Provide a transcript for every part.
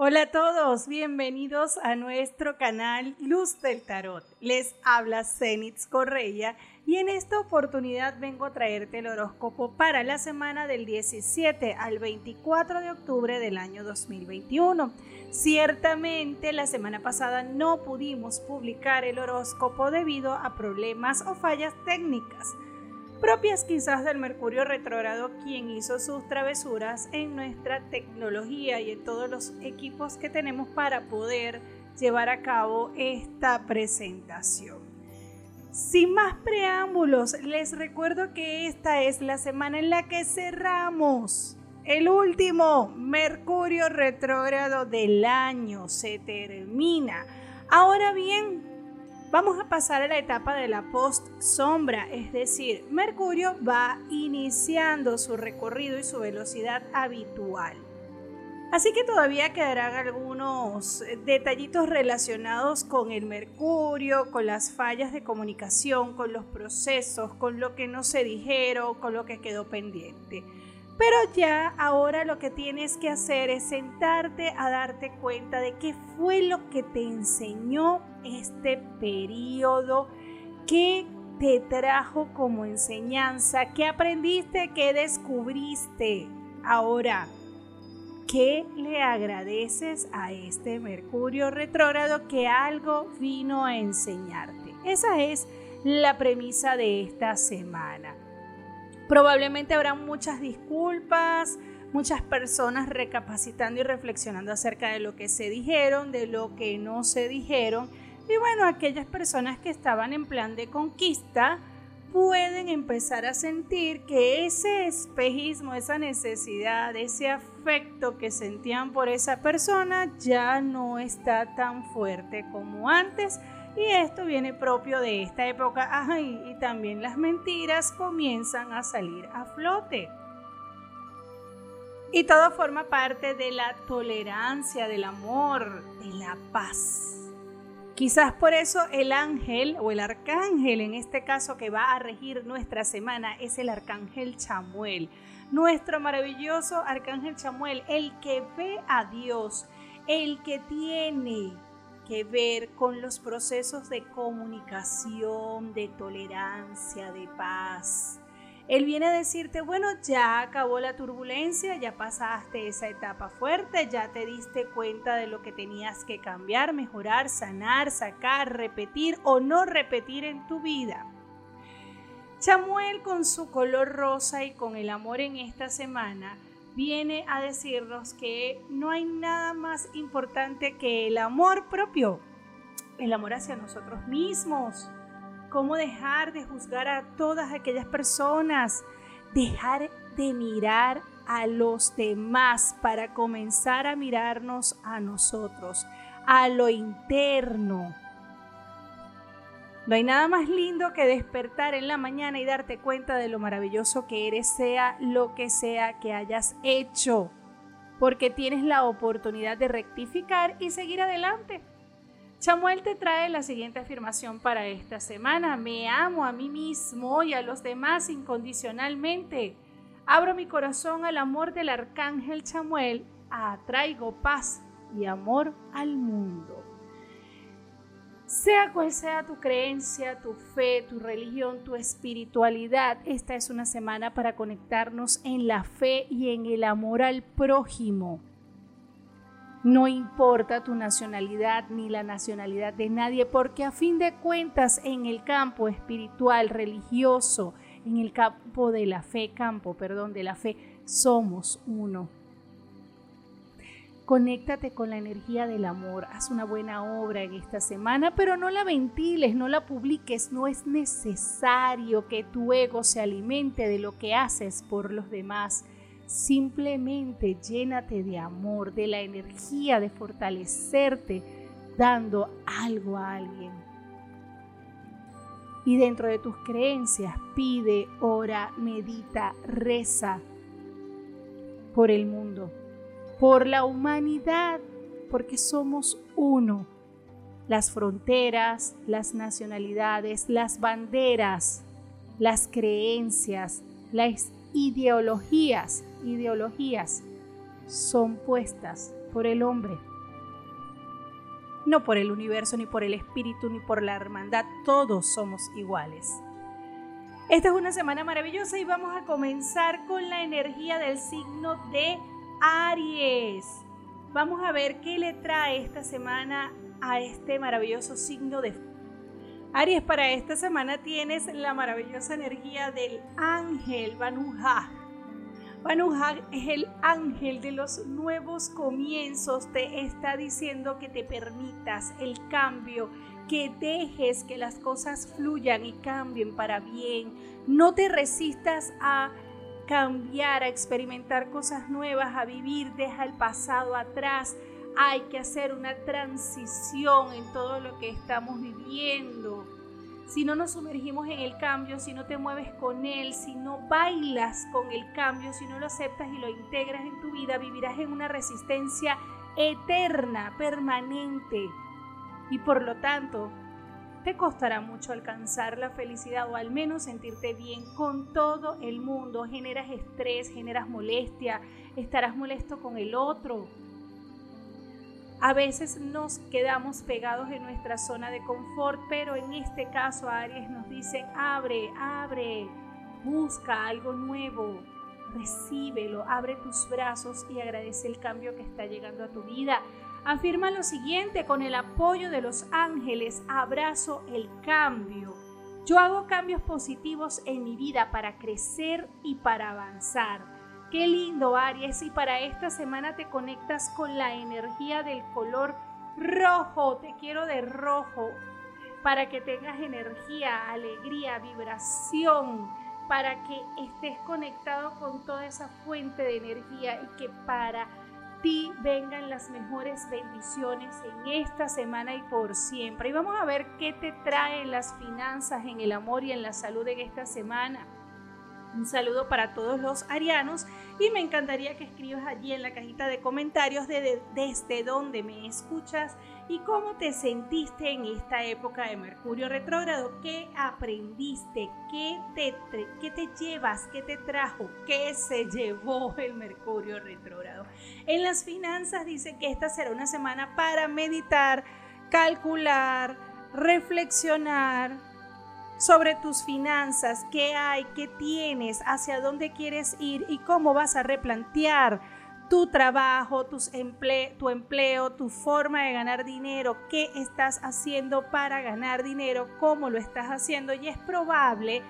Hola a todos, bienvenidos a nuestro canal Luz del Tarot. Les habla Zenitz Correia y en esta oportunidad vengo a traerte el horóscopo para la semana del 17 al 24 de octubre del año 2021. Ciertamente la semana pasada no pudimos publicar el horóscopo debido a problemas o fallas técnicas propias quizás del Mercurio retrógrado, quien hizo sus travesuras en nuestra tecnología y en todos los equipos que tenemos para poder llevar a cabo esta presentación. Sin más preámbulos, les recuerdo que esta es la semana en la que cerramos el último Mercurio retrógrado del año. Se termina. Ahora bien, Vamos a pasar a la etapa de la post-sombra, es decir, Mercurio va iniciando su recorrido y su velocidad habitual. Así que todavía quedarán algunos detallitos relacionados con el Mercurio, con las fallas de comunicación, con los procesos, con lo que no se dijeron, con lo que quedó pendiente. Pero ya ahora lo que tienes que hacer es sentarte a darte cuenta de qué fue lo que te enseñó este periodo, qué te trajo como enseñanza, qué aprendiste, qué descubriste. Ahora, ¿qué le agradeces a este Mercurio retrógrado que algo vino a enseñarte? Esa es la premisa de esta semana. Probablemente habrá muchas disculpas, muchas personas recapacitando y reflexionando acerca de lo que se dijeron, de lo que no se dijeron. Y bueno, aquellas personas que estaban en plan de conquista pueden empezar a sentir que ese espejismo, esa necesidad, ese afecto que sentían por esa persona ya no está tan fuerte como antes y esto viene propio de esta época. y también las mentiras comienzan a salir a flote. Y todo forma parte de la tolerancia, del amor, de la paz. Quizás por eso el ángel o el arcángel en este caso que va a regir nuestra semana es el arcángel Chamuel. Nuestro maravilloso arcángel Chamuel, el que ve a Dios, el que tiene que ver con los procesos de comunicación, de tolerancia, de paz. Él viene a decirte, bueno, ya acabó la turbulencia, ya pasaste esa etapa fuerte, ya te diste cuenta de lo que tenías que cambiar, mejorar, sanar, sacar, repetir o no repetir en tu vida. Chamuel con su color rosa y con el amor en esta semana viene a decirnos que no hay nada más importante que el amor propio, el amor hacia nosotros mismos, cómo dejar de juzgar a todas aquellas personas, dejar de mirar a los demás para comenzar a mirarnos a nosotros, a lo interno no hay nada más lindo que despertar en la mañana y darte cuenta de lo maravilloso que eres, sea lo que sea que hayas hecho, porque tienes la oportunidad de rectificar y seguir adelante. Chamuel te trae la siguiente afirmación para esta semana. Me amo a mí mismo y a los demás incondicionalmente. Abro mi corazón al amor del arcángel Chamuel. Atraigo paz y amor al mundo. Sea cual sea tu creencia, tu fe, tu religión, tu espiritualidad, esta es una semana para conectarnos en la fe y en el amor al prójimo. No importa tu nacionalidad ni la nacionalidad de nadie, porque a fin de cuentas en el campo espiritual, religioso, en el campo de la fe, campo, perdón, de la fe, somos uno. Conéctate con la energía del amor, haz una buena obra en esta semana, pero no la ventiles, no la publiques, no es necesario que tu ego se alimente de lo que haces por los demás. Simplemente llénate de amor, de la energía de fortalecerte, dando algo a alguien. Y dentro de tus creencias, pide, ora, medita, reza por el mundo por la humanidad, porque somos uno. Las fronteras, las nacionalidades, las banderas, las creencias, las ideologías, ideologías son puestas por el hombre. No por el universo, ni por el espíritu, ni por la hermandad. Todos somos iguales. Esta es una semana maravillosa y vamos a comenzar con la energía del signo de Aries. Vamos a ver qué le trae esta semana a este maravilloso signo de Aries. Para esta semana tienes la maravillosa energía del ángel Banuja. Banuja es el ángel de los nuevos comienzos. Te está diciendo que te permitas el cambio, que dejes que las cosas fluyan y cambien para bien. No te resistas a cambiar, a experimentar cosas nuevas, a vivir, deja el pasado atrás. Hay que hacer una transición en todo lo que estamos viviendo. Si no nos sumergimos en el cambio, si no te mueves con él, si no bailas con el cambio, si no lo aceptas y lo integras en tu vida, vivirás en una resistencia eterna, permanente. Y por lo tanto, te costará mucho alcanzar la felicidad o al menos sentirte bien con todo el mundo. Generas estrés, generas molestia, estarás molesto con el otro. A veces nos quedamos pegados en nuestra zona de confort, pero en este caso Aries nos dice, abre, abre, busca algo nuevo, recíbelo, abre tus brazos y agradece el cambio que está llegando a tu vida afirma lo siguiente, con el apoyo de los ángeles abrazo el cambio. Yo hago cambios positivos en mi vida para crecer y para avanzar. Qué lindo Aries y para esta semana te conectas con la energía del color rojo. Te quiero de rojo para que tengas energía, alegría, vibración, para que estés conectado con toda esa fuente de energía y que para ti vengan las mejores bendiciones en esta semana y por siempre. Y vamos a ver qué te traen las finanzas, en el amor y en la salud en esta semana. Un saludo para todos los arianos y me encantaría que escribas allí en la cajita de comentarios de, desde dónde me escuchas y cómo te sentiste en esta época de Mercurio retrógrado, qué aprendiste, qué te, qué te llevas, qué te trajo, qué se llevó el Mercurio retrógrado. En las finanzas dice que esta será una semana para meditar, calcular, reflexionar, sobre tus finanzas, qué hay, qué tienes, hacia dónde quieres ir y cómo vas a replantear tu trabajo, tu empleo, tu forma de ganar dinero, qué estás haciendo para ganar dinero, cómo lo estás haciendo. Y es probable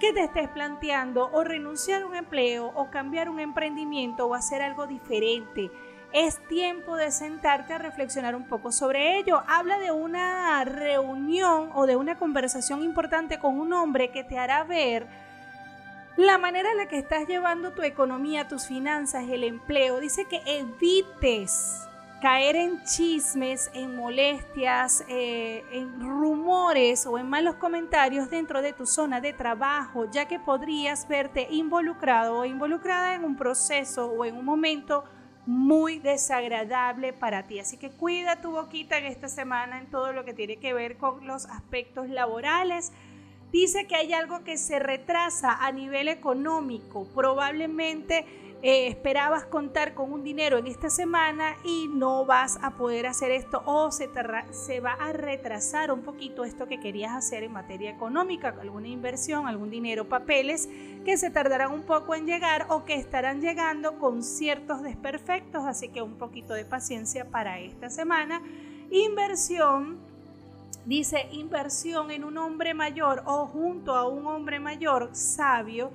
que te estés planteando o renunciar a un empleo o cambiar un emprendimiento o hacer algo diferente es tiempo de sentarte a reflexionar un poco sobre ello. Habla de una reunión o de una conversación importante con un hombre que te hará ver la manera en la que estás llevando tu economía, tus finanzas, el empleo. Dice que evites caer en chismes, en molestias, eh, en rumores o en malos comentarios dentro de tu zona de trabajo, ya que podrías verte involucrado o involucrada en un proceso o en un momento muy desagradable para ti. Así que cuida tu boquita en esta semana en todo lo que tiene que ver con los aspectos laborales. Dice que hay algo que se retrasa a nivel económico. Probablemente eh, esperabas contar con un dinero en esta semana y no vas a poder hacer esto o se, se va a retrasar un poquito esto que querías hacer en materia económica, alguna inversión, algún dinero, papeles que se tardarán un poco en llegar o que estarán llegando con ciertos desperfectos, así que un poquito de paciencia para esta semana. Inversión dice inversión en un hombre mayor o junto a un hombre mayor sabio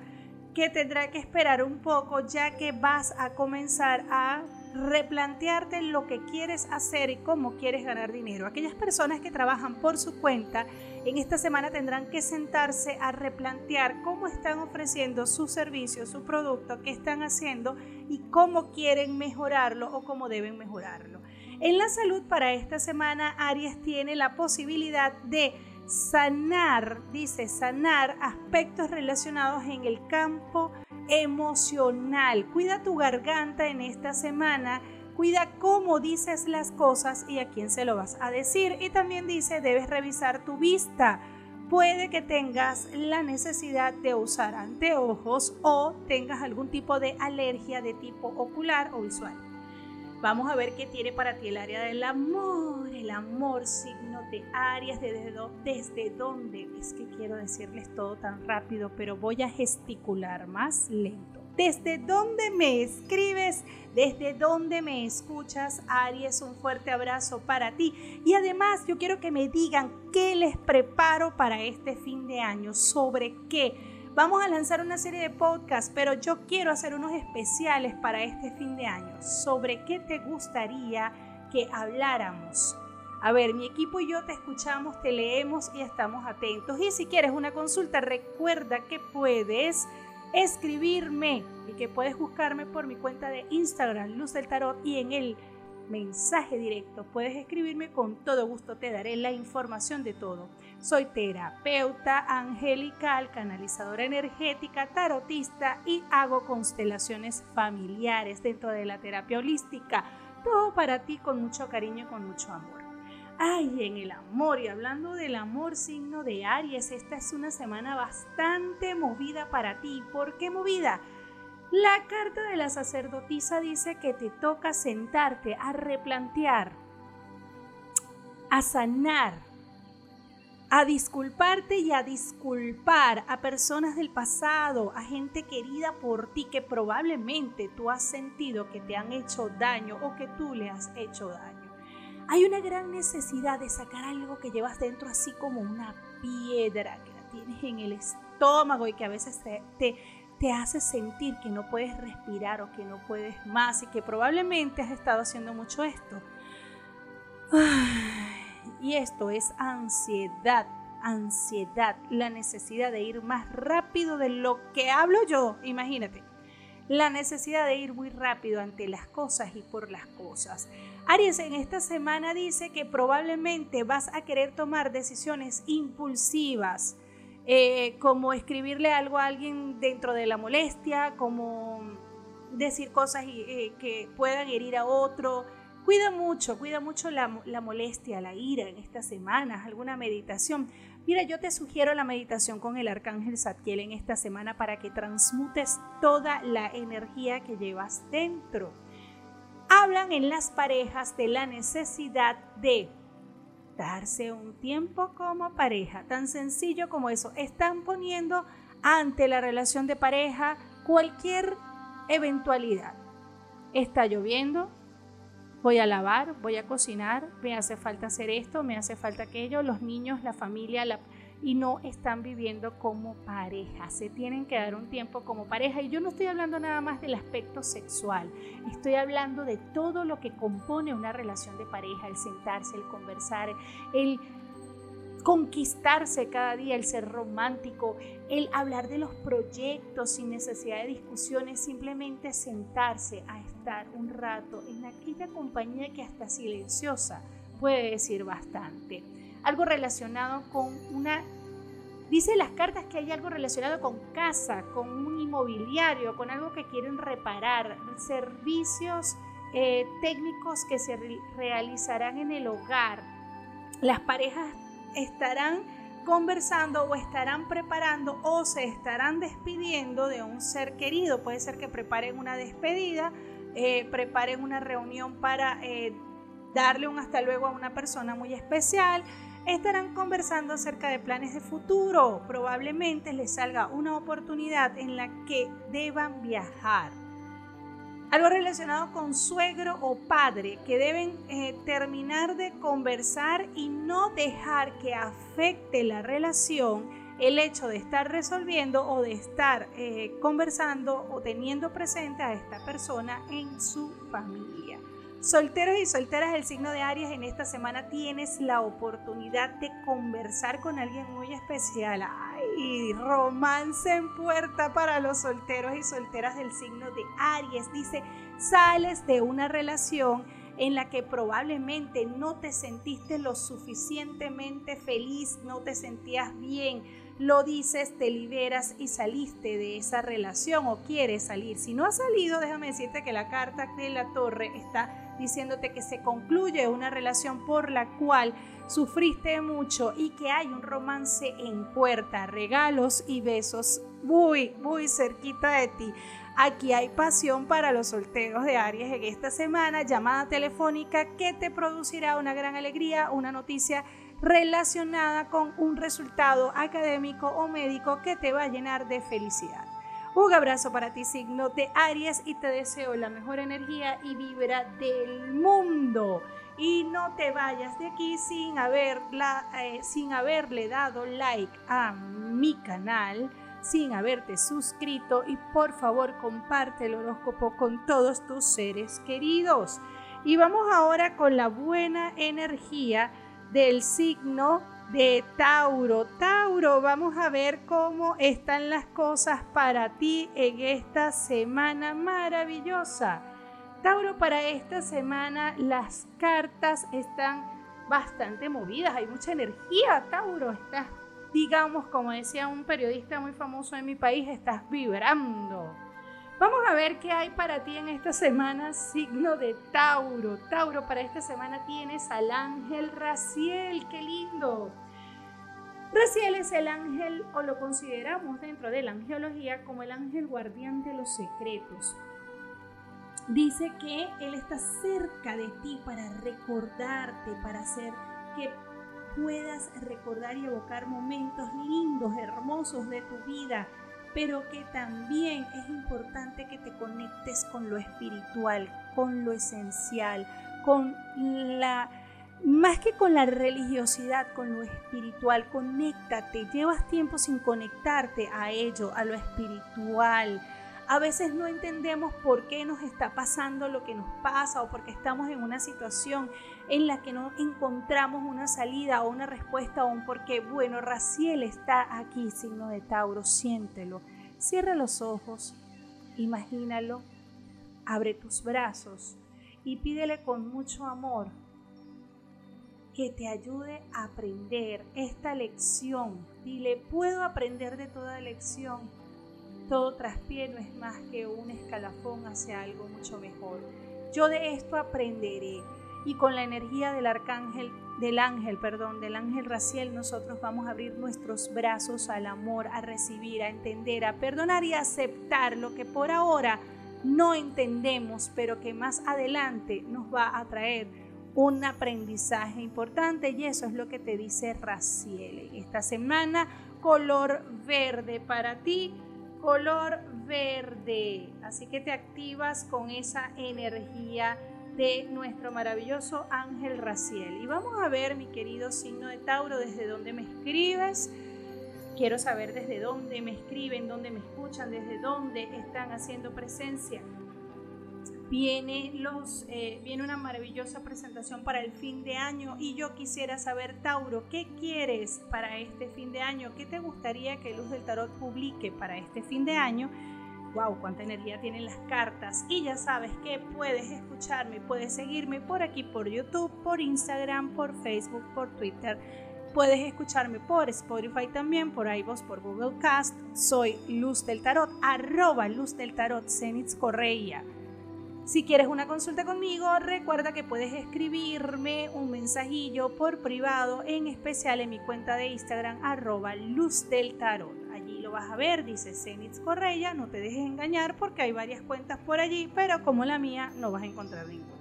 que tendrá que esperar un poco ya que vas a comenzar a replantearte lo que quieres hacer y cómo quieres ganar dinero. Aquellas personas que trabajan por su cuenta en esta semana tendrán que sentarse a replantear cómo están ofreciendo su servicio, su producto, qué están haciendo y cómo quieren mejorarlo o cómo deben mejorarlo. En la salud para esta semana, Aries tiene la posibilidad de sanar, dice, sanar aspectos relacionados en el campo emocional. Cuida tu garganta en esta semana. Cuida cómo dices las cosas y a quién se lo vas a decir. Y también dice, debes revisar tu vista. Puede que tengas la necesidad de usar anteojos o tengas algún tipo de alergia de tipo ocular o visual. Vamos a ver qué tiene para ti el área del amor, el amor, signo de Aries, desde, dónde. Es que quiero decirles todo tan rápido, pero voy a gesticular más lento. ¿Desde dónde me escribes? ¿Desde dónde me escuchas? Aries, un fuerte abrazo para ti. Y además yo quiero que me digan qué les preparo para este fin de año, sobre qué Vamos a lanzar una serie de podcasts, pero yo quiero hacer unos especiales para este fin de año. ¿Sobre qué te gustaría que habláramos? A ver, mi equipo y yo te escuchamos, te leemos y estamos atentos. Y si quieres una consulta, recuerda que puedes escribirme y que puedes buscarme por mi cuenta de Instagram, Luz del Tarot, y en el mensaje directo puedes escribirme con todo gusto, te daré la información de todo. Soy terapeuta angelical, canalizadora energética, tarotista y hago constelaciones familiares dentro de la terapia holística. Todo para ti con mucho cariño y con mucho amor. Ay, en el amor y hablando del amor signo de Aries, esta es una semana bastante movida para ti. ¿Por qué movida? La carta de la sacerdotisa dice que te toca sentarte a replantear, a sanar a disculparte y a disculpar a personas del pasado, a gente querida por ti que probablemente tú has sentido que te han hecho daño o que tú le has hecho daño. Hay una gran necesidad de sacar algo que llevas dentro así como una piedra que la tienes en el estómago y que a veces te, te, hace sentir que no puedes respirar o que no puedes más y que probablemente has estado haciendo mucho esto. Y esto es ansiedad, ansiedad, la necesidad de ir más rápido de lo que hablo yo, imagínate. La necesidad de ir muy rápido ante las cosas y por las cosas. Aries en esta semana dice que probablemente vas a querer tomar decisiones impulsivas, eh, como escribirle algo a alguien dentro de la molestia, como decir cosas eh, que puedan herir a otro, Cuida mucho, cuida mucho la, molestia, la ira en estas semanas, alguna meditación. Mira, yo te sugiero la meditación con el arcángel Zadkiel en esta semana para que transmutes toda la energía que llevas dentro. Hablan en las parejas de la necesidad de darse un tiempo como pareja, tan sencillo como eso. Están poniendo ante la relación de pareja cualquier eventualidad. Está lloviendo, voy a lavar, voy a cocinar, me hace falta hacer esto, me hace falta aquello, los niños, la familia, y no están viviendo como pareja, se tienen que dar un tiempo como pareja. Y yo no estoy hablando nada más del aspecto sexual, estoy hablando de todo lo que compone una relación de pareja, el sentarse, el conversar, el conquistarse cada día, el ser romántico, el hablar de los proyectos sin necesidad de discusiones, simplemente sentarse a estar un rato en aquella compañía que hasta silenciosa puede decir bastante. Algo relacionado con una... Dice las cartas que hay algo relacionado con casa, con un inmobiliario, con algo que quieren reparar, servicios eh, técnicos que se realizarán en el hogar. Las parejas estarán conversando o estarán preparando o se estarán despidiendo de un ser querido. Puede ser que preparen una despedida, eh, preparen una reunión para eh, darle un hasta luego a una persona muy especial. Estarán conversando acerca de planes de futuro. Probablemente les salga una oportunidad en la que deban viajar algo relacionado con suegro o padre, que deben eh, terminar de conversar y no dejar que afecte la relación el hecho de estar resolviendo o de estar eh, conversando o teniendo presente a esta persona en su familia. Solteros y solteras del signo de Aries, en esta semana tienes la oportunidad de conversar con alguien muy especial. ¡Ay! Romance en puerta para los solteros y solteras del signo de Aries. Dice, sales de una relación en la que probablemente no te sentiste lo suficientemente feliz, no te sentías bien, lo dices, te liberas y saliste de esa relación o quieres salir. Si no has salido, déjame decirte que la carta de la torre está diciéndote que se concluye una relación por la cual sufriste mucho y que hay un romance en puerta, regalos y besos muy, muy cerquita de ti. Aquí hay pasión para los solteros de Aries en esta semana, llamada telefónica que te producirá una gran alegría, una noticia relacionada con un resultado académico o médico que te va a llenar de felicidad. Un abrazo para ti, signo de Aries, y te deseo la mejor energía y vibra del mundo. Y no te vayas de aquí sin, haberla, eh, sin haberle dado like a mi canal, sin haberte suscrito y por favor comparte el horóscopo con todos tus seres queridos. Y vamos ahora con la buena energía del signo de Tauro. Tauro, vamos a ver cómo están las cosas para ti en esta semana maravillosa. Tauro, para esta semana las cartas están bastante movidas, hay mucha energía, Tauro, estás, digamos, como decía un periodista muy famoso en mi país, estás vibrando. Vamos a ver qué hay para ti en esta semana, signo de Tauro. Tauro, para esta semana tienes al ángel Raciel, qué lindo. Raciel es el ángel, o lo consideramos dentro de la angiología como el ángel guardián de los secretos. Dice que él está cerca de ti para recordarte, para hacer que puedas recordar y evocar momentos lindos, hermosos de tu vida, pero que también es importante que te conectes con lo espiritual, con lo esencial, con la más que con la religiosidad, con lo espiritual, conéctate. Llevas tiempo sin conectarte a ello, a lo espiritual. A veces no entendemos por qué nos está pasando lo que nos pasa o porque estamos en una situación en la que no encontramos una salida o una respuesta o un porqué. Bueno, Raciel está aquí, signo de Tauro, siéntelo. Cierra los ojos, imagínalo, abre tus brazos y pídele con mucho amor que te ayude a aprender esta lección. Dile, puedo aprender de toda lección. Todo traspié no es más que un escalafón hacia algo mucho mejor. Yo de esto aprenderé y con la energía del arcángel, del ángel, perdón, del ángel Raciel, nosotros vamos a abrir nuestros brazos al amor, a recibir, a entender, a perdonar y a aceptar lo que por ahora no entendemos, pero que más adelante nos va a traer un aprendizaje importante y eso es lo que te dice Raciel. Esta semana, color verde para ti, color verde. Así que te activas con esa energía de nuestro maravilloso ángel Raciel. Y vamos a ver, mi querido signo de Tauro, desde dónde me escribes. Quiero saber desde dónde me escriben, dónde me escuchan, desde dónde están haciendo presencia. Viene, los, eh, viene una maravillosa presentación para el fin de año y yo quisiera saber, Tauro, ¿qué quieres para este fin de año? ¿Qué te gustaría que Luz del Tarot publique para este fin de año? Wow, cuánta energía tienen las cartas. Y ya sabes que puedes escucharme, puedes seguirme por aquí, por YouTube, por Instagram, por Facebook, por Twitter. Puedes escucharme por Spotify también, por iVoox, por Google Cast. Soy Luz del Tarot, arroba Luz del Tarot, Zenitz Correia. Si quieres una consulta conmigo, recuerda que puedes escribirme un mensajillo por privado, en especial en mi cuenta de Instagram, arroba Luz del Tarot lo vas a ver, dice Zenitz Correia, no te dejes engañar porque hay varias cuentas por allí, pero como la mía no vas a encontrar ninguna.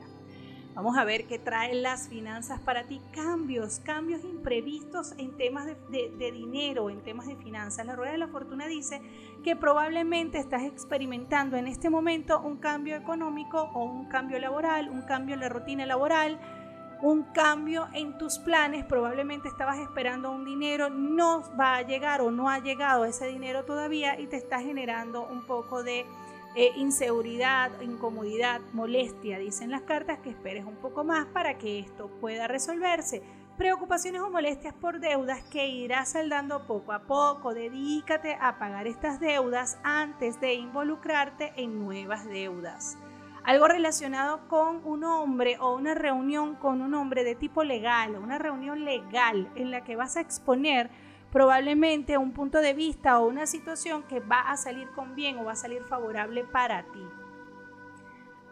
Vamos a ver qué traen las finanzas para ti, cambios, cambios imprevistos en temas de, de, dinero, en temas de finanzas. La Rueda de la Fortuna dice que probablemente estás experimentando en este momento un cambio económico o un cambio laboral, un cambio en la rutina laboral, un cambio en tus planes, probablemente estabas esperando un dinero, no va a llegar o no ha llegado ese dinero todavía y te está generando un poco de eh, inseguridad, incomodidad, molestia. Dicen las cartas que esperes un poco más para que esto pueda resolverse. Preocupaciones o molestias por deudas que irás saldando poco a poco. Dedícate a pagar estas deudas antes de involucrarte en nuevas deudas algo relacionado con un hombre o una reunión con un hombre de tipo legal, una reunión legal en la que vas a exponer probablemente un punto de vista o una situación que va a salir con bien o va a salir favorable para ti.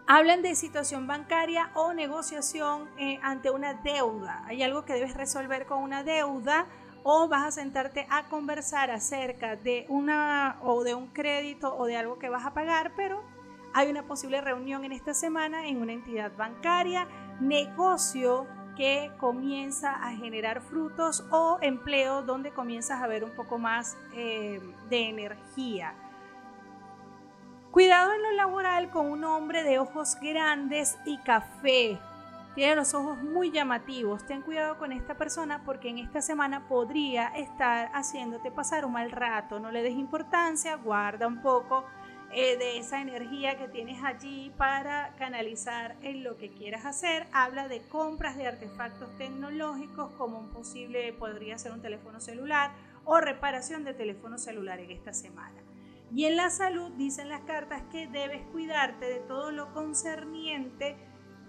Hablan de situación bancaria o negociación eh, ante una deuda. Hay algo que debes resolver con una deuda o vas a sentarte a conversar acerca de una o de un crédito o de algo que vas a pagar, pero hay una posible reunión en esta semana en una entidad bancaria, negocio que comienza a generar frutos o empleo donde comienzas a ver un poco más eh, de energía. Cuidado en lo laboral con un hombre de ojos grandes y café. Tiene los ojos muy llamativos. Ten cuidado con esta persona porque en esta semana podría estar haciéndote pasar un mal rato. No le des importancia, guarda un poco eh, de esa energía que tienes allí para canalizar en lo que quieras hacer. Habla de compras de artefactos tecnológicos como un posible, podría ser un teléfono celular o reparación de teléfono celular en esta semana. Y en la salud dicen las cartas que debes cuidarte de todo lo concerniente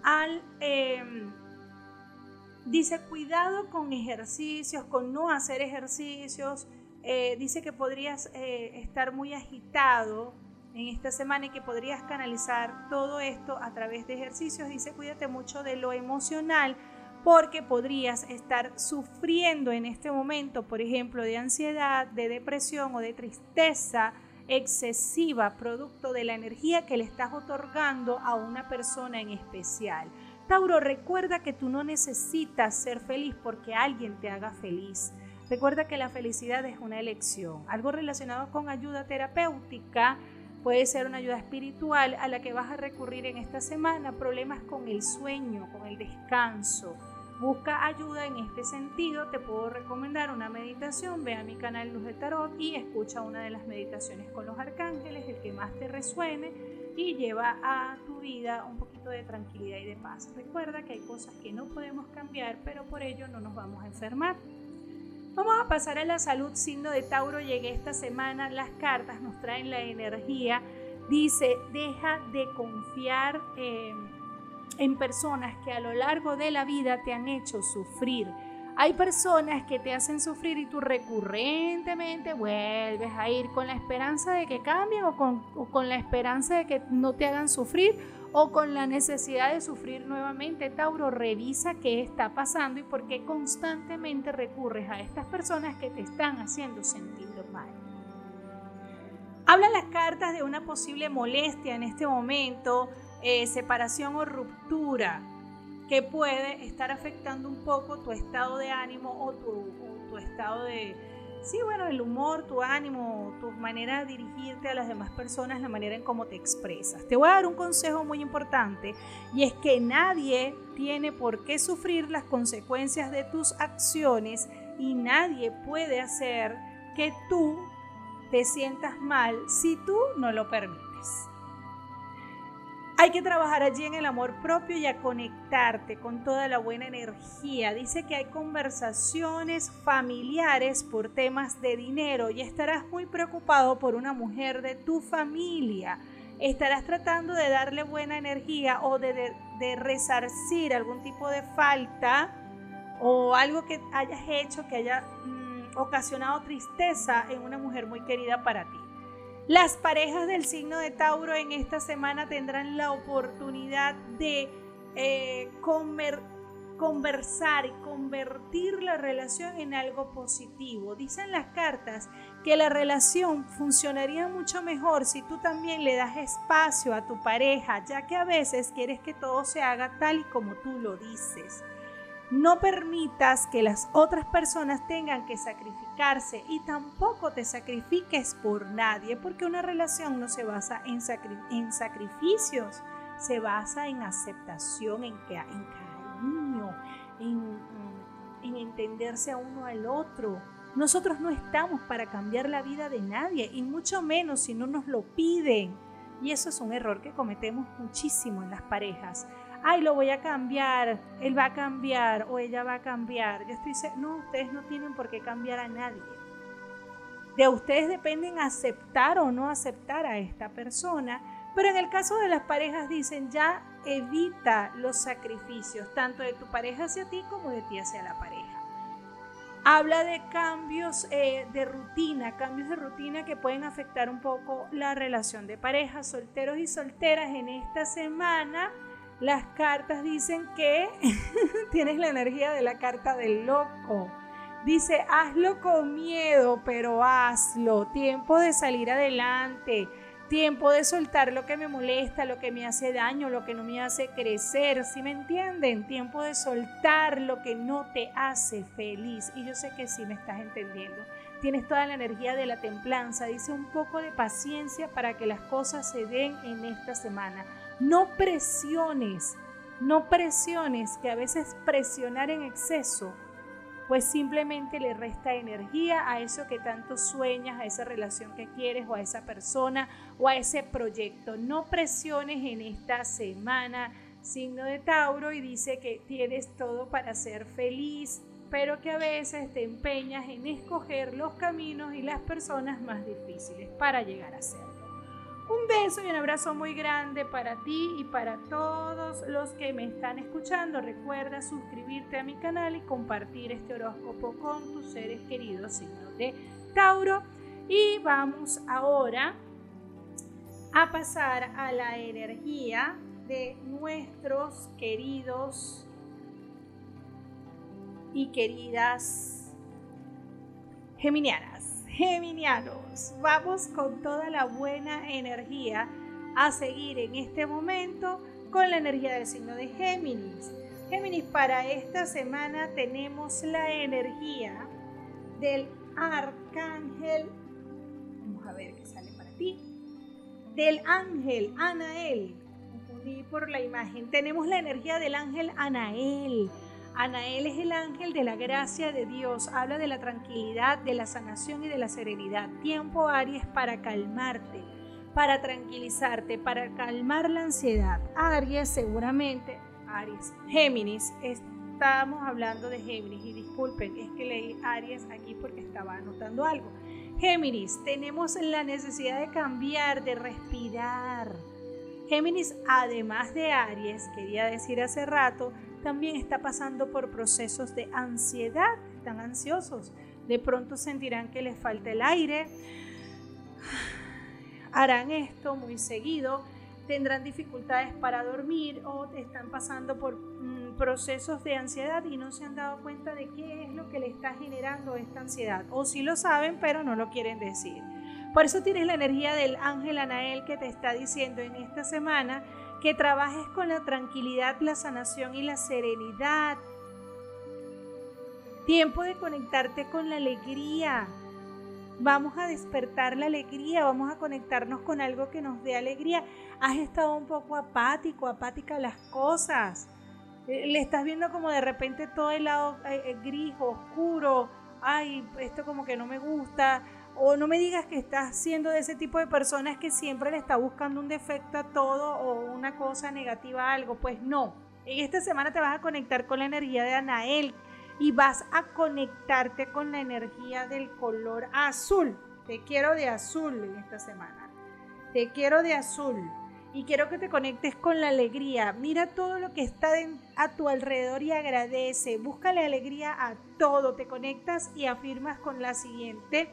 al... Em, dice cuidado con ejercicios, con no hacer ejercicios. Eh, dice que podrías eh, estar muy agitado en esta semana y que podrías canalizar todo esto a través de ejercicios. Dice cuídate mucho de lo emocional porque podrías estar sufriendo en este momento, por ejemplo, de ansiedad, de depresión o de tristeza excesiva producto de la energía que le estás otorgando a una persona en especial. Tauro, recuerda que tú no necesitas ser feliz porque alguien te haga feliz. Recuerda que la felicidad es una elección. Algo relacionado con ayuda terapéutica puede ser una ayuda espiritual a la que vas a recurrir en esta semana. Problemas con el sueño, con el descanso, busca ayuda en este sentido, te puedo recomendar una meditación. Ve a mi canal Luz de Tarot y escucha una de las meditaciones con los arcángeles, el que más te resuene y lleva a tu vida un poquito de tranquilidad y de paz. Recuerda que hay cosas que no podemos cambiar, pero por ello no nos vamos a enfermar. Vamos a pasar a la salud, signo de Tauro. Llegué esta semana, las cartas nos traen la energía. Dice, deja de confiar en en personas que a lo largo de la vida te han hecho sufrir. Hay personas que te hacen sufrir y tú recurrentemente vuelves a ir con la esperanza de que cambien o con, la esperanza de que no te hagan sufrir o con la necesidad de sufrir nuevamente. Tauro, revisa qué está pasando y por qué constantemente recurres a estas personas que te están haciendo sentir mal. Habla las cartas de una posible molestia en este momento, eh, separación o ruptura que puede estar afectando un poco tu estado de ánimo o tu, estado de, sí, bueno, el humor, tu ánimo, tu manera de dirigirte a las demás personas, la manera en cómo te expresas. Te voy a dar un consejo muy importante y es que nadie tiene por qué sufrir las consecuencias de tus acciones y nadie puede hacer que tú te sientas mal si tú no lo permites. Hay que trabajar allí en el amor propio y a conectarte con toda la buena energía. Dice que hay conversaciones familiares por temas de dinero y estarás muy preocupado por una mujer de tu familia. Estarás tratando de darle buena energía o de, resarcir algún tipo de falta o algo que hayas hecho que haya mm, ocasionado tristeza en una mujer muy querida para ti. Las parejas del signo de Tauro en esta semana tendrán la oportunidad de eh, conversar y convertir la relación en algo positivo. Dicen las cartas que la relación funcionaría mucho mejor si tú también le das espacio a tu pareja, ya que a veces quieres que todo se haga tal y como tú lo dices. No permitas que las otras personas tengan que sacrificarse y tampoco te sacrifiques por nadie, porque una relación no se basa en, sacrificios, se basa en aceptación, en, cariño, en, en entenderse a uno al otro. Nosotros no estamos para cambiar la vida de nadie, y mucho menos si no nos lo piden. Y eso es un error que cometemos muchísimo en las parejas ay, lo voy a cambiar, él va a cambiar o ella va a cambiar. Yo estoy no, ustedes no tienen por qué cambiar a nadie. De ustedes dependen aceptar o no aceptar a esta persona, pero en el caso de las parejas dicen ya evita los sacrificios, tanto de tu pareja hacia ti como de ti hacia la pareja. Habla de cambios eh, de rutina, cambios de rutina que pueden afectar un poco la relación de pareja, solteros y solteras en esta semana. Las cartas dicen que tienes la energía de la carta del loco. Dice, hazlo con miedo, pero hazlo. Tiempo de salir adelante Tiempo de soltar lo que me molesta, lo que me hace daño, lo que no me hace crecer, ¿sí me entienden? Tiempo de soltar lo que no te hace feliz. Y yo sé que sí me estás entendiendo. Tienes toda la energía de la templanza. Dice un poco de paciencia para que las cosas se den en esta semana. No presiones, no presiones, que a veces presionar en exceso pues simplemente le resta energía a eso que tanto sueñas, a esa relación que quieres o a esa persona o a ese proyecto. No presiones en esta semana, signo de Tauro, y dice que tienes todo para ser feliz, pero que a veces te empeñas en escoger los caminos y las personas más difíciles para llegar a ser. Un beso y un abrazo muy grande para ti y para todos los que me están escuchando. Recuerda suscribirte a mi canal y compartir este horóscopo con tus seres queridos signos de Tauro. Y vamos ahora a pasar a la energía de nuestros queridos y queridas geminianas. Geminianos, vamos con toda la buena energía a seguir en este momento con la energía del signo de Géminis. Géminis, para esta semana tenemos la energía del arcángel. Vamos a ver qué sale para ti. Del ángel Anael. Confundí por la imagen. Tenemos la energía del ángel Anael Anael es el ángel de la gracia de Dios, habla de la tranquilidad, de la sanación y de la serenidad. Tiempo Aries para calmarte, para tranquilizarte, para calmar la ansiedad. Aries seguramente, Aries, Géminis, estamos hablando de Géminis y disculpen, es que leí Aries aquí porque estaba anotando algo. Géminis, tenemos la necesidad de cambiar, de respirar. Géminis, además de Aries, quería decir hace rato, también está pasando por procesos de ansiedad, están ansiosos. De pronto sentirán que les falta el aire, harán esto muy seguido, tendrán dificultades para dormir o están pasando por mm, procesos de ansiedad y no se han dado cuenta de qué es lo que le está generando esta ansiedad. O sí lo saben, pero no lo quieren decir. Por eso tienes la energía del ángel Anael que te está diciendo en esta semana que trabajes con la tranquilidad, la sanación y la serenidad. Tiempo de conectarte con la alegría. Vamos a despertar la alegría, vamos a conectarnos con algo que nos dé alegría. Has estado un poco apático, apática a las cosas. Eh, le estás viendo como de repente todo el lado eh, eh, gris, oscuro. Ay, esto como que no me gusta o no me digas que estás siendo de ese tipo de personas que siempre le está buscando un defecto a todo o una cosa negativa a algo. Pues no. En esta semana te vas a conectar con la energía de Anael y vas a conectarte con la energía del color azul. Te quiero de azul en esta semana. Te quiero de azul. Y quiero que te conectes con la alegría. Mira todo lo que está a tu alrededor y agradece. Búscale alegría a todo. Te conectas y afirmas con la siguiente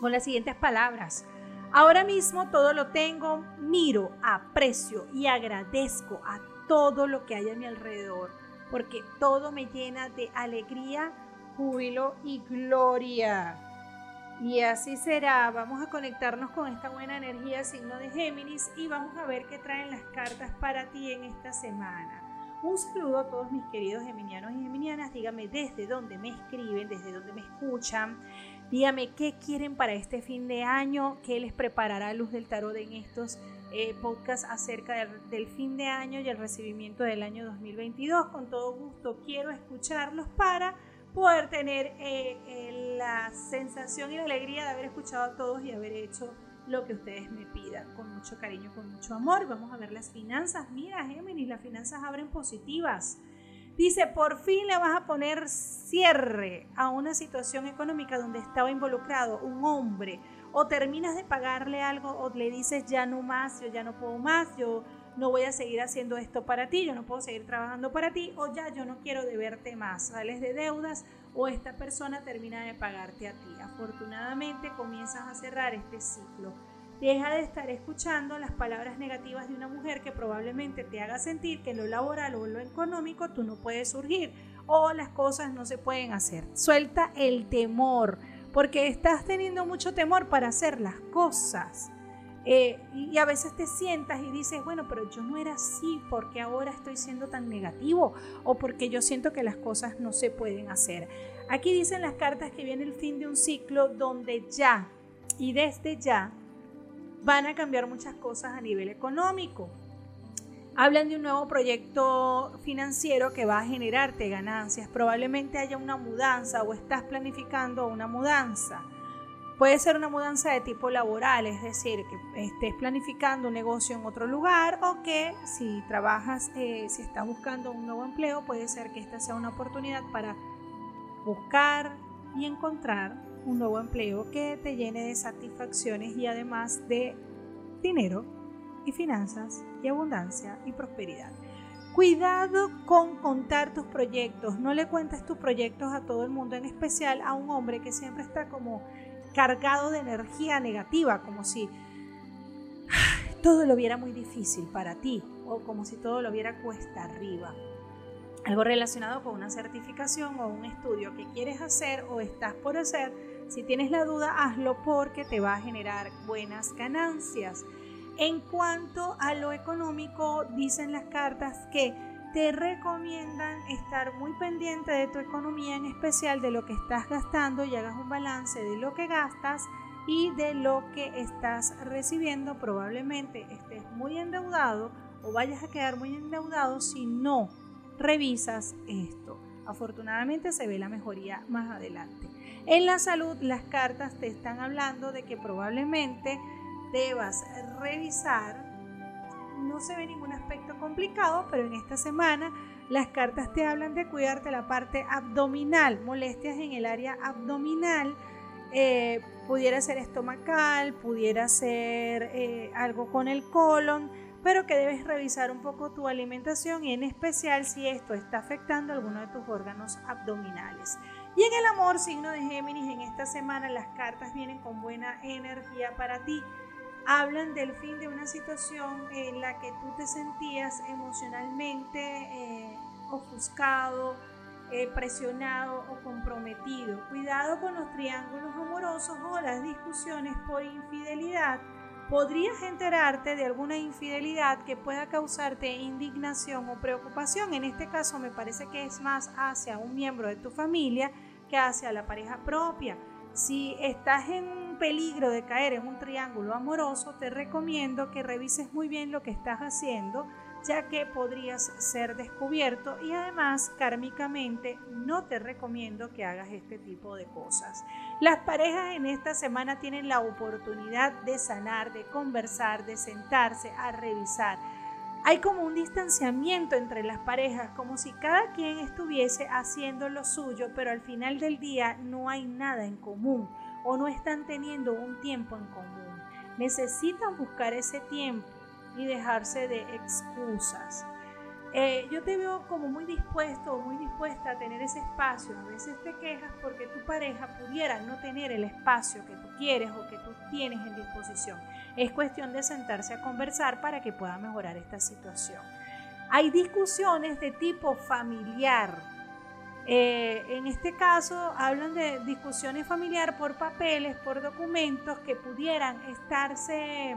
con las siguientes palabras. Ahora mismo todo lo tengo, miro, aprecio y agradezco a todo lo que hay a mi alrededor, porque todo me llena de alegría, júbilo y gloria. Y así será, vamos a conectarnos con esta buena energía signo de Géminis y vamos a ver qué traen las cartas para ti en esta semana. Un saludo a todos mis queridos geminianos y geminianas, dígame desde dónde me escriben, desde dónde me escuchan. Dígame qué quieren para este fin de año, qué les preparará Luz del Tarot en estos eh, podcasts acerca del, fin de año y el recibimiento del año 2022. Con todo gusto quiero escucharlos para poder tener eh, eh, la sensación y la alegría de haber escuchado a todos y haber hecho lo que ustedes me pidan con mucho cariño, con mucho amor. Vamos a ver las finanzas. Mira, Géminis, las finanzas abren positivas. Dice, por fin le vas a poner cierre a una situación económica donde estaba involucrado un hombre o terminas de pagarle algo o le dices ya no más, yo ya no puedo más, yo no voy a seguir haciendo esto para ti, yo no puedo seguir trabajando para ti o ya yo no quiero deberte más, sales de deudas o esta persona termina de pagarte a ti. Afortunadamente comienzas a cerrar este ciclo. Deja de estar escuchando las palabras negativas de una mujer que probablemente te haga sentir que en lo laboral o en lo económico tú no puedes surgir o las cosas no se pueden hacer. Suelta el temor, porque estás teniendo mucho temor para hacer las cosas. Eh, y a veces te sientas y dices, bueno, pero yo no era así, porque ahora estoy siendo tan negativo? O porque yo siento que las cosas no se pueden hacer. Aquí dicen las cartas que viene el fin de un ciclo donde ya y desde ya van a cambiar muchas cosas a nivel económico. Hablan de un nuevo proyecto financiero que va a generarte ganancias. Probablemente haya una mudanza o estás planificando una mudanza. Puede ser una mudanza de tipo laboral, es decir, que estés planificando un negocio en otro lugar o que si trabajas, eh, si estás buscando un nuevo empleo, puede ser que esta sea una oportunidad para buscar y encontrar un nuevo empleo que te llene de satisfacciones y además de dinero y finanzas y abundancia y prosperidad. Cuidado con contar tus proyectos, no le cuentes tus proyectos a todo el mundo, en especial a un hombre que siempre está como cargado de energía negativa, como si todo lo viera muy difícil para ti o como si todo lo viera cuesta arriba. Algo relacionado con una certificación o un estudio que quieres hacer o estás por hacer, si tienes la duda, hazlo porque te va a generar buenas ganancias. En cuanto a lo económico, dicen las cartas que te recomiendan estar muy pendiente de tu economía, en especial de lo que estás gastando y hagas un balance de lo que gastas y de lo que estás recibiendo. Probablemente estés muy endeudado o vayas a quedar muy endeudado si no revisas esto. Afortunadamente se ve la mejoría más adelante. En la salud, las cartas te están hablando de que probablemente debas revisar no se ve ningún aspecto complicado, pero en esta semana las cartas te hablan de cuidarte la parte abdominal, molestias en el área abdominal, eh, pudiera ser estomacal, pudiera ser eh, algo con el colon, pero que debes revisar un poco tu alimentación y en especial si esto está afectando alguno de tus órganos abdominales. Y en el amor, signo de Géminis, en esta semana las cartas vienen con buena energía para ti hablan del fin de una situación en la que tú te sentías emocionalmente eh, ofuscado, eh, presionado o comprometido. Cuidado con los triángulos amorosos o las discusiones por infidelidad. Podrías enterarte de alguna infidelidad que pueda causarte indignación o preocupación. En este caso me parece que es más hacia un miembro de tu familia que hacia la pareja propia. Si estás en peligro de caer en un triángulo amoroso, te recomiendo que revises muy bien lo que estás haciendo, ya que podrías ser descubierto y además kármicamente no te recomiendo que hagas este tipo de cosas. Las parejas en esta semana tienen la oportunidad de sanar, de conversar, de sentarse a revisar. Hay como un distanciamiento entre las parejas, como si cada quien estuviese haciendo lo suyo, pero al final del día no hay nada en común o no están teniendo un tiempo en común. Necesitan buscar ese tiempo y dejarse de excusas. Eh, yo te veo como muy dispuesto o muy dispuesta a tener ese espacio. A veces te quejas porque tu pareja pudiera no tener el espacio que tú quieres o que tú tienes en disposición. Es cuestión de sentarse a conversar para que pueda mejorar esta situación. Hay discusiones de tipo familiar eh, en este caso hablan de discusiones familiares por papeles, por documentos que pudieran estarse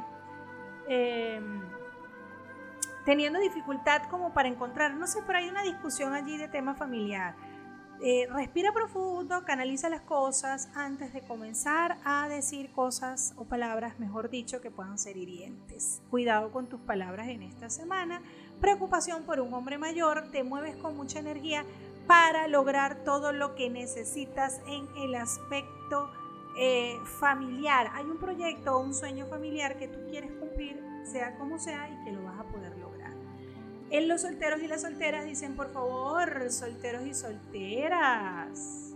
em, teniendo dificultad como para encontrar, no sé, pero hay una discusión allí de tema familiar. Eh, respira profundo, canaliza las cosas antes de comenzar a decir cosas o palabras, mejor dicho, que puedan ser hirientes. Cuidado con tus palabras en esta semana. Preocupación por un hombre mayor, te mueves con mucha energía, para lograr todo lo que necesitas en el aspecto eh, familiar. Hay un proyecto o un sueño familiar que tú quieres cumplir, sea como sea, y que lo En los solteros y las solteras dicen, por favor, solteros y solteras.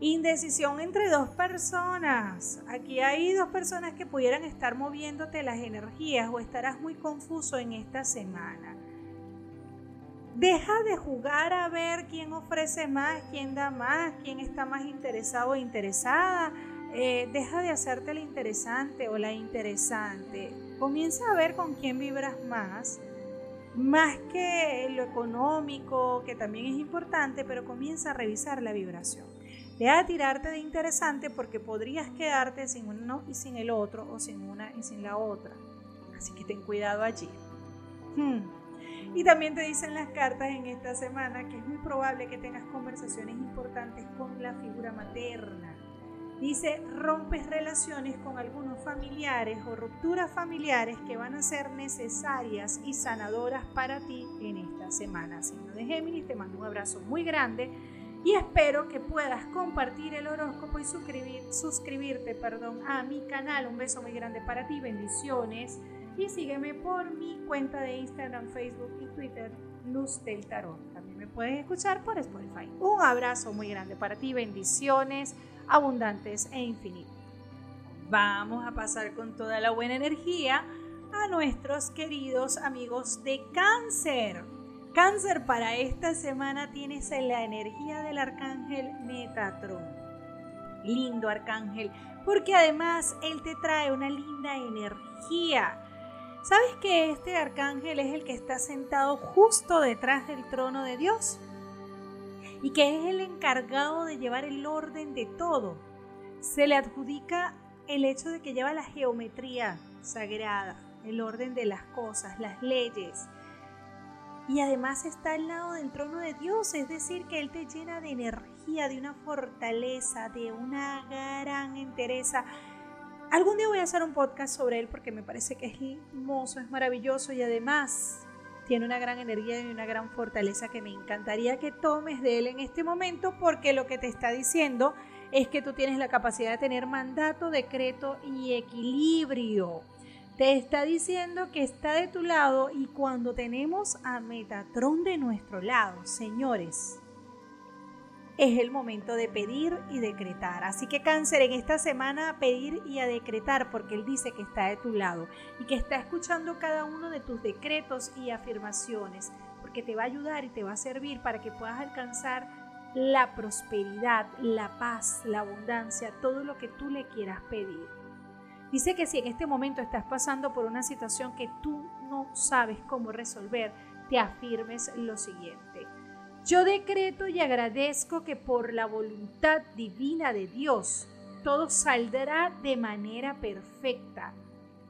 Indecisión entre dos personas. Aquí hay dos personas que pudieran estar moviéndote las energías o estarás muy confuso en esta semana. Deja de jugar a ver quién ofrece más, quién da más, quién está más interesado o interesada. Eh, deja de hacerte la interesante o la interesante. Comienza a ver con quién vibras más más que lo económico, que también es importante, pero comienza a revisar la vibración. Deja de tirarte de interesante porque podrías quedarte sin uno y sin el otro, o sin una y sin la otra. Así que ten cuidado allí. Hmm. Y también te dicen las cartas en esta semana que es muy probable que tengas conversaciones importantes con la figura materna Dice, rompes relaciones con algunos familiares o rupturas familiares que van a ser necesarias y sanadoras para ti en esta semana. Signo de Géminis, te mando un abrazo muy grande y espero que puedas compartir el horóscopo y suscribir, suscribirte perdón, a mi canal. Un beso muy grande para ti, bendiciones. Y sígueme por mi cuenta de Instagram, Facebook y Twitter, Luz del Tarot. También me puedes escuchar por Spotify. Un abrazo muy grande para ti, bendiciones abundantes e infinitos. Vamos a pasar con toda la buena energía a nuestros queridos amigos de cáncer. Cáncer, para esta semana tienes la energía del arcángel Metatron. Lindo arcángel, porque además él te trae una linda energía. ¿Sabes que este arcángel es el que está sentado justo detrás del trono de Dios? Y que es el encargado de llevar el orden de todo. Se le adjudica el hecho de que lleva la geometría sagrada, el orden de las cosas, las leyes. Y además está al lado del trono de Dios, es decir, que Él te llena de energía, de una fortaleza, de una gran entereza. Algún día voy a hacer un podcast sobre Él porque me parece que es hermoso, es maravilloso y además tiene una gran energía y una gran fortaleza que me encantaría que tomes de él en este momento porque lo que te está diciendo es que tú tienes la capacidad de tener mandato, decreto y equilibrio. Te está diciendo que está de tu lado y cuando tenemos a Metatron de nuestro lado, señores, es el momento de pedir y decretar. Así que cáncer en esta semana a pedir y a decretar porque Él dice que está de tu lado y que está escuchando cada uno de tus decretos y afirmaciones porque te va a ayudar y te va a servir para que puedas alcanzar la prosperidad, la paz, la abundancia, todo lo que tú le quieras pedir. Dice que si en este momento estás pasando por una situación que tú no sabes cómo resolver, te afirmes lo siguiente. Yo decreto y agradezco que por la voluntad divina de Dios todo saldrá de manera perfecta.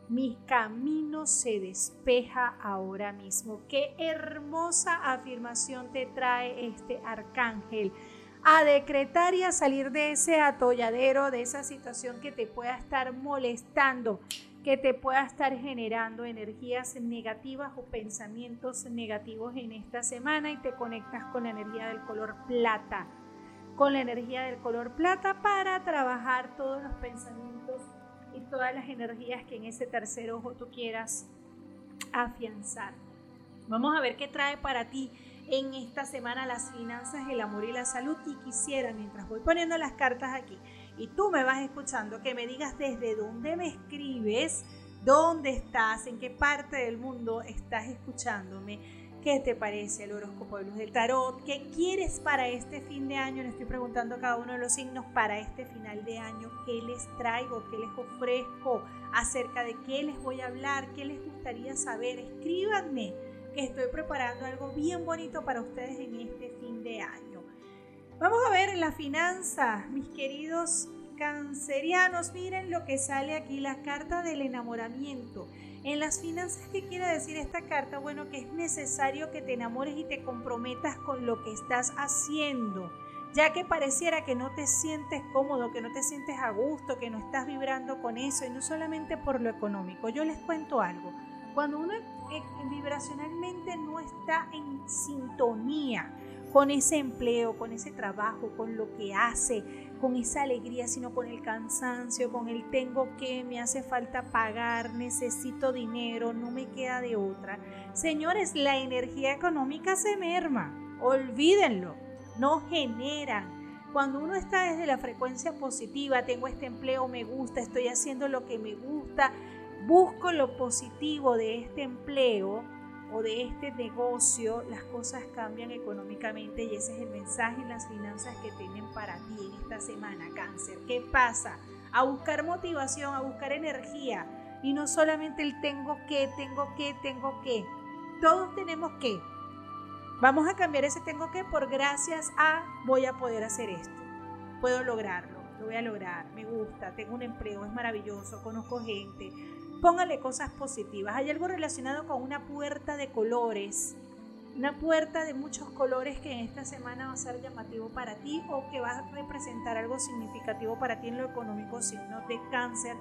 Mi camino se despeja ahora mismo. Qué hermosa afirmación te trae este arcángel. A decretar y a salir de ese atolladero, de esa situación que te pueda estar molestando que te pueda estar generando energías negativas o pensamientos negativos en esta semana y te conectas con la energía del color plata, con la energía del color plata para trabajar todos los pensamientos y todas las energías que en ese tercer ojo tú quieras afianzar. Vamos a ver qué trae para ti en esta semana las finanzas, el amor y la salud y quisiera mientras voy poniendo las cartas aquí y tú me vas escuchando, que me digas desde dónde me escribes, dónde estás, en qué parte del mundo estás escuchándome, qué te parece el horóscopo de luz del tarot, qué quieres para este fin de año. Le estoy preguntando a cada uno de los signos para este final de año, qué les traigo, qué les ofrezco, acerca de qué les voy a hablar, qué les gustaría saber. Escríbanme que estoy preparando algo bien bonito para ustedes en este fin de año. Vamos a ver la finanza, mis queridos cancerianos. Miren lo que sale aquí, la carta del enamoramiento. En las finanzas, ¿qué quiere decir esta carta? Bueno, que es necesario que te enamores y te comprometas con lo que estás haciendo, ya que pareciera que no te sientes cómodo, que no te sientes a gusto, que no estás vibrando con eso, y no solamente por lo económico. Yo les cuento algo. Cuando uno vibracionalmente no está en sintonía, con ese empleo, con ese trabajo, con lo que hace, con esa alegría, sino con el cansancio, con el tengo que, me hace falta pagar, necesito dinero, no me queda de otra. Señores, la energía económica se merma, olvídenlo, no generan Cuando uno está desde la frecuencia positiva, tengo este empleo, me gusta, estoy haciendo lo que me gusta, busco lo positivo de este empleo o de este negocio, las cosas cambian económicamente y ese es el mensaje en las finanzas que tienen para ti en esta semana, cáncer. ¿Qué pasa? A buscar motivación, a buscar energía y no solamente el tengo que, tengo que, tengo que. Todos tenemos que. Vamos a cambiar ese tengo que por gracias a voy a poder hacer esto. Puedo lograrlo, lo voy a lograr, me gusta, tengo un empleo, es maravilloso, conozco gente. Póngale cosas positivas. Hay algo relacionado con una puerta de colores, una puerta de muchos colores que en esta semana va a ser llamativo para ti o que va a representar algo significativo para ti en lo económico, signo de cáncer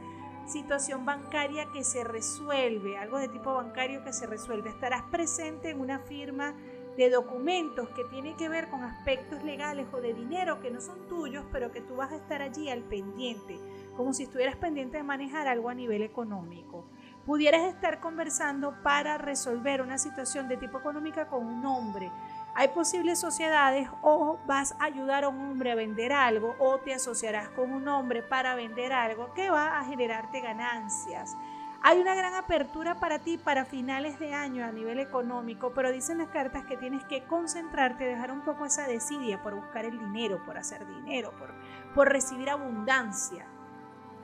situación bancaria que se resuelve, algo de tipo bancario que se resuelve. Estarás presente en una firma de documentos que tiene que ver con aspectos legales o de dinero que no son tuyos, pero que tú vas a estar allí al pendiente, como si estuvieras pendiente de manejar algo a nivel económico. Pudieras estar conversando para resolver una situación de tipo económica con un hombre. Hay posibles sociedades o vas a ayudar a un hombre a vender algo o te asociarás con un hombre para vender algo que va a generarte ganancias. Hay una gran apertura para ti para finales de año a nivel económico, pero dicen las cartas que tienes que concentrarte, dejar un poco esa desidia por buscar el dinero, por hacer dinero, por, por recibir abundancia.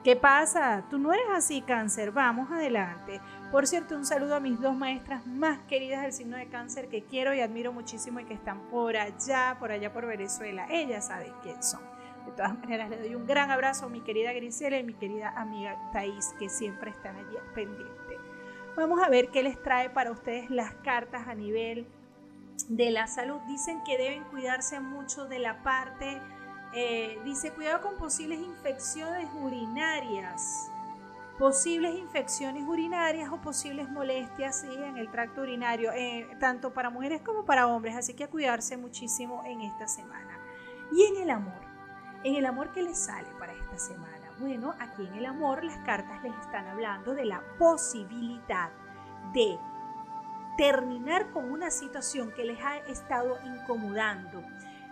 ¿Qué pasa? Tú no eres así, cáncer. Vamos adelante. Por cierto, un saludo a mis dos maestras más queridas del signo de cáncer que quiero y admiro muchísimo y que están por allá, por allá por Venezuela. Ellas saben quién son. De todas maneras, le doy un gran abrazo a mi querida Grisela y mi querida amiga Thais, que siempre están allí pendientes. Vamos a ver qué les trae para ustedes las cartas a nivel de la salud. Dicen que deben cuidarse mucho de la parte, eh, dice, cuidado con posibles infecciones urinarias posibles infecciones urinarias o posibles molestias en el tracto urinario, eh, tanto para mujeres como para hombres, así que a cuidarse muchísimo en esta semana. Y en el amor, en el amor que les sale para esta semana. Bueno, aquí en el amor las cartas les están hablando de la posibilidad de terminar con una situación que les ha estado incomodando.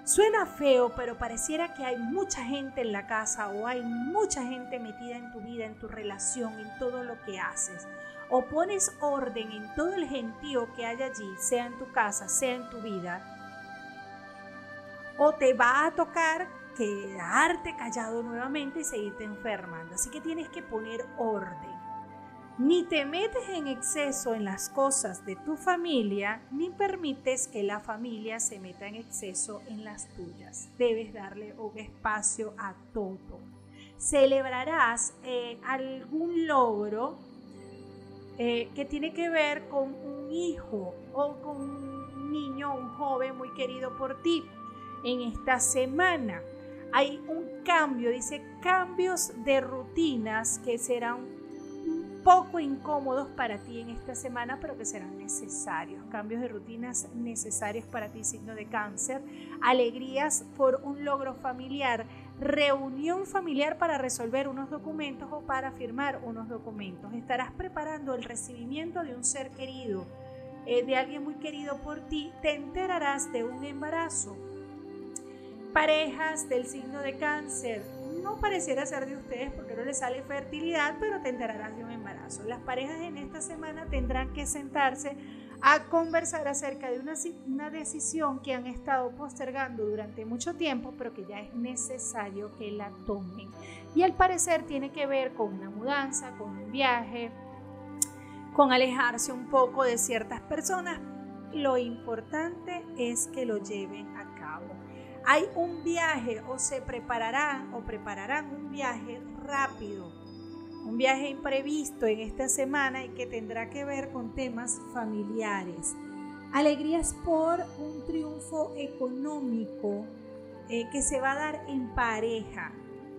Suena feo, pero pareciera que hay mucha gente en la casa o hay mucha gente metida en tu vida, en tu relación, en todo lo que haces. O pones orden en todo el gentío que hay allí, sea en tu casa, sea en tu vida. O te va a tocar quedarte callado nuevamente y seguirte enfermando. Así que tienes que poner orden. Ni te metes en exceso en las cosas de tu familia, ni permites que la familia se meta en exceso en las tuyas. Debes darle un espacio a todo. Celebrarás eh, algún logro eh, que tiene que ver con un hijo o con un niño, un joven muy querido por ti en esta semana hay un cambio, dice cambios de rutinas que serán poco incómodos para ti en esta semana, pero que serán necesarios. Cambios de rutinas necesarios para ti, signo de cáncer. Alegrías por un logro familiar. Reunión familiar para resolver unos documentos o para firmar unos documentos. Estarás preparando el recibimiento de un ser querido, eh, de alguien muy querido por ti. Te enterarás de un embarazo parejas del signo de cáncer. No pareciera ser de ustedes porque no les sale fertilidad, pero te enterarás de un embarazo. Las parejas en esta semana tendrán que sentarse a conversar acerca de una, una decisión que han estado postergando durante mucho tiempo, pero que ya es necesario que la tomen. Y al parecer tiene que ver con una mudanza, con un viaje, con alejarse un poco de ciertas personas. Lo importante es que lo lleven a hay un viaje o se prepararán o prepararán un viaje rápido, un viaje imprevisto en esta semana y que tendrá que ver con temas familiares. Alegrías por un triunfo económico eh, que se va a dar en pareja.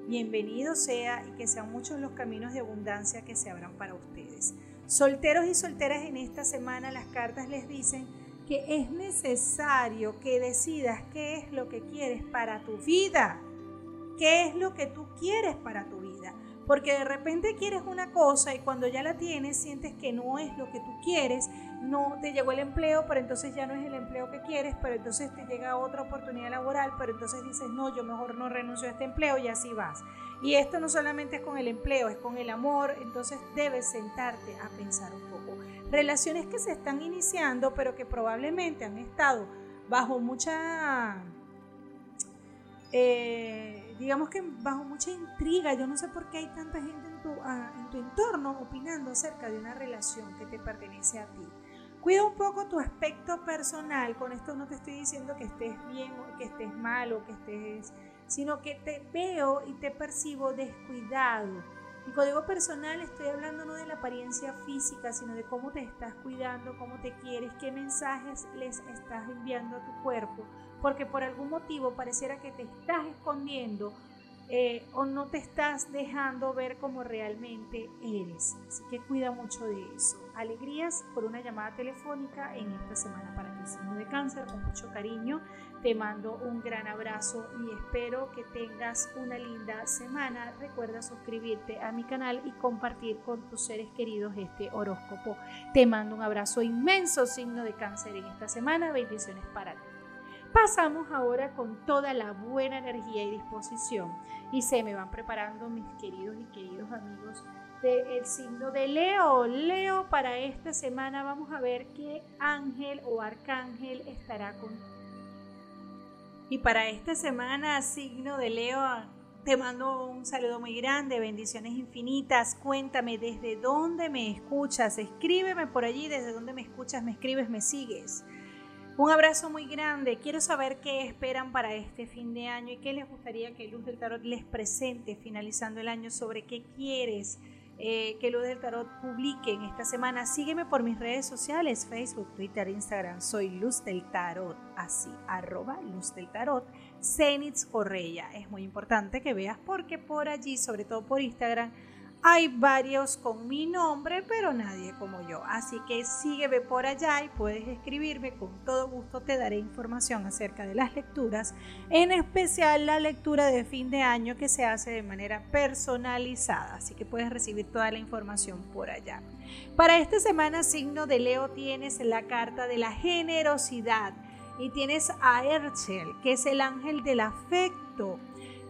Bienvenido sea y que sean muchos los caminos de abundancia que se abran para ustedes. Solteros y solteras en esta semana las cartas les dicen que es necesario que decidas qué es lo que quieres para tu vida. ¿Qué es lo que tú quieres para tu vida? Porque de repente quieres una cosa y cuando ya la tienes sientes que no es lo que tú quieres, no te llegó el empleo, pero entonces ya no es el empleo que quieres, pero entonces te llega otra oportunidad laboral, pero entonces dices, no, yo mejor no renuncio a este empleo y así vas. Y esto no solamente es con el empleo, es con el amor, entonces debes sentarte a pensar un poco. Relaciones que se están iniciando, pero que probablemente han estado bajo mucha... Eh, digamos que bajo mucha intriga, yo no sé por qué hay tanta gente en tu, en tu entorno opinando acerca de una relación que te pertenece a ti. Cuida un poco tu aspecto personal, con esto no te estoy diciendo que estés bien o que estés mal o que estés, sino que te veo y te percibo descuidado. Y código personal estoy hablando no de la apariencia física, sino de cómo te estás cuidando, cómo te quieres, qué mensajes les estás enviando a tu cuerpo, porque por algún motivo pareciera que te estás escondiendo eh, o no te estás dejando ver como realmente eres. Así que cuida mucho de eso. Alegrías por una llamada telefónica en esta semana para ti, signo de cáncer, con mucho cariño. Te mando un gran abrazo y espero que tengas una linda semana. Recuerda suscribirte a mi canal y compartir con tus seres queridos este horóscopo. Te mando un abrazo inmenso, signo de cáncer en esta semana. Bendiciones para ti. Pasamos ahora con toda la buena energía y disposición y se me van preparando mis queridos y queridos amigos del signo de Leo. Leo, para esta semana vamos a ver qué ángel o arcángel estará con. Y para esta semana, signo de Leo, te mando un saludo muy grande, bendiciones infinitas. Cuéntame desde dónde me escuchas, escríbeme por allí, desde dónde me escuchas, me escribes, me sigues. Un abrazo muy grande. Quiero saber qué esperan para este fin de año y qué les gustaría que Luz del Tarot les presente finalizando el año sobre qué quieres eh, que Luz del Tarot publique en esta semana. Sígueme por mis redes sociales, Facebook, Twitter, Instagram. Soy Luz del Tarot, así, arroba Luz del Tarot. Zenitz Correia. Es muy importante que veas porque por allí, sobre todo por Instagram, hay varios con mi nombre, pero nadie como yo. Así que sígueme por allá y puedes escribirme. Con todo gusto te daré información acerca de las lecturas, en especial la lectura de fin de año que se hace de manera personalizada. Así que puedes recibir toda la información por allá. Para esta semana, signo de Leo, tienes la carta de la generosidad y tienes a Erchel, que es el ángel del afecto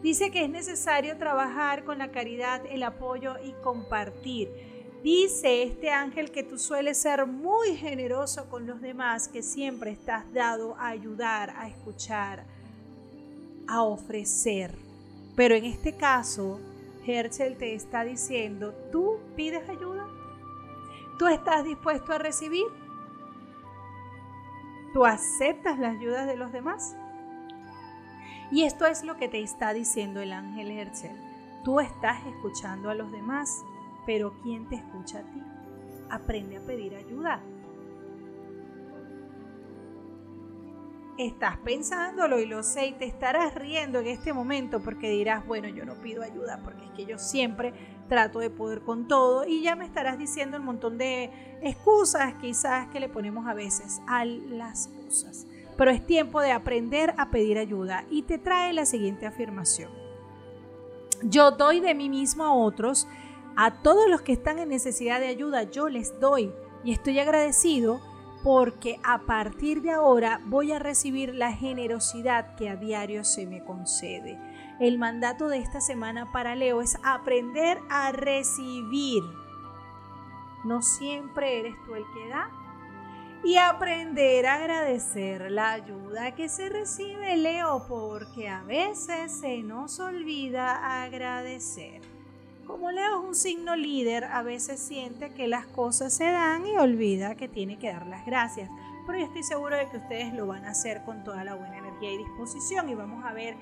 Dice que es necesario trabajar con la caridad, el apoyo y compartir. Dice este ángel que tú sueles ser muy generoso con los demás, que siempre estás dado a ayudar, a escuchar, a ofrecer. Pero en este caso, Herschel te está diciendo, ¿tú pides ayuda? ¿Tú estás dispuesto a recibir? ¿Tú aceptas las ayudas de los demás? Y esto es lo que te está diciendo el ángel Herzl. Tú estás escuchando a los demás, pero ¿quién te escucha a ti? Aprende a pedir ayuda. Estás pensándolo y lo sé y te estarás riendo en este momento porque dirás, bueno, yo no pido ayuda porque es que yo siempre trato de poder con todo y ya me estarás diciendo un montón de excusas quizás que le ponemos a veces a las cosas pero es tiempo de aprender a pedir ayuda y te trae la siguiente afirmación. Yo doy de mí mismo a otros, a todos los que están en necesidad de ayuda, yo les doy y estoy agradecido porque a partir de ahora voy a recibir la generosidad que a diario se me concede. El mandato de esta semana para Leo es aprender a recibir. No siempre eres tú el que da, y aprender a agradecer la ayuda que se recibe, Leo, porque a veces se nos olvida agradecer. Como Leo es un signo líder, a veces siente que las cosas se dan y olvida que tiene que dar las gracias. Pero yo estoy seguro de que ustedes lo van a hacer con toda la buena energía y disposición y vamos a ver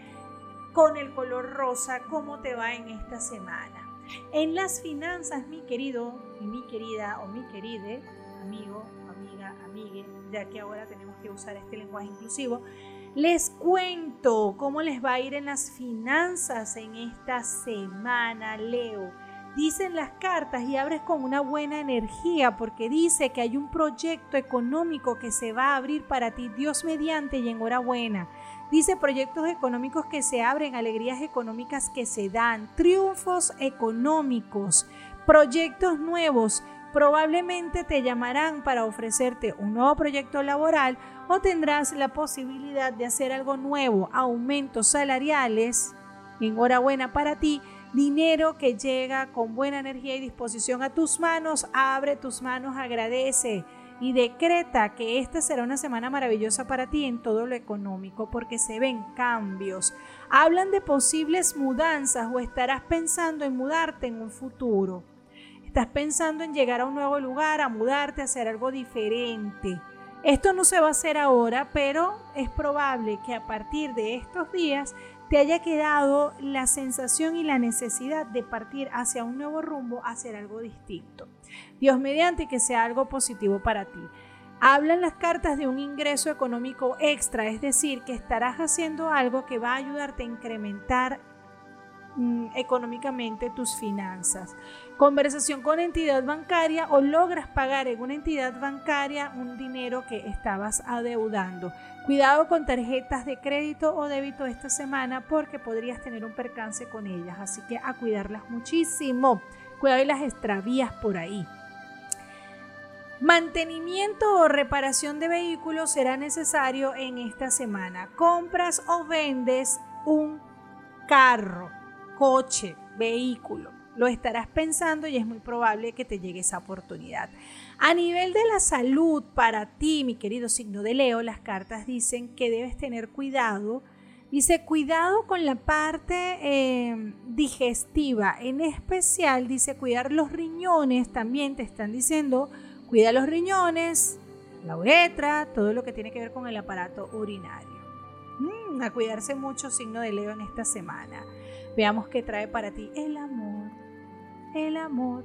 con el color rosa cómo te va en esta semana. En las finanzas, mi querido y mi querida o mi queride amigo, ya que ahora tenemos que usar este lenguaje inclusivo, les cuento cómo les va a ir en las finanzas en esta semana, Leo. Dicen las cartas y abres con una buena energía porque dice que hay un proyecto económico que se va a abrir para ti, Dios mediante y enhorabuena. Dice proyectos económicos que se abren, alegrías económicas que se dan, triunfos económicos, proyectos nuevos. Probablemente te llamarán para ofrecerte un nuevo proyecto laboral o tendrás la posibilidad de hacer algo nuevo, aumentos salariales. Enhorabuena para ti dinero que llega con buena energía y disposición a tus manos. Abre tus manos, agradece y decreta que esta será una semana maravillosa para ti en todo lo económico porque se ven cambios. Hablan de posibles mudanzas o estarás pensando en mudarte en un futuro. Estás pensando en llegar a un nuevo lugar, a mudarte, a hacer algo diferente. Esto no se va a hacer ahora, pero es probable que a partir de estos días te haya quedado la sensación y la necesidad de partir hacia un nuevo rumbo, hacer algo distinto. Dios mediante que sea algo positivo para ti. Hablan las cartas de un ingreso económico extra, es decir, que estarás haciendo algo que va a ayudarte a incrementar mm, económicamente tus finanzas. Conversación con entidad bancaria o logras pagar en una entidad bancaria un dinero que estabas adeudando. Cuidado con tarjetas de crédito o débito esta semana porque podrías tener un percance con ellas, así que a cuidarlas muchísimo. Cuidado y las extravías por ahí. Mantenimiento o reparación de vehículos será necesario en esta semana. Compras o vendes un carro, coche, vehículo. Lo estarás pensando y es muy probable que te llegue esa oportunidad. A nivel de la salud para ti, mi querido signo de Leo, las cartas dicen que debes tener cuidado. Dice, cuidado con la parte em, digestiva. En especial, dice, cuidar los riñones. También te están diciendo Cuida los riñones, la uretra, todo lo que tiene que ver con el aparato urinario. Mm, a cuidarse mucho signo de Leo en esta semana. Veamos qué trae para ti el amor. El amor.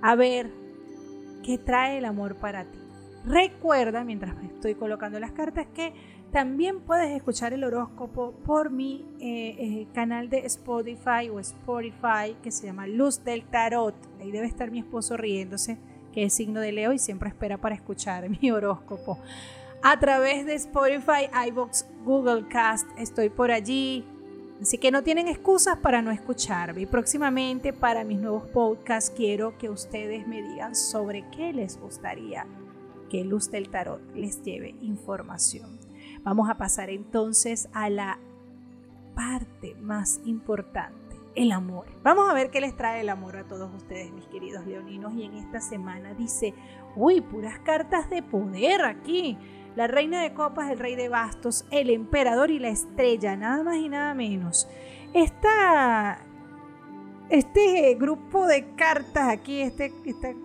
A ver, ¿qué trae el amor para ti? Recuerda, mientras estoy colocando las cartas, que también puedes escuchar el horóscopo por mi eh, eh, canal de Spotify o Spotify que se llama Luz del Tarot. Ahí debe estar mi esposo riéndose que es signo de Leo y siempre espera para escuchar mi horóscopo. A través de Spotify, iBox, Google Cast, estoy por allí. Así que no tienen excusas para no escucharme. Y próximamente para mis nuevos podcasts quiero que ustedes me digan sobre qué les gustaría que Luz del Tarot les lleve información. Vamos a pasar entonces a la parte más importante el amor. Vamos a ver qué les trae el amor a todos ustedes, mis queridos leoninos. Y en esta semana dice, uy, puras cartas de poder aquí. La reina de copas, el rey de bastos, el emperador y la estrella, nada más y nada menos. Esta, este grupo de cartas aquí, este, este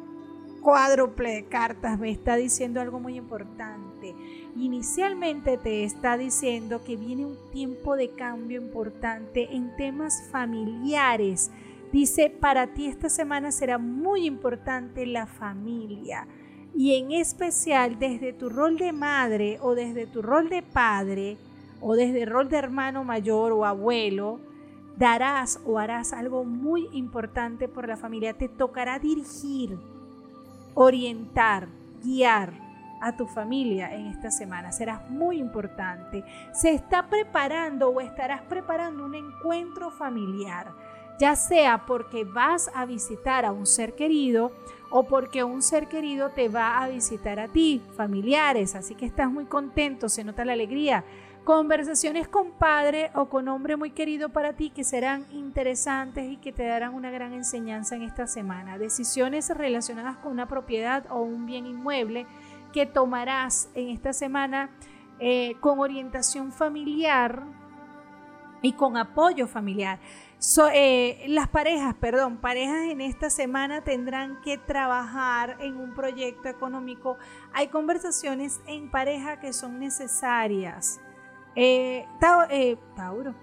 cuádruple de cartas me está diciendo algo muy importante inicialmente te está diciendo que viene un tiempo de cambio importante en temas familiares. Dice, para ti esta semana será muy importante la familia y en especial desde tu rol de madre o desde tu rol de padre o desde el rol de hermano mayor o abuelo, darás o harás algo muy importante por la familia. Te tocará dirigir, orientar, guiar, a tu familia en esta semana. Será muy importante. Se está preparando o estarás preparando un encuentro familiar, ya sea porque vas a visitar a un ser querido o porque un ser querido te va a visitar a ti, familiares. Así que estás muy contento, se nota la alegría. Conversaciones con padre o con hombre muy querido para ti que serán interesantes y que te darán una gran enseñanza en esta semana. Decisiones relacionadas con una propiedad o un bien inmueble que tomarás en esta semana eh, con orientación familiar y con apoyo familiar. Eh, las parejas, perdón, parejas en esta semana tendrán que trabajar en un proyecto económico. Hay conversaciones en pareja que son necesarias. Eh, Tauro,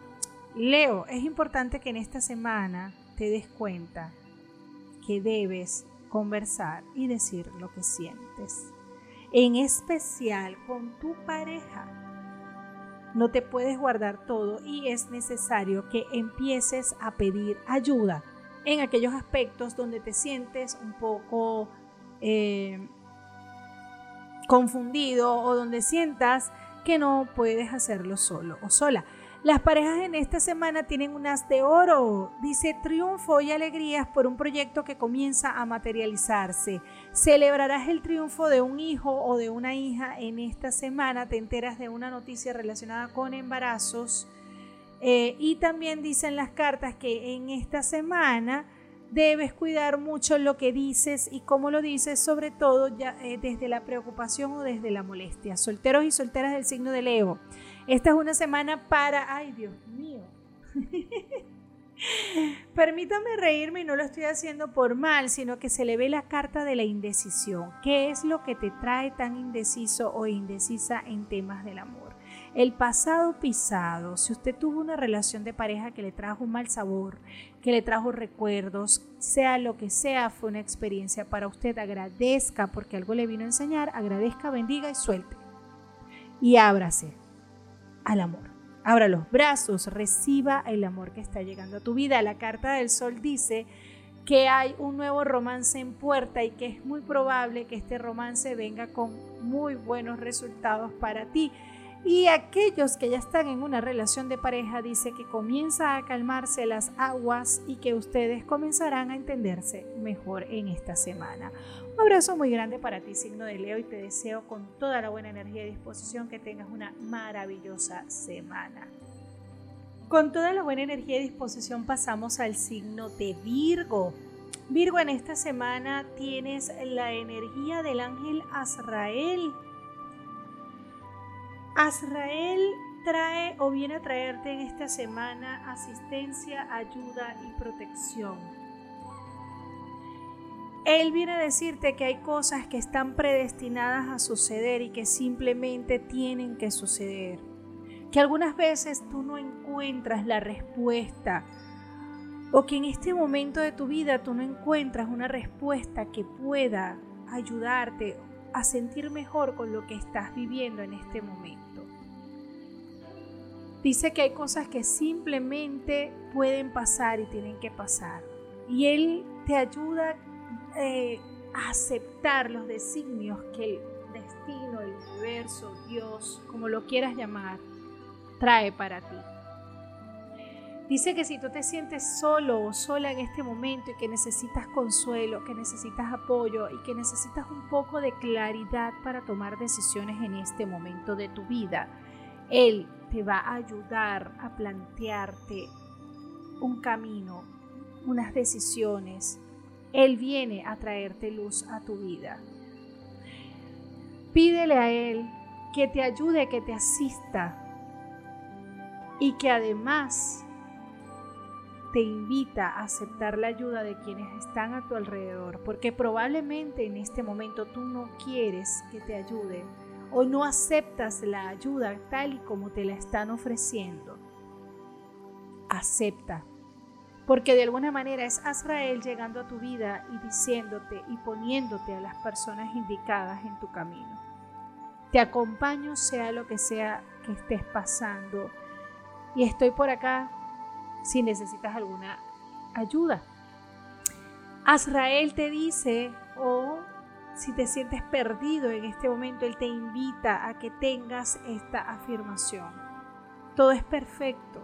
Leo, es importante que en esta semana te des cuenta que debes conversar y decir lo que sientes en especial con tu pareja. No te puedes guardar todo y es necesario que empieces a pedir ayuda en aquellos aspectos donde te sientes un poco eh, confundido o donde sientas que no puedes hacerlo solo o sola. Las parejas en esta semana tienen un as de oro. Dice triunfo y alegrías por un proyecto que comienza a materializarse. Celebrarás el triunfo de un hijo o de una hija en esta semana. Te enteras de una noticia relacionada con embarazos. Eh, y también dicen las cartas que en esta semana debes cuidar mucho lo que dices y cómo lo dices, sobre todo ya, eh, desde la preocupación o desde la molestia. Solteros y solteras del signo de Leo. Esta es una semana para... ¡Ay, Dios mío! Permítame reírme y no lo estoy haciendo por mal, sino que se le ve la carta de la indecisión. ¿Qué es lo que te trae tan indeciso o indecisa en temas del amor? El pasado pisado, si usted tuvo una relación de pareja que le trajo un mal sabor, que le trajo recuerdos, sea lo que sea, fue una experiencia para usted, agradezca porque algo le vino a enseñar, agradezca, bendiga y suelte. Y ábrase al amor. Abra los brazos, reciba el amor que está llegando a tu vida. La carta del sol dice que hay un nuevo romance en puerta y que es muy probable que este romance venga con muy buenos resultados para ti. Y aquellos que ya están en una relación de pareja dice que comienza a calmarse las aguas y que ustedes comenzarán a entenderse mejor en esta semana. Un abrazo muy grande para ti, signo de Leo, y te deseo con toda la buena energía y disposición que tengas una maravillosa semana. Con toda la buena energía y disposición pasamos al signo de Virgo. Virgo, en esta semana tienes la energía del ángel Azrael Azrael trae o viene a traerte en esta semana asistencia, ayuda y protección. Él viene a decirte que hay cosas que están predestinadas a suceder y que simplemente tienen que suceder. Que algunas veces tú no encuentras la respuesta o que en este momento de tu vida tú no encuentras una respuesta que pueda ayudarte a sentir mejor con lo que estás viviendo en este momento. Dice que hay cosas que simplemente pueden pasar y tienen que pasar. Y Él te ayuda eh, aceptar los designios que el destino, el universo, Dios, como lo quieras llamar, trae para ti. Dice que si tú te sientes solo o sola en este momento y que necesitas consuelo, que necesitas apoyo y que necesitas un poco de claridad para tomar decisiones en este momento de tu vida, Él te va a ayudar a plantearte un camino, unas decisiones. Él viene a traerte luz a tu vida. Pídele a Él que te ayude, que te asista y que además te invita a aceptar la ayuda de quienes están a tu alrededor, porque probablemente en este momento tú no quieres que te ayuden o no aceptas la ayuda tal y como te la están ofreciendo, acepta. Porque de alguna manera es Azrael llegando a tu vida y diciéndote y poniéndote a las personas indicadas en tu camino. Te acompaño sea lo que sea que estés pasando y estoy por acá si necesitas alguna ayuda. Azrael te dice, oh si te sientes perdido en este momento, Él te invita a que tengas esta afirmación. Todo es perfecto.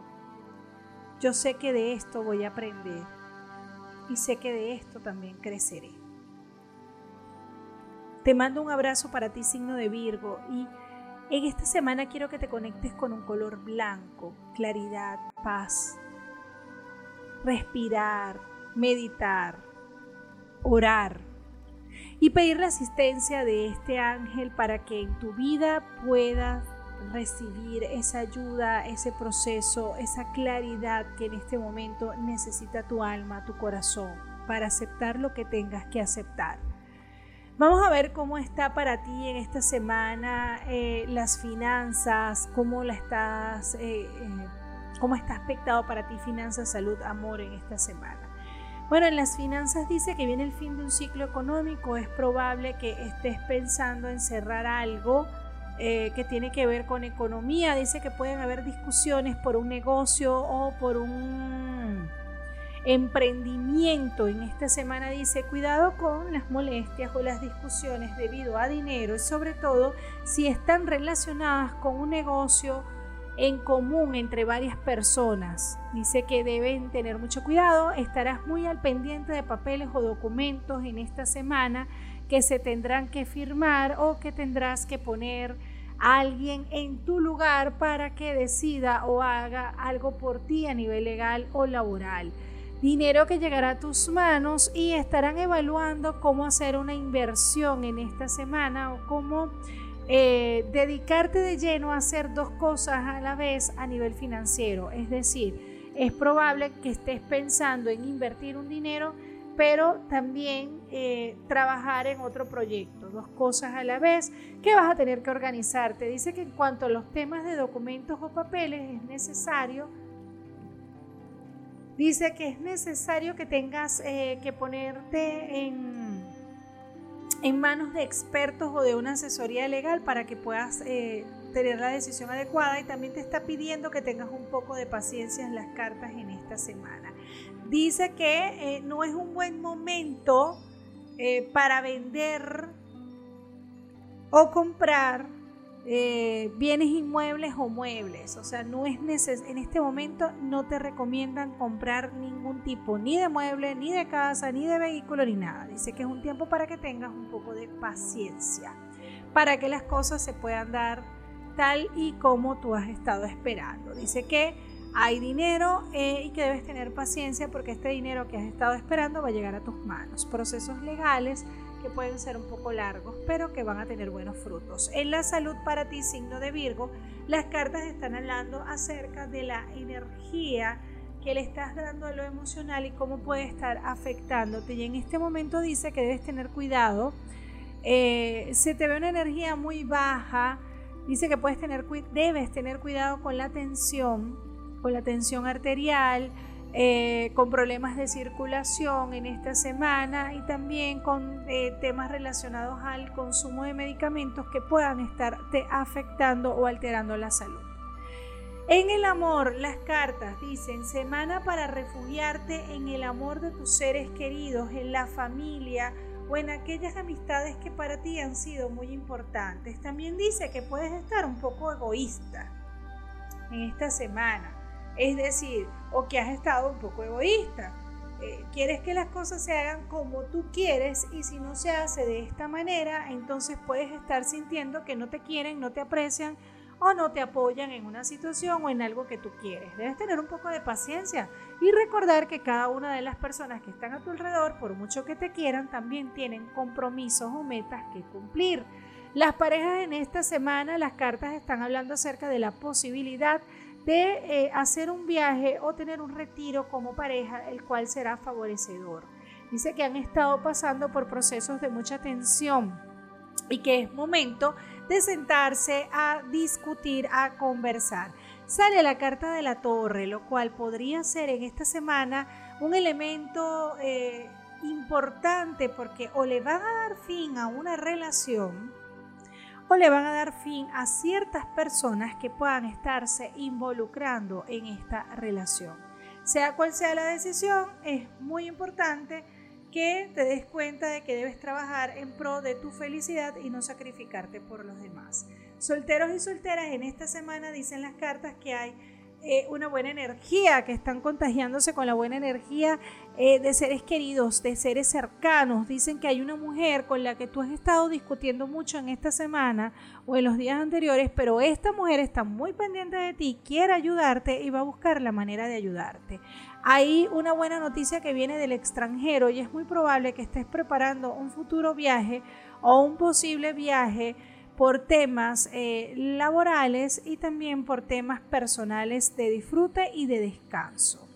Yo sé que de esto voy a aprender y sé que de esto también creceré. Te mando un abrazo para ti, signo de Virgo, y en esta semana quiero que te conectes con un color blanco, claridad, paz, respirar, meditar, orar y pedir la asistencia de este ángel para que en tu vida puedas recibir esa ayuda, ese proceso, esa claridad que en este momento necesita tu alma, tu corazón, para aceptar lo que tengas que aceptar. Vamos a ver cómo está para ti en esta semana eh, las finanzas, cómo la estás, eh, eh, cómo está aspectado para ti finanzas, salud, amor en esta semana. Bueno, en las finanzas dice que viene el fin de un ciclo económico. Es probable que estés pensando en cerrar algo eh, que tiene que ver con economía. Dice que pueden haber discusiones por un negocio o por un emprendimiento en esta semana dice cuidado con las molestias o las discusiones debido a dinero y sobre todo si están relacionadas con un negocio en común entre varias personas. Dice que deben tener mucho cuidado, estarás muy al pendiente de papeles o documentos en esta semana que se tendrán que firmar o que tendrás que poner alguien en tu lugar para que decida o haga algo por ti a nivel legal o laboral. Dinero que llegará a tus manos y estarán evaluando cómo hacer una inversión en esta semana o cómo eh, dedicarte de lleno a hacer dos cosas a la vez a nivel financiero. Es decir, es probable que estés pensando en invertir un dinero, pero también eh, trabajar en otro proyecto, dos cosas a la vez que vas a tener que organizarte. Dice que en cuanto a los temas de documentos o papeles es necesario dice que es necesario que tengas eh, que ponerte en manos de expertos o de una asesoría legal para que puedas eh, tener la decisión adecuada y también te está pidiendo que tengas un poco de paciencia en las cartas en esta semana. Dice que eh, no es un buen momento eh, para vender o comprar eh, bienes inmuebles o muebles. O sea, no es en este momento no te recomiendan comprar ningún tipo ni de mueble, ni de casa, ni de vehículo, ni nada. Dice que es un tiempo para que tengas un poco de paciencia, para que las cosas se puedan dar tal y como tú has estado esperando. Dice que hay dinero eh, y que debes tener paciencia porque este dinero que has estado esperando va a llegar a tus manos. Procesos legales que pueden ser un poco largos, pero que van a tener buenos frutos. En la salud para ti, signo de Virgo, las cartas están hablando acerca de la energía que le estás dando a lo emocional y cómo puede estar afectándote. Y en este momento dice que debes tener cuidado. Eh, se te ve una energía muy baja. Dice que puedes tener, debes tener cuidado con la tensión, con la tensión arterial, eh, con problemas de circulación en esta semana y también con eh, temas relacionados al consumo de medicamentos que puedan estarte afectando o alterando la salud. En el amor, las cartas dicen semana para refugiarte en el amor de tus seres queridos, en la familia o en aquellas amistades que para ti han sido muy importantes. También dice que puedes estar un poco egoísta en esta semana es decir, o que has estado un poco egoísta. Eh, quieres que las cosas se hagan como tú quieres y si no se hace de esta manera, entonces puedes estar sintiendo que no te quieren, no te aprecian o no te apoyan en una situación o en algo que tú quieres. Debes tener un poco de paciencia y recordar que cada una de las personas que están a tu alrededor, por mucho que te quieran, también tienen compromisos o metas que cumplir. Las parejas en esta semana, las cartas están hablando acerca de la posibilidad de eh, hacer un viaje o tener un retiro como pareja, el cual será favorecedor. Dice que han estado pasando por procesos de mucha tensión y que es momento de sentarse a discutir, a conversar. Sale la carta de la torre, lo cual podría ser en esta semana un elemento eh, importante porque o le va a dar fin a una relación, o le van a dar fin a ciertas personas que puedan estarse involucrando en esta relación. Sea cual sea la decisión, es muy importante que te des cuenta de que debes trabajar en pro de tu felicidad y no sacrificarte por los demás. Solteros y solteras en esta semana dicen las cartas que hay eh, una buena energía, que están contagiándose con la buena energía eh, de seres queridos, de seres cercanos. Dicen que hay una mujer con la que tú has estado discutiendo mucho en esta semana o en los días anteriores, pero esta mujer está muy pendiente de ti, quiere ayudarte y va a buscar la manera de ayudarte. Hay una buena noticia que viene del extranjero y es muy probable que estés preparando un futuro viaje o un posible viaje por temas eh, laborales y también por temas personales de disfrute y de descanso.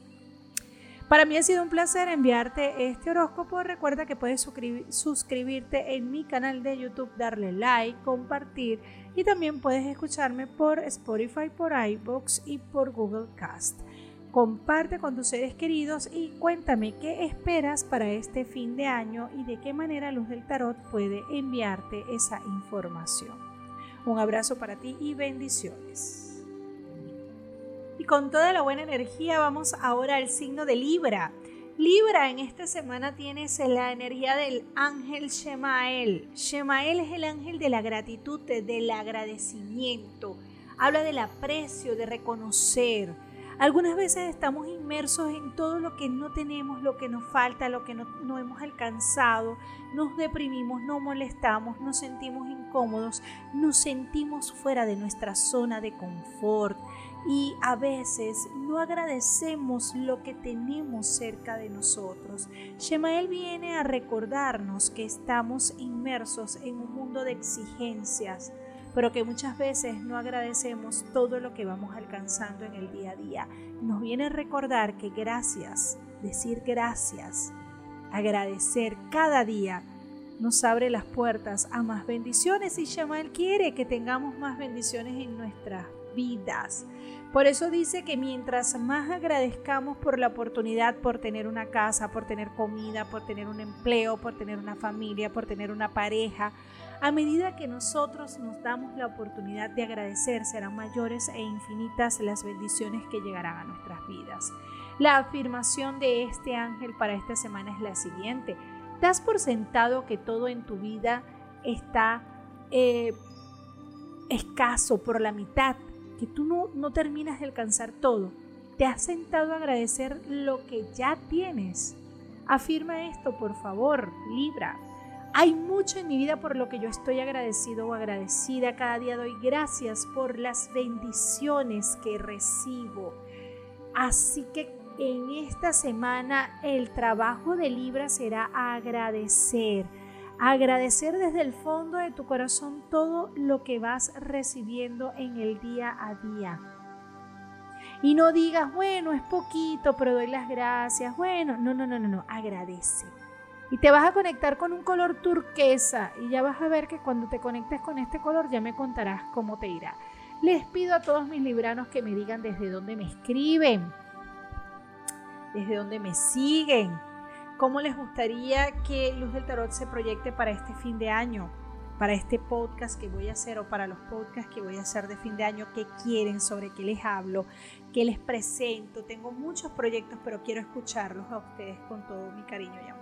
Para mí ha sido un placer enviarte este horóscopo. Recuerda que puedes suscribirte en mi canal de YouTube, darle like, compartir y también puedes escucharme por Spotify, por iBox y por Google Cast comparte con tus seres queridos y cuéntame qué esperas para este fin de año y de qué manera Luz del Tarot puede enviarte esa información. Un abrazo para ti y bendiciones. Y con toda la buena energía vamos ahora al signo de Libra. Libra, en esta semana tienes la energía del ángel Shemael. Shemael es el ángel de la gratitud, del agradecimiento. Habla del aprecio, de reconocer. Algunas veces estamos inmersos en todo lo que no tenemos, lo que nos falta, lo que no, hemos alcanzado. Nos deprimimos, nos molestamos, nos sentimos incómodos, nos sentimos fuera de nuestra zona de confort y a veces no agradecemos lo que tenemos cerca de nosotros. Shemael viene a recordarnos que estamos inmersos en un mundo de exigencias, pero que muchas veces no agradecemos todo lo que vamos alcanzando en el día a día. Nos viene a recordar que gracias, decir gracias, agradecer cada día, nos abre las puertas a más bendiciones y Shemael quiere que tengamos más bendiciones en nuestras vidas. Por eso dice que mientras más agradezcamos por la oportunidad, por tener una casa, por tener comida, por tener un empleo, por tener una familia, por tener una pareja, a medida que nosotros nos damos la oportunidad de agradecer, serán mayores e infinitas las bendiciones que llegarán a nuestras vidas. La afirmación de este ángel para esta semana es la siguiente. Das por sentado que todo en tu vida está eh, escaso por la mitad que tú no, no terminas de alcanzar todo. Te has sentado a agradecer lo que ya tienes. Afirma esto, por favor, Libra. Hay mucho en mi vida por lo que yo estoy agradecido o agradecida. Cada día doy gracias por las bendiciones que recibo. Así que en esta semana el trabajo de Libra será agradecer Agradecer desde el fondo de tu corazón todo lo que vas recibiendo en el día a día. Y no digas, bueno, es poquito, pero doy las gracias. Bueno, no, no, no, no, no, agradece. Y te vas a conectar con un color turquesa y ya vas a ver que cuando te conectes con este color ya me contarás cómo te irá. Les pido a todos mis libranos que me digan desde dónde me escriben, desde dónde me siguen, ¿Cómo les gustaría que Luz del Tarot se proyecte para este fin de año? Para este podcast que voy a hacer o para los podcasts que voy a hacer de fin de año, ¿qué quieren? ¿Sobre qué les hablo? ¿Qué les presento? Tengo muchos proyectos, pero quiero escucharlos a ustedes con todo mi cariño y amor.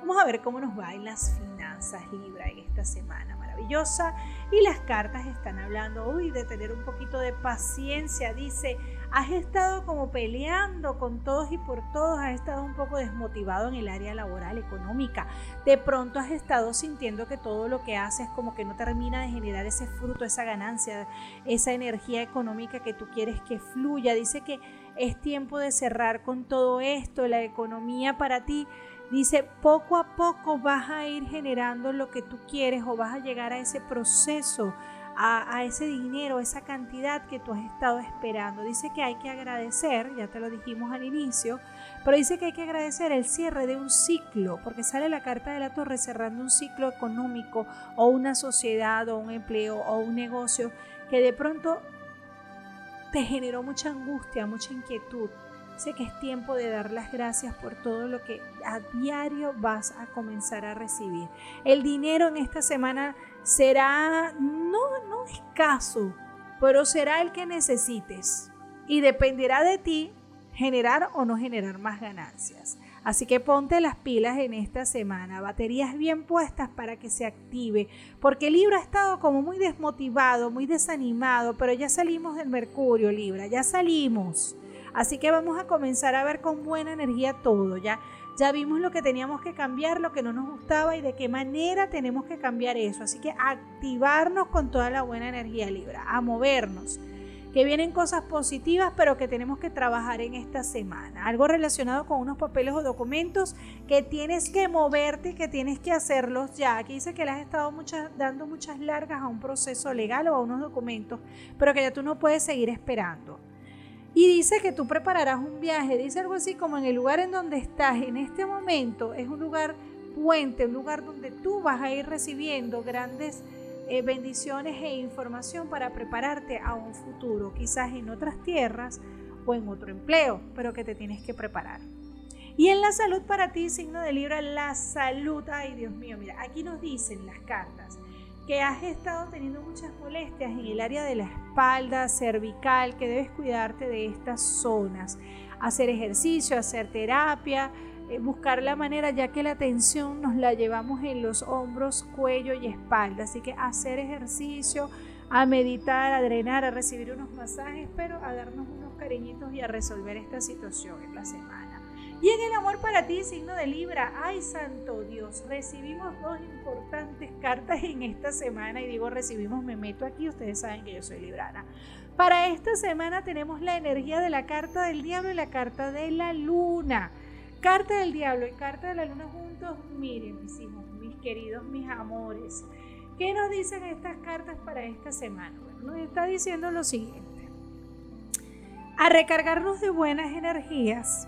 Vamos a ver cómo nos va en las finanzas Libra en esta semana maravillosa. Y las cartas están hablando, uy, de tener un poquito de paciencia. Dice, has estado como peleando con todos y por todos, has estado un poco desmotivado en el área laboral, económica. De pronto has estado sintiendo que todo lo que haces como que no termina de generar ese fruto, esa ganancia, esa energía económica que tú quieres que fluya. Dice que es tiempo de cerrar con todo esto, la economía para ti Dice, poco a poco vas a ir generando lo que tú quieres o vas a llegar a ese proceso, a, ese dinero, esa cantidad que tú has estado esperando. Dice que hay que agradecer, ya te lo dijimos al inicio, pero dice que hay que agradecer el cierre de un ciclo, porque sale la carta de la torre cerrando un ciclo económico o una sociedad o un empleo o un negocio que de pronto te generó mucha angustia, mucha inquietud Que es tiempo de dar las gracias por todo lo que a diario vas a comenzar a recibir. El dinero en esta semana será no, no escaso, pero será el que necesites y dependerá de ti generar o no generar más ganancias. Así que ponte las pilas en esta semana, baterías bien puestas para que se active, porque Libra ha estado como muy desmotivado, muy desanimado, pero ya salimos del Mercurio, Libra, ya salimos. Así que vamos a comenzar a ver con buena energía todo. Ya, ya vimos lo que teníamos que cambiar, lo que no nos gustaba y de qué manera tenemos que cambiar eso. Así que activarnos con toda la buena energía Libra, a movernos. Que vienen cosas positivas, pero que tenemos que trabajar en esta semana. Algo relacionado con unos papeles o documentos que tienes que moverte y que tienes que hacerlos ya. Aquí dice que le has estado dando muchas largas a un proceso legal o a unos documentos, pero que ya tú no puedes seguir esperando. Y dice que tú prepararás un viaje, dice algo así como en el lugar en donde estás en este momento es un lugar puente, un lugar donde tú vas a ir recibiendo grandes eh, bendiciones e información para prepararte a un futuro, quizás en otras tierras o en otro empleo, pero que te tienes que preparar. Y en la salud para ti, signo de Libra, la salud, ay Dios mío, mira, aquí nos dicen las cartas que has estado teniendo muchas molestias en el área de la espalda, cervical, que debes cuidarte de estas zonas. Hacer ejercicio, hacer terapia, eh, buscar la manera, ya que la tensión nos la llevamos en los hombros, cuello y espalda. Así que hacer ejercicio, a meditar, a drenar, a recibir unos masajes, pero a darnos unos cariñitos y a resolver esta situación en la semana. Y en el amor para ti, signo de Libra, ay santo Dios, recibimos dos importantes cartas en esta semana y digo recibimos, me meto aquí, ustedes saben que yo soy librana. Para esta semana tenemos la energía de la carta del diablo y la carta de la luna. Carta del diablo y carta de la luna juntos, miren mis hijos, mis queridos, mis amores. ¿Qué nos dicen estas cartas para esta semana? Bueno, nos está diciendo lo siguiente. A recargarnos de buenas energías,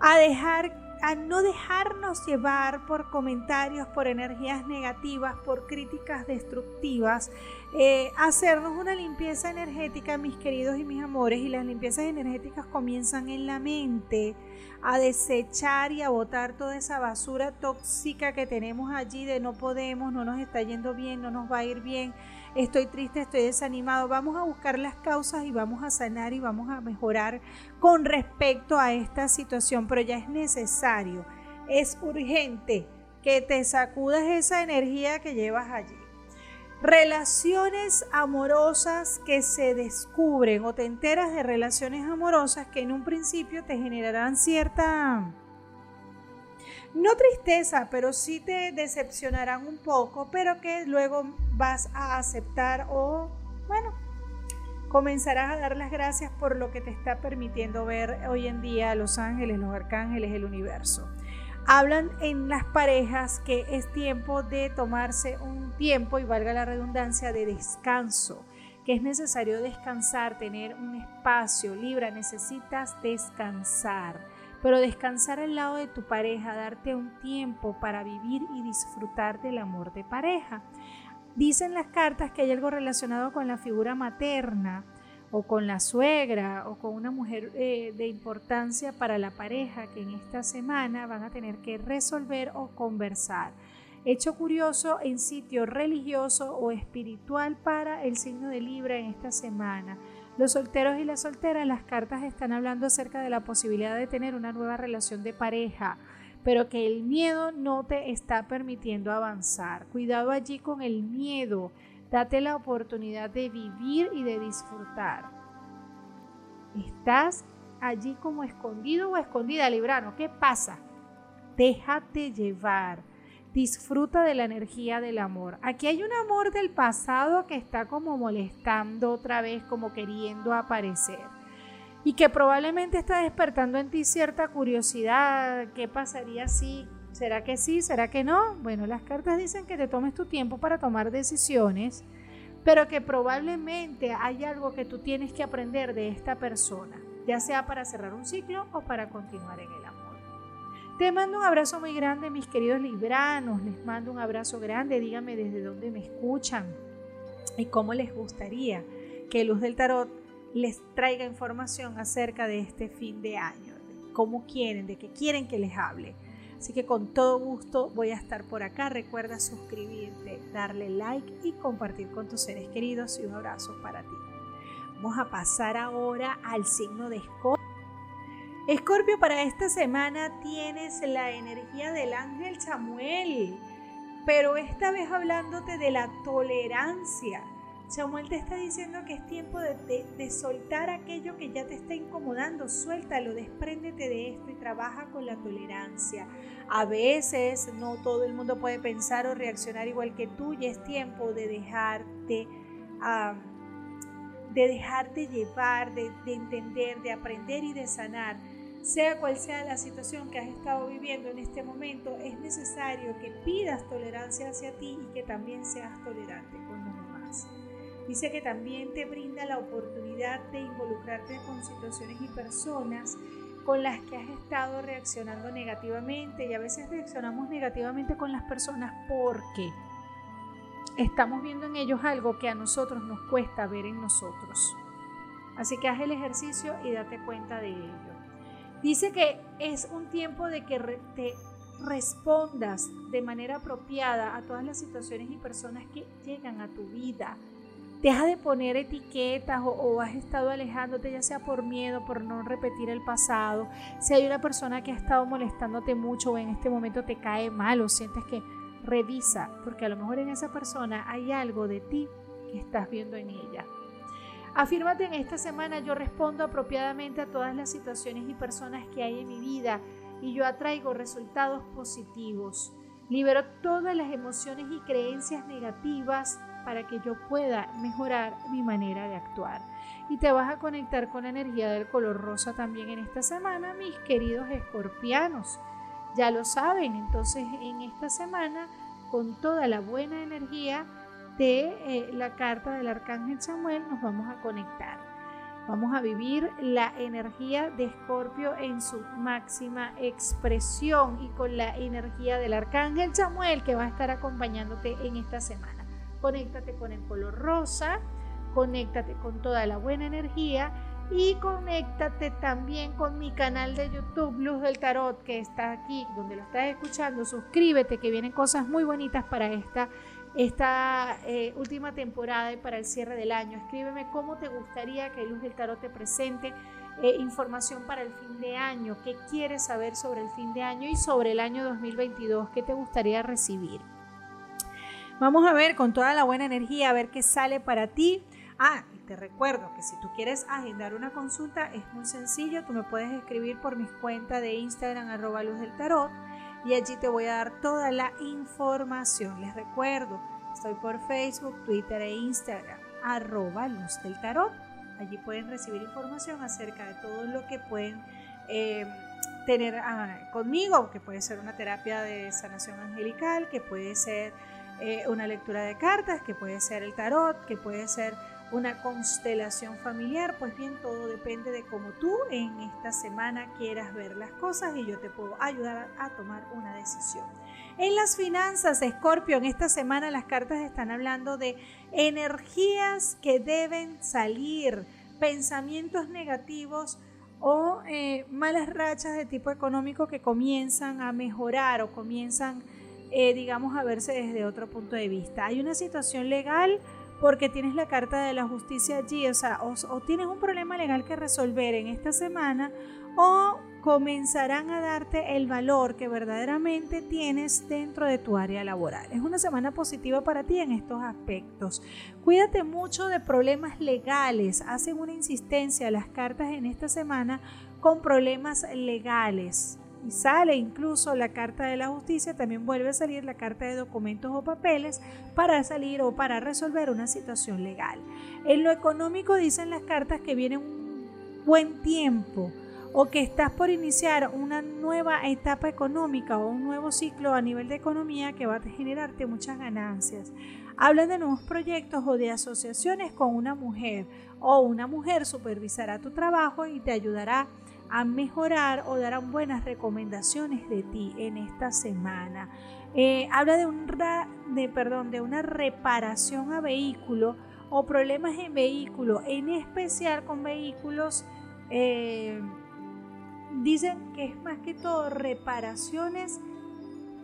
a dejar a no dejarnos llevar por comentarios, por energías negativas, por críticas destructivas, eh, hacernos una limpieza energética, mis queridos y mis amores, y las limpiezas energéticas comienzan en la mente, a desechar y a botar toda esa basura tóxica que tenemos allí de no podemos, no nos está yendo bien, no nos va a ir bien, estoy triste, estoy desanimado. Vamos a buscar las causas y vamos a sanar y vamos a mejorar con respecto a esta situación, pero ya es necesario, es urgente que te sacudas esa energía que llevas allí. Relaciones amorosas que se descubren o te enteras de relaciones amorosas que en un principio te generarán cierta no tristeza, pero sí te decepcionarán un poco, pero que luego vas a aceptar o, bueno, comenzarás a dar las gracias por lo que te está permitiendo ver hoy en día los ángeles, los arcángeles, el universo. Hablan en las parejas que es tiempo de tomarse un tiempo, y valga la redundancia, de descanso, que es necesario descansar, tener un espacio libre, necesitas descansar pero descansar al lado de tu pareja, darte un tiempo para vivir y disfrutar del amor de pareja. Dicen las cartas que hay algo relacionado con la figura materna o con la suegra o con una mujer eh, de importancia para la pareja que en esta semana van a tener que resolver o conversar. Hecho curioso en sitio religioso o espiritual para el signo de Libra en esta semana. Los solteros y las solteras, las cartas están hablando acerca de la posibilidad de tener una nueva relación de pareja, pero que el miedo no te está permitiendo avanzar. Cuidado allí con el miedo. Date la oportunidad de vivir y de disfrutar. Estás allí como escondido o escondida, Librano. ¿Qué pasa? Déjate llevar disfruta de la energía del amor. Aquí hay un amor del pasado que está como molestando otra vez, como queriendo aparecer. Y que probablemente está despertando en ti cierta curiosidad. ¿Qué pasaría si? ¿Será que sí? ¿Será que no? Bueno, las cartas dicen que te tomes tu tiempo para tomar decisiones, pero que probablemente hay algo que tú tienes que aprender de esta persona, ya sea para cerrar un ciclo o para continuar en el amor. Te mando un abrazo muy grande, mis queridos libranos. Les mando un abrazo grande. Díganme desde dónde me escuchan y cómo les gustaría que Luz del Tarot les traiga información acerca de este fin de año, cómo quieren, de qué quieren que les hable. Así que con todo gusto voy a estar por acá. Recuerda suscribirte, darle like y compartir con tus seres queridos y un abrazo para ti. Vamos a pasar ahora al signo de Escorpio. Escorpio, para esta semana tienes la energía del ángel Samuel, pero esta vez hablándote de la tolerancia. Samuel te está diciendo que es tiempo de, soltar aquello que ya te está incomodando, suéltalo, despréndete de esto y trabaja con la tolerancia. A veces no todo el mundo puede pensar o reaccionar igual que tú y es tiempo de dejarte, de dejarte llevar, de entender, de aprender y de sanar sea cual sea la situación que has estado viviendo en este momento, es necesario que pidas tolerancia hacia ti y que también seas tolerante con los demás. Dice que también te brinda la oportunidad de involucrarte con situaciones y personas con las que has estado reaccionando negativamente y a veces reaccionamos negativamente con las personas porque estamos viendo en ellos algo que a nosotros nos cuesta ver en nosotros. Así que haz el ejercicio y date cuenta de ello. Dice que es un tiempo de que te respondas de manera apropiada a todas las situaciones y personas que llegan a tu vida. Deja de poner etiquetas o, has estado alejándote ya sea por miedo, por no repetir el pasado. Si hay una persona que ha estado molestándote mucho o en este momento te cae mal o sientes que revisa, porque a lo mejor en esa persona hay algo de ti que estás viendo en ella. Afírmate en esta semana, yo respondo apropiadamente a todas las situaciones y personas que hay en mi vida y yo atraigo resultados positivos. Libero todas las emociones y creencias negativas para que yo pueda mejorar mi manera de actuar. Y te vas a conectar con la energía del color rosa también en esta semana, mis queridos escorpianos. Ya lo saben, entonces en esta semana, con toda la buena energía de eh, la carta del arcángel Samuel, nos vamos a conectar. Vamos a vivir la energía de Escorpio en su máxima expresión y con la energía del arcángel Samuel que va a estar acompañándote en esta semana. Conéctate con el color rosa, conéctate con toda la buena energía y conéctate también con mi canal de YouTube Luz del Tarot que está aquí donde lo estás escuchando. Suscríbete que vienen cosas muy bonitas para esta esta eh, última temporada y para el cierre del año. Escríbeme cómo te gustaría que Luz del Tarot te presente eh, información para el fin de año, qué quieres saber sobre el fin de año y sobre el año 2022, qué te gustaría recibir. Vamos a ver con toda la buena energía, a ver qué sale para ti. Ah, y te recuerdo que si tú quieres agendar una consulta es muy sencillo, tú me puedes escribir por mis cuentas de Instagram arroba luz del tarot y allí te voy a dar toda la información. Les recuerdo, estoy por Facebook, Twitter e Instagram, arroba luz del tarot. Allí pueden recibir información acerca de todo lo que pueden eh, tener ah, conmigo, que puede ser una terapia de sanación angelical, que puede ser eh, una lectura de cartas, que puede ser el tarot, que puede ser una constelación familiar, pues bien, todo depende de cómo tú en esta semana quieras ver las cosas y yo te puedo ayudar a, tomar una decisión. En las finanzas, Scorpio, en esta semana las cartas están hablando de energías que deben salir, pensamientos negativos o eh, malas rachas de tipo económico que comienzan a mejorar o comienzan, eh, digamos, a verse desde otro punto de vista. Hay una situación legal porque tienes la carta de la justicia allí, o sea, o, tienes un problema legal que resolver en esta semana, o comenzarán a darte el valor que verdaderamente tienes dentro de tu área laboral. Es una semana positiva para ti en estos aspectos. Cuídate mucho de problemas legales. Hacen una insistencia las cartas en esta semana con problemas legales y sale incluso la carta de la justicia, también vuelve a salir la carta de documentos o papeles para salir o para resolver una situación legal. En lo económico dicen las cartas que viene un buen tiempo o que estás por iniciar una nueva etapa económica o un nuevo ciclo a nivel de economía que va a generarte muchas ganancias. Hablan de nuevos proyectos o de asociaciones con una mujer o una mujer supervisará tu trabajo y te ayudará a mejorar o darán buenas recomendaciones de ti en esta semana. Eh, habla de, un de, perdón, de una reparación a vehículo o problemas en vehículo, en especial con vehículos. Eh, dicen que es más que todo reparaciones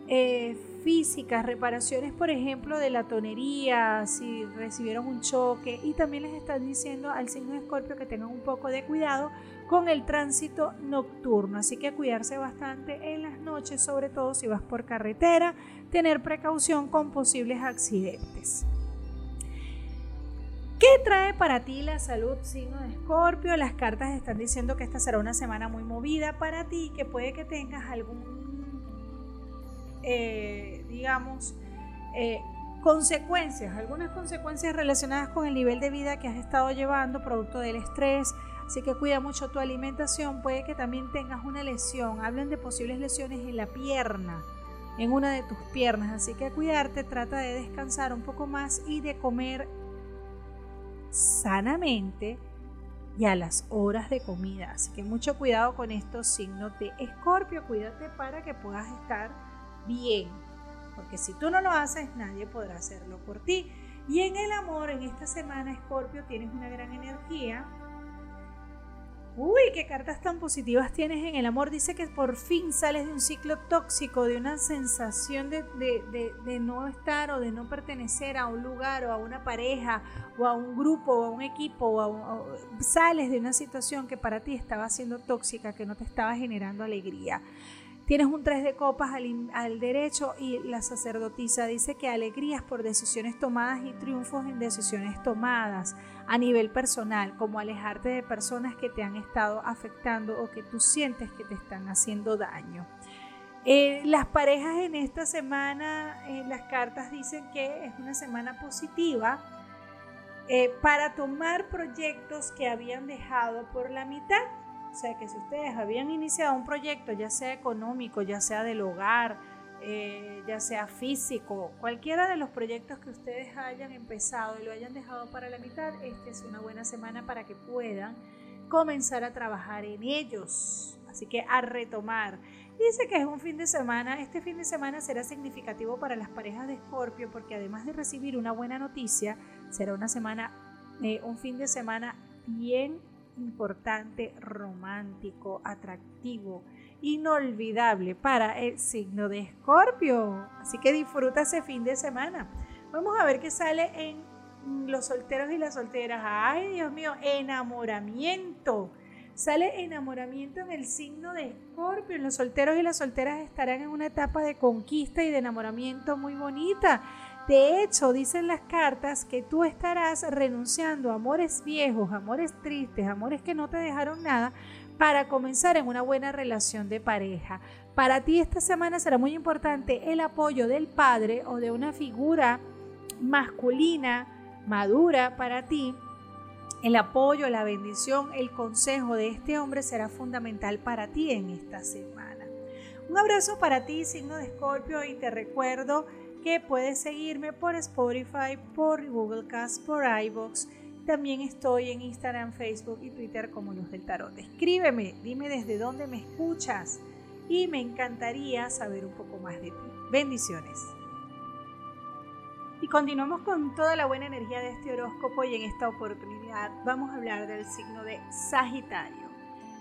eh, físicas, reparaciones, por ejemplo, de la tonería, si recibieron un choque, y también les están diciendo al signo de Escorpio que tengan un poco de cuidado con el tránsito nocturno, así que cuidarse bastante en las noches, sobre todo si vas por carretera, tener precaución con posibles accidentes. ¿Qué trae para ti la salud signo de Escorpio? Las cartas están diciendo que esta será una semana muy movida para ti, que puede que tengas algún eh, digamos, eh, consecuencias, algunas consecuencias relacionadas con el nivel de vida que has estado llevando, producto del estrés. Así que cuida mucho tu alimentación. Puede que también tengas una lesión. Hablan de posibles lesiones en la pierna, en una de tus piernas. Así que cuidarte, trata de descansar un poco más y de comer sanamente y a las horas de comida. Así que mucho cuidado con estos signos de escorpio. Cuídate para que puedas estar bien. Porque si tú no lo haces, nadie podrá hacerlo por ti. Y en el amor, en esta semana, Escorpio, tienes una gran energía Uy, qué cartas tan positivas tienes en el amor. Dice que por fin sales de un ciclo tóxico, de una sensación de, no estar o de no pertenecer a un lugar o a una pareja o a un grupo o a un equipo. O sales de una situación que para ti estaba siendo tóxica, que no te estaba generando alegría. Tienes un tres de copas al, derecho y la sacerdotisa dice que alegrías por decisiones tomadas y triunfos en decisiones tomadas a nivel personal, como alejarte de personas que te han estado afectando o que tú sientes que te están haciendo daño. Eh, las parejas en esta semana, en las cartas dicen que es una semana positiva eh, para tomar proyectos que habían dejado por la mitad o sea que si ustedes habían iniciado un proyecto, ya sea económico, ya sea del hogar, eh, ya sea físico, cualquiera de los proyectos que ustedes hayan empezado y lo hayan dejado para la mitad, esta es una buena semana para que puedan comenzar a trabajar en ellos. Así que a retomar. Dice que es un fin de semana, este fin de semana será significativo para las parejas de Escorpio porque además de recibir una buena noticia, será una semana, eh, un fin de semana bien importante, romántico, atractivo, inolvidable para el signo de Escorpio. Así que disfruta ese fin de semana. Vamos a ver qué sale en los solteros y las solteras. Ay, Dios mío, enamoramiento. Sale enamoramiento en el signo de Escorpio. Los solteros y las solteras estarán en una etapa de conquista y de enamoramiento muy bonita. De hecho, dicen las cartas que tú estarás renunciando a amores viejos, amores tristes, amores que no te dejaron nada, para comenzar en una buena relación de pareja. Para ti esta semana será muy importante el apoyo del padre o de una figura masculina madura para ti. El apoyo, la bendición, el consejo de este hombre será fundamental para ti en esta semana. Un abrazo para ti, signo de Escorpio, y te recuerdo que puedes seguirme por Spotify, por Google Cast, por iBox. También estoy en Instagram, Facebook y Twitter como Luz del Tarot. Escríbeme, dime desde dónde me escuchas y me encantaría saber un poco más de ti. Bendiciones. Y continuamos con toda la buena energía de este horóscopo y en esta oportunidad vamos a hablar del signo de Sagitario.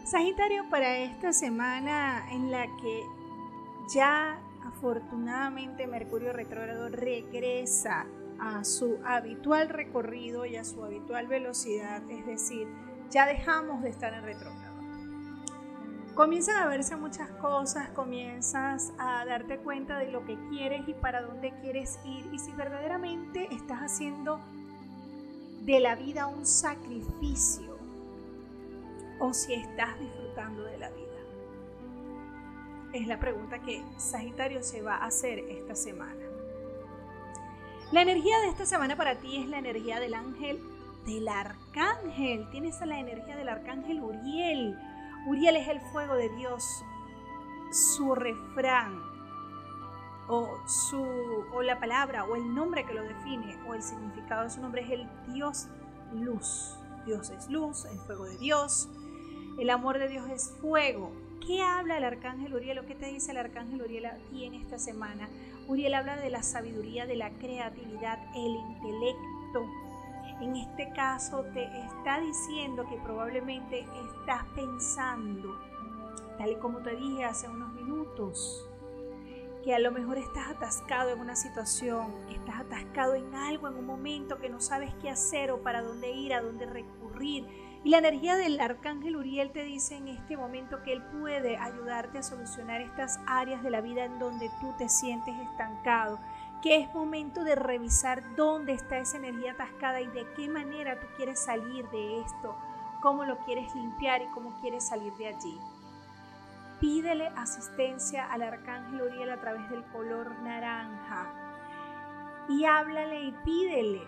Sagitario para esta semana en la que ya afortunadamente Mercurio retrógrado regresa a su habitual recorrido y a su habitual velocidad, es decir, ya dejamos de estar en retrógrado. Comienzan a verse muchas cosas, comienzas a darte cuenta de lo que quieres y para dónde quieres ir y si verdaderamente estás haciendo de la vida un sacrificio o si estás disfrutando de la vida es la pregunta que Sagitario se va a hacer esta semana. La energía de esta semana para ti es la energía del ángel, del arcángel. Tienes la energía del arcángel Uriel. Uriel es el fuego de Dios. Su refrán o, su, o la palabra o el nombre que lo define o el significado de su nombre es el Dios luz. Dios es luz, el fuego de Dios. El amor de Dios es fuego. ¿Qué habla el arcángel Uriel o qué te dice el arcángel Uriel aquí en esta semana? Uriel habla de la sabiduría, de la creatividad, el intelecto. En este caso te está diciendo que probablemente estás pensando, tal y como te dije hace unos minutos, que a lo mejor estás atascado en una situación, estás atascado en algo, en un momento que no sabes qué hacer o para dónde ir, a dónde recurrir y la energía del arcángel Uriel te dice en este momento que él puede ayudarte a solucionar estas áreas de la vida en donde tú te sientes estancado, que es momento de revisar dónde está esa energía atascada y de qué manera tú quieres salir de esto, cómo lo quieres limpiar y cómo quieres salir de allí. Pídele asistencia al arcángel Uriel a través del color naranja y háblale y pídele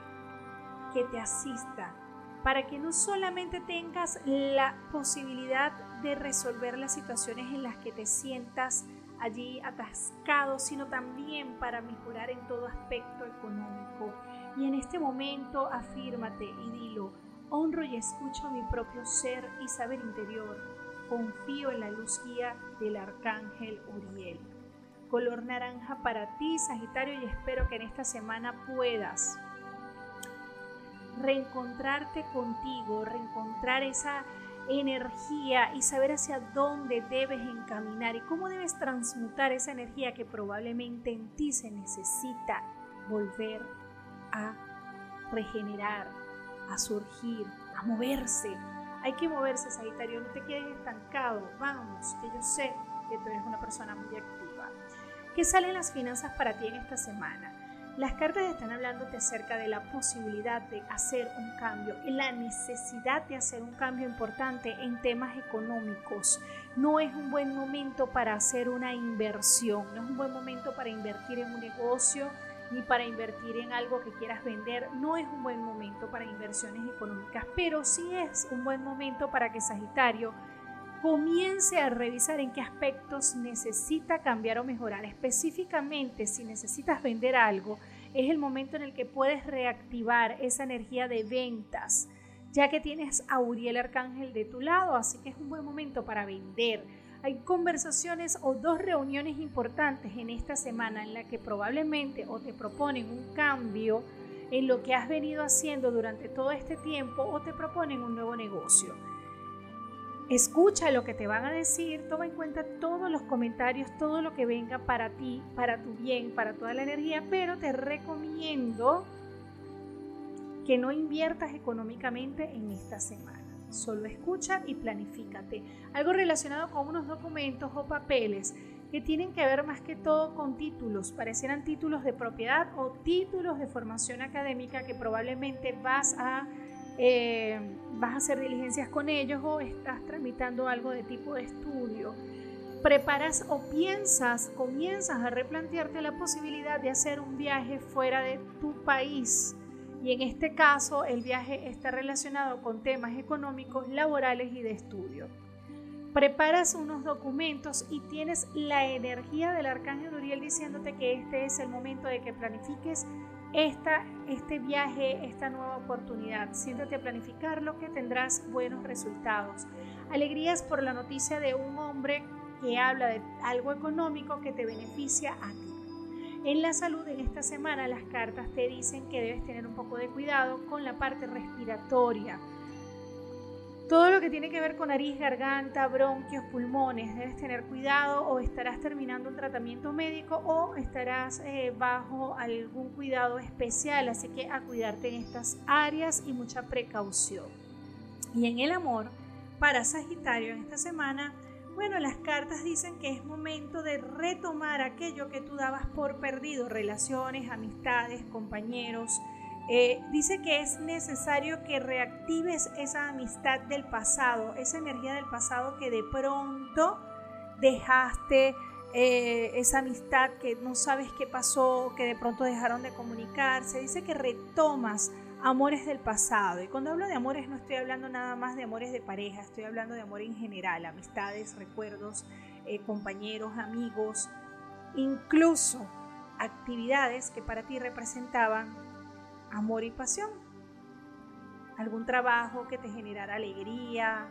que te asista para que no solamente tengas la posibilidad de resolver las situaciones en las que te sientas allí atascado, sino también para mejorar en todo aspecto económico. Y en este momento afírmate y dilo, honro y escucho mi propio ser y saber interior, confío en la luz guía del arcángel Uriel. Color naranja para ti, Sagitario, y espero que en esta semana puedas reencontrarte contigo, reencontrar esa, energía y saber hacia dónde debes encaminar y cómo debes transmutar esa energía que probablemente en ti se necesita volver a regenerar, a surgir, a moverse. Hay que moverse, Sagitario, no te quedes estancado. Vamos, que yo sé que tú eres una persona muy activa. ¿Qué salen las finanzas para ti en esta semana? Las cartas están hablándote acerca de la posibilidad de hacer un cambio, la necesidad de hacer un cambio importante en temas económicos. No es un buen momento para hacer una inversión, no es un buen momento para invertir en un negocio ni para invertir en algo que quieras vender. No es un buen momento para inversiones económicas, pero sí es un buen momento para que Sagitario comience a revisar en qué aspectos necesita cambiar o mejorar. Específicamente, si necesitas vender algo, es el momento en el que puedes reactivar esa energía de ventas, ya que tienes a Uriel Arcángel de tu lado, así que es un buen momento para vender. Hay conversaciones o dos reuniones importantes en esta semana en la que probablemente o te proponen un cambio en lo que has venido haciendo durante todo este tiempo o te proponen un nuevo negocio. Escucha lo que te van a decir, toma en cuenta todos los comentarios, todo lo que venga para ti, para tu bien, para toda la energía, pero te recomiendo que no inviertas económicamente en esta semana. Solo escucha y planifícate. Algo relacionado con unos documentos o papeles que tienen que ver más que todo con títulos, parecieran títulos de propiedad o títulos de formación académica que probablemente vas a eh, vas a hacer diligencias con ellos o estás tramitando algo de tipo de estudio, preparas o piensas, comienzas a replantearte la posibilidad de hacer un viaje fuera de tu país. Y en este caso el viaje está relacionado con temas económicos, laborales y de estudio. Preparas unos documentos y tienes la energía del arcángel Uriel diciéndote que este es el momento de que planifiques esta, este viaje, esta nueva oportunidad. Siéntate a planificarlo que tendrás buenos resultados. Alegrías por la noticia de un hombre que habla de algo económico que te beneficia a ti. En la salud en esta semana las cartas te dicen que debes tener un poco de cuidado con la parte respiratoria todo lo que tiene que ver con nariz, garganta, bronquios, pulmones, debes tener cuidado o estarás terminando un tratamiento médico o estarás eh, bajo algún cuidado especial, así que a cuidarte en estas áreas y mucha precaución. Y en el amor, para Sagitario en esta semana, bueno, las cartas dicen que es momento de retomar aquello que tú dabas por perdido, relaciones, amistades, compañeros, eh, dice que es necesario que reactives esa amistad del pasado, esa energía del pasado que de pronto dejaste, eh, esa amistad que no sabes qué pasó, que de pronto dejaron de comunicarse. Dice que retomas amores del pasado. Y cuando hablo de amores no estoy hablando nada más de amores de pareja, estoy hablando de amor en general, amistades, recuerdos, eh, compañeros, amigos, incluso actividades que para ti representaban amor y pasión. Algún trabajo que te generara alegría,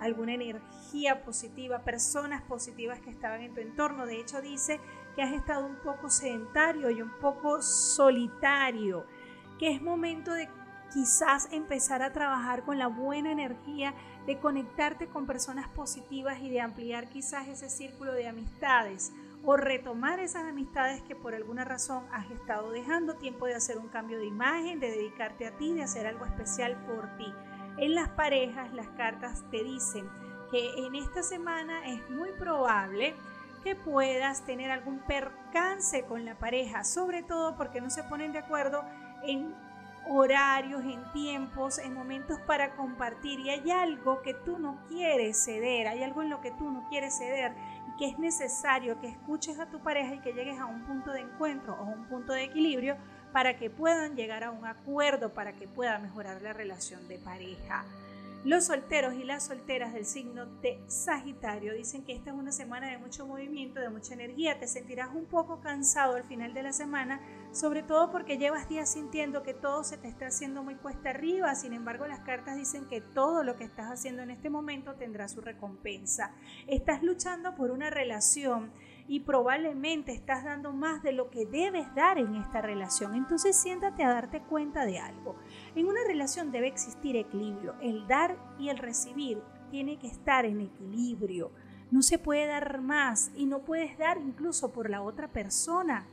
alguna energía positiva, personas positivas que estaban en tu entorno. De hecho, dice que has estado un poco sedentario y un poco solitario, que es momento de quizás empezar a trabajar con la buena energía, de conectarte con personas positivas y de ampliar quizás ese círculo de amistades o retomar esas amistades que por alguna razón has estado dejando, tiempo de hacer un cambio de imagen, de dedicarte a ti, de hacer algo especial por ti. En las parejas las cartas te dicen que en esta semana es muy probable que puedas tener algún percance con la pareja, sobre todo porque no se ponen de acuerdo en horarios, en tiempos, en momentos para compartir y hay algo que tú no quieres ceder, hay algo en lo que tú no quieres ceder que es necesario que escuches a tu pareja y que llegues a un punto de encuentro o un punto de equilibrio para que puedan llegar a un acuerdo, para que pueda mejorar la relación de pareja. Los solteros y las solteras del signo de Sagitario dicen que esta es una semana de mucho movimiento, de mucha energía. Te sentirás un poco cansado al final de la semana, sobre todo porque llevas días sintiendo que todo se te está haciendo muy cuesta arriba. Sin embargo, las cartas dicen que todo lo que estás haciendo en este momento tendrá su recompensa. Estás luchando por una relación y probablemente estás dando más de lo que debes dar en esta relación. Entonces siéntate a darte cuenta de algo. En una relación debe existir equilibrio. El dar y el recibir tiene que estar en equilibrio. No se puede dar más y no puedes dar incluso por la otra persona.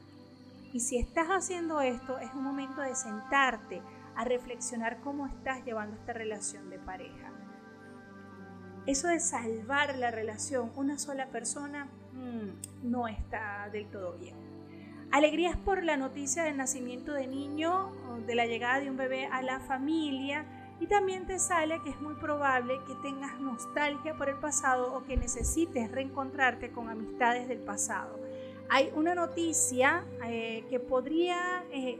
Y si estás haciendo esto, es un momento de sentarte a reflexionar cómo estás llevando esta relación de pareja. Eso de salvar la relación una sola persona mm, no está del todo bien. Alegrías por la noticia del nacimiento de niño de la llegada de un bebé a la familia y también te sale que es muy probable que tengas nostalgia por el pasado o que necesites reencontrarte con amistades del pasado. Hay una noticia eh, que podría, eh,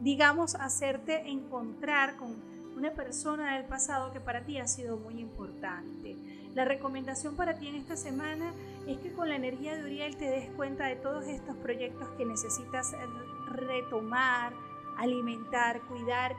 digamos, hacerte encontrar con una persona del pasado que para ti ha sido muy importante. La recomendación para ti en esta semana es que con la energía de Uriel te des cuenta de todos estos proyectos que necesitas retomar, alimentar, cuidar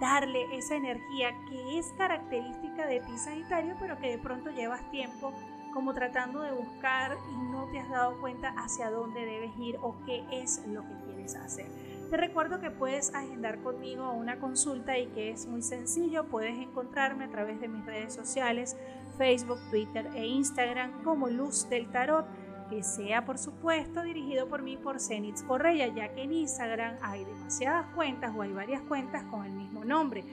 darle esa energía que es característica de ti Sagitario, pero que de pronto llevas tiempo como tratando de buscar y no te has dado cuenta hacia dónde debes ir o qué es lo que quieres hacer. Te recuerdo que puedes agendar conmigo una consulta y que es muy sencillo. Puedes encontrarme a través de mis redes sociales, Facebook, Twitter e Instagram como Luz del Tarot que sea por supuesto dirigido por mí por Zenitz Correa, ya que en Instagram hay demasiadas cuentas o hay varias cuentas con el mismo nombre.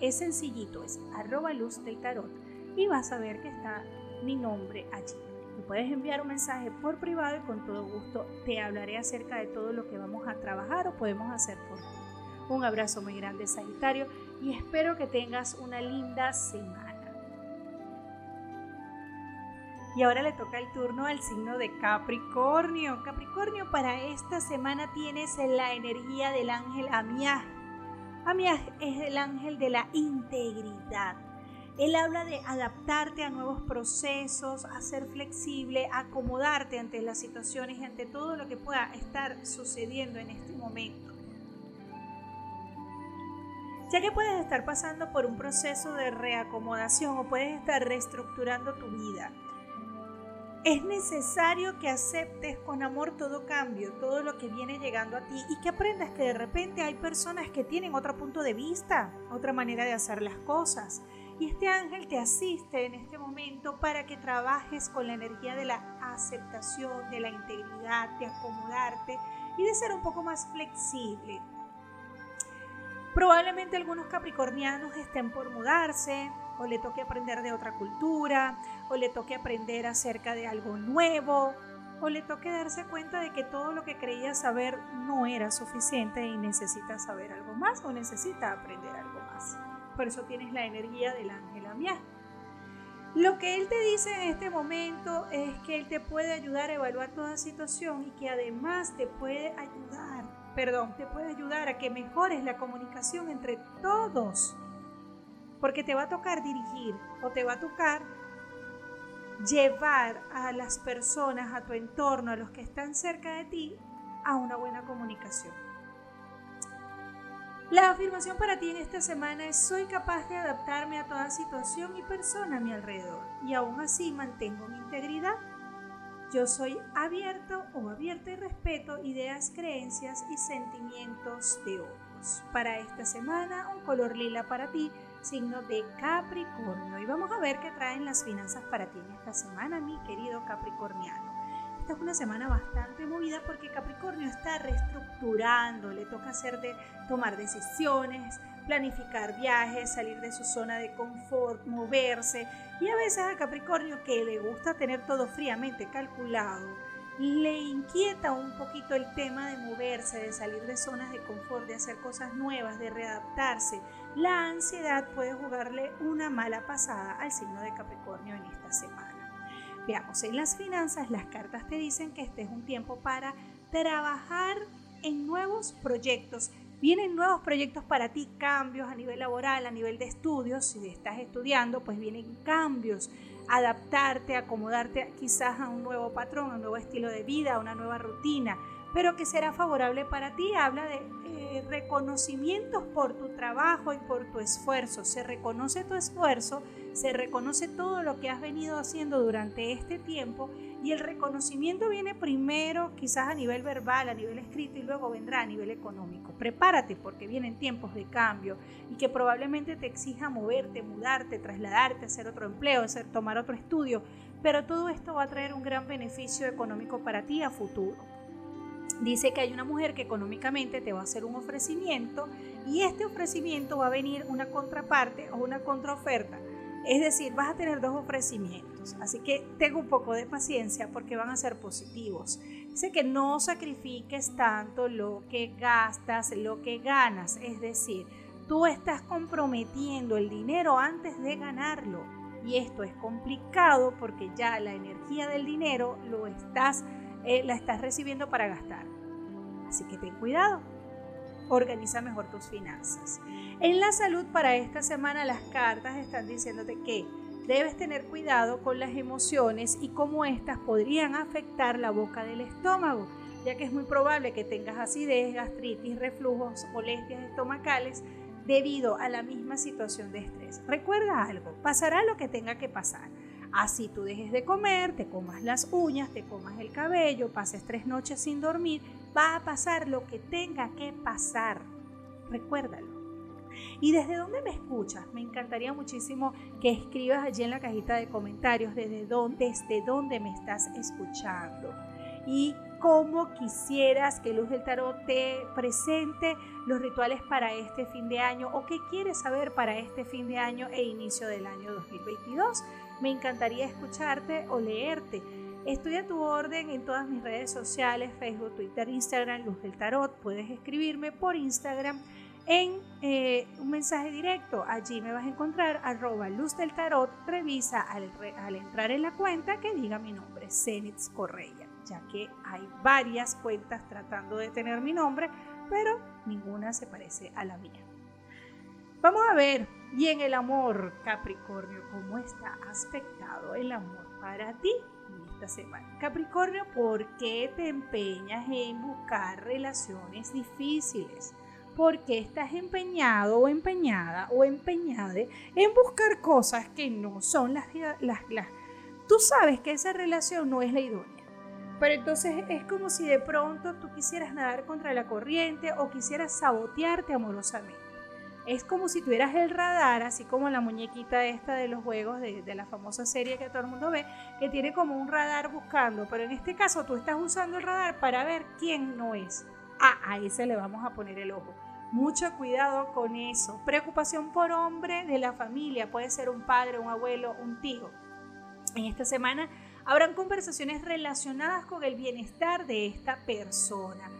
Es sencillito, es arroba luz del tarot y vas a ver que está mi nombre allí. Me puedes enviar un mensaje por privado y con todo gusto te hablaré acerca de todo lo que vamos a trabajar o podemos hacer por ti. Un abrazo muy grande Sagitario y espero que tengas una linda semana. Y ahora le toca el turno al signo de Capricornio. Capricornio, para esta semana tienes la energía del ángel Amiah. Amiah es el ángel de la integridad. Él habla de adaptarte a nuevos procesos, a ser flexible, acomodarte ante las situaciones y ante todo lo que pueda estar sucediendo en este momento. Ya que puedes estar pasando por un proceso de reacomodación o puedes estar reestructurando tu vida es necesario que aceptes con amor todo cambio, todo lo que viene llegando a ti y que aprendas que de repente hay personas que tienen otro punto de vista, otra manera de hacer las cosas. Y este ángel te asiste en este momento para que trabajes con la energía de la aceptación, de la integridad, de acomodarte y de ser un poco más flexible. Probablemente algunos capricornianos estén por mudarse, o le toque aprender de otra cultura, o le toque aprender acerca de algo nuevo, o le toque darse cuenta de que todo lo que creía saber no era suficiente y necesita saber algo más o necesita aprender algo más. Por eso tienes la energía del ángel Amiá. Lo que él te dice en este momento es que él te puede ayudar a evaluar toda situación y que además te puede ayudar, perdón, te puede ayudar a que mejores la comunicación entre todos porque te va a tocar dirigir o te va a tocar llevar a las personas, a tu entorno, a los que están cerca de ti, a una buena comunicación. La afirmación para ti en esta semana es soy capaz de adaptarme a toda situación y persona a mi alrededor y aún así mantengo mi integridad. Yo soy abierto o abierta y respeto ideas, creencias y sentimientos de otros. Para esta semana, un color lila para ti signo de Capricornio. Y vamos a ver qué traen las finanzas para ti en esta semana, mi querido Capricorniano. Esta es una semana bastante movida porque Capricornio está reestructurando, le toca hacer de tomar decisiones, planificar viajes, salir de su zona de confort, moverse. Y a veces a Capricornio que le gusta tener todo fríamente calculado, le inquieta un poquito el tema de moverse, de salir de zonas de confort, de hacer cosas nuevas, de readaptarse. La ansiedad puede jugarle una mala pasada al signo de Capricornio en esta semana. Veamos, en las finanzas las cartas te dicen que este es un tiempo para trabajar en nuevos proyectos. Vienen nuevos proyectos para ti, cambios a nivel laboral, a nivel de estudios. Si estás estudiando, pues vienen cambios adaptarte, acomodarte quizás a un nuevo patrón, a un nuevo estilo de vida, a una nueva rutina, pero que será favorable para ti. Habla de eh, reconocimientos por tu trabajo y por tu esfuerzo. Se reconoce tu esfuerzo, se reconoce todo lo que has venido haciendo durante este tiempo y el reconocimiento viene primero quizás a nivel verbal, a nivel escrito y luego vendrá a nivel económico. Prepárate porque vienen tiempos de cambio y que probablemente te exija moverte, mudarte, trasladarte, hacer otro empleo, hacer, tomar otro estudio, pero todo esto va a traer un gran beneficio económico para ti a futuro. Dice que hay una mujer que económicamente te va a hacer un ofrecimiento y este ofrecimiento va a venir una contraparte o una contraoferta. Es decir, vas a tener dos ofrecimientos, así que tengo un poco de paciencia porque van a ser positivos. Dice que no sacrifiques tanto lo que gastas, lo que ganas, es decir, tú estás comprometiendo el dinero antes de ganarlo y esto es complicado porque ya la energía del dinero lo estás, eh, la estás recibiendo para gastar. Así que ten cuidado. Organiza mejor tus finanzas. En la salud para esta semana las cartas están diciéndote que debes tener cuidado con las emociones y cómo éstas podrían afectar la boca del estómago, ya que es muy probable que tengas acidez, gastritis, reflujos, molestias estomacales debido a la misma situación de estrés. Recuerda algo, pasará lo que tenga que pasar. Así tú dejes de comer, te comas las uñas, te comas el cabello, pases tres noches sin dormir, va a pasar lo que tenga que pasar. Recuérdalo. ¿Y desde dónde me escuchas? Me encantaría muchísimo que escribas allí en la cajita de comentarios desde dónde, desde dónde me estás escuchando. Y cómo quisieras que Luz del Tarot te presente los rituales para este fin de año o qué quieres saber para este fin de año e inicio del año 2022. Me encantaría escucharte o leerte. Estoy a tu orden en todas mis redes sociales, Facebook, Twitter, Instagram, Luz del Tarot. Puedes escribirme por Instagram en eh, un mensaje directo. Allí me vas a encontrar arroba Luz del Tarot. Revisa al, entrar en la cuenta que diga mi nombre, Zenitz Correia ya que hay varias cuentas tratando de tener mi nombre, pero ninguna se parece a la mía. Vamos a ver, y en el amor, Capricornio, ¿cómo está aspectado el amor para ti en esta semana? Capricornio, ¿por qué te empeñas en buscar relaciones difíciles? ¿Por qué estás empeñado o empeñada o empeñada en buscar cosas que no son las, las, las... Tú sabes que esa relación no es la idónea pero entonces es como si de pronto tú quisieras nadar contra la corriente o quisieras sabotearte amorosamente. Es como si tuvieras el radar, así como la muñequita esta de los juegos de, la famosa serie que todo el mundo ve, que tiene como un radar buscando, pero en este caso tú estás usando el radar para ver quién no es. Ah, ahí se le vamos a poner el ojo. Mucho cuidado con eso. Preocupación por hombre de la familia, puede ser un padre, un abuelo, un tío. En esta semana Habrán conversaciones relacionadas con el bienestar de esta persona.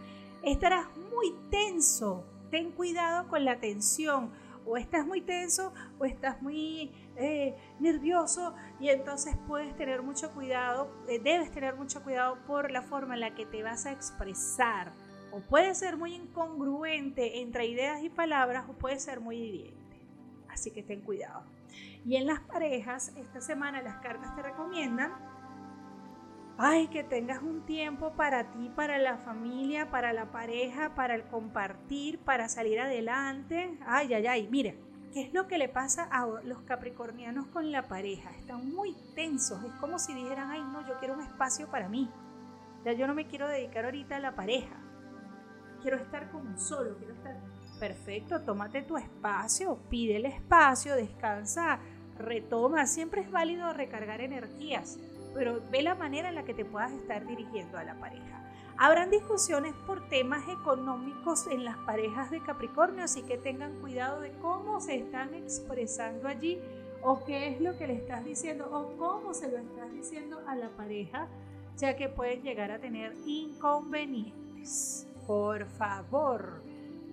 Estarás muy tenso. Ten cuidado con la tensión. O estás muy tenso o estás muy eh, nervioso y entonces puedes tener mucho cuidado, eh, debes tener mucho cuidado por la forma en la que te vas a expresar. O puede ser muy incongruente entre ideas y palabras o puede ser muy hiriente. Así que ten cuidado. Y en las parejas, esta semana las cartas te recomiendan Ay, que tengas un tiempo para ti, para la familia, para la pareja, para el compartir, para salir adelante. Ay, ay, ay, mira, ¿qué es lo que le pasa a los capricornianos con la pareja? Están muy tensos, es como si dijeran, ay, no, yo quiero un espacio para mí. Ya yo no me quiero dedicar ahorita a la pareja. Quiero estar como solo, quiero estar... Perfecto, tómate tu espacio, pide el espacio, descansa, retoma. Siempre es válido recargar energías pero ve la manera en la que te puedas estar dirigiendo a la pareja. Habrán discusiones por temas económicos en las parejas de Capricornio, así que tengan cuidado de cómo se están expresando allí o qué es lo que le estás diciendo o cómo se lo estás diciendo a la pareja, ya que pueden llegar a tener inconvenientes. Por favor,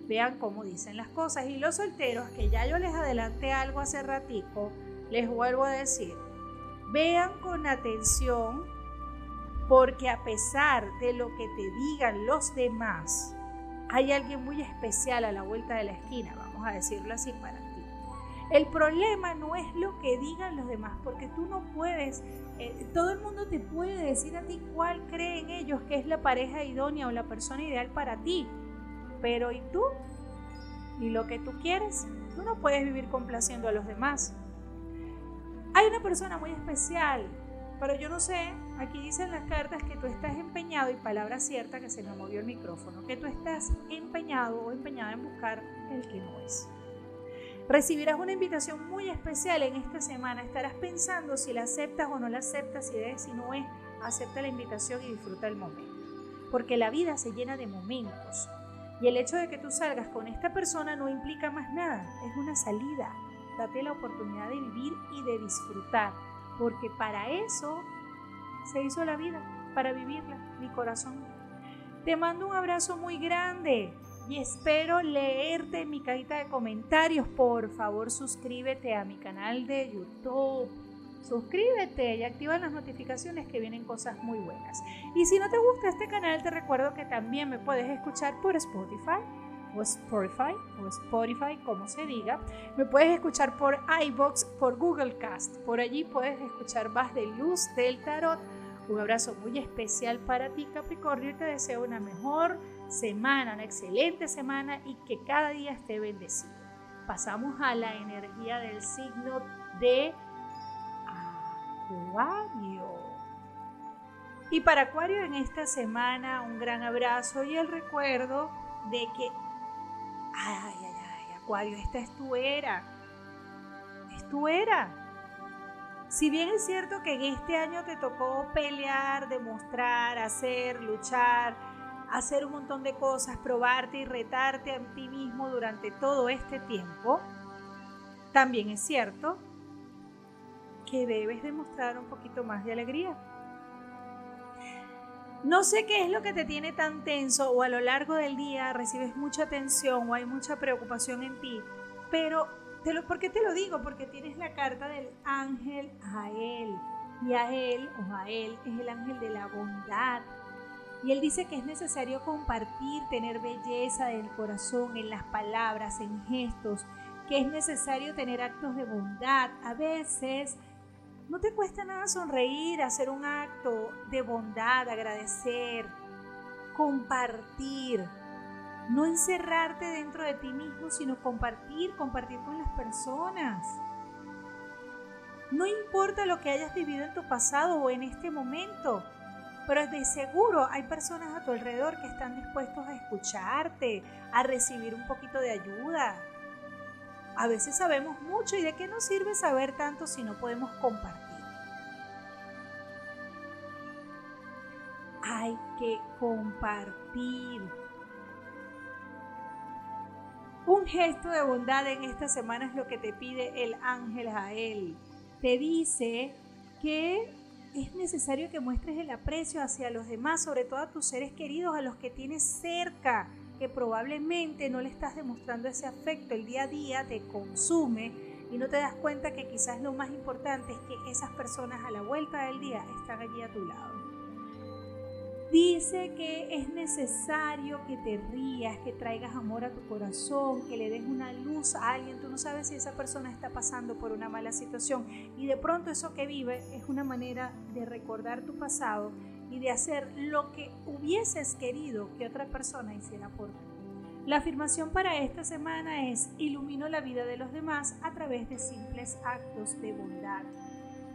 vean cómo dicen las cosas. Y los solteros, que ya yo les adelanté algo hace ratico, les vuelvo a decir, Vean con atención porque a pesar de lo que te digan los demás, hay alguien muy especial a la vuelta de la esquina, vamos a decirlo así para ti. El problema no es lo que digan los demás, porque tú no puedes, eh, todo el mundo te puede decir a ti cuál creen ellos que es la pareja idónea o la persona ideal para ti. Pero ¿y tú? ¿Y lo que tú quieres? Tú no puedes vivir complaciendo a los demás. Hay una persona muy especial, pero yo no sé, aquí dicen las cartas que tú estás empeñado, y palabra cierta que se me movió el micrófono, que tú estás empeñado o empeñada en buscar el que no es. Recibirás una invitación muy especial en esta semana. Estarás pensando si la aceptas o no la aceptas, si es, si no es, acepta la invitación y disfruta el momento. Porque la vida se llena de momentos. Y el hecho de que tú salgas con esta persona no implica más nada, es una salida. Date la oportunidad de vivir y de disfrutar, porque para eso se hizo la vida, para vivirla, mi corazón. Te mando un abrazo muy grande y espero leerte en mi cajita de comentarios. Por favor, suscríbete a mi canal de YouTube. Suscríbete y activa las notificaciones que vienen cosas muy buenas. Y si no te gusta este canal, te recuerdo que también me puedes escuchar por Spotify o Spotify o Spotify, como se diga. Me puedes escuchar por iBox, por Google Cast. Por allí puedes escuchar más de Luz del Tarot. Un abrazo muy especial para ti, Capricornio, te deseo una mejor semana, una excelente semana y que cada día esté bendecido. Pasamos a la energía del signo de Acuario. Y para Acuario en esta semana un gran abrazo y el recuerdo de que, ay, ay, ay, Acuario, esta es tu era. Es tu era. Si bien es cierto que en este año te tocó pelear, demostrar, hacer, luchar, hacer un montón de cosas, probarte y retarte a ti mismo durante todo este tiempo, también es cierto que debes demostrar un poquito más de alegría. No sé qué es lo que te tiene tan tenso o a lo largo del día recibes mucha tensión o hay mucha preocupación en ti, pero te lo, ¿por qué te lo digo? Porque tienes la carta del ángel a él y a él o a él es el ángel de la bondad, y él dice que es necesario compartir, tener belleza en el corazón, en las palabras, en gestos, que es necesario tener actos de bondad. A veces no te cuesta nada sonreír, hacer un acto de bondad, agradecer, compartir. No encerrarte dentro de ti mismo, sino compartir, compartir con las personas. No importa lo que hayas vivido en tu pasado o en este momento, pero de seguro hay personas a tu alrededor que están dispuestos a escucharte, a recibir un poquito de ayuda. A veces sabemos mucho y de qué nos sirve saber tanto si no podemos compartir. Hay que compartir. Un gesto de bondad en esta semana es lo que te pide el ángel a él. Te dice que es necesario que muestres el aprecio hacia los demás, sobre todo a tus seres queridos, a los que tienes cerca, que probablemente no le estás demostrando ese afecto, el día a día te consume y no te das cuenta que quizás lo más importante es que esas personas a la vuelta del día están allí a tu lado. Dice que es necesario que te rías, que traigas amor a tu corazón, que le des una luz a alguien. Tú no sabes si esa persona está pasando por una mala situación y de pronto eso que vive es una manera de recordar tu pasado y de hacer lo que hubieses querido que otra persona hiciera por ti. La afirmación para esta semana es ilumino la vida de los demás a través de simples actos de bondad.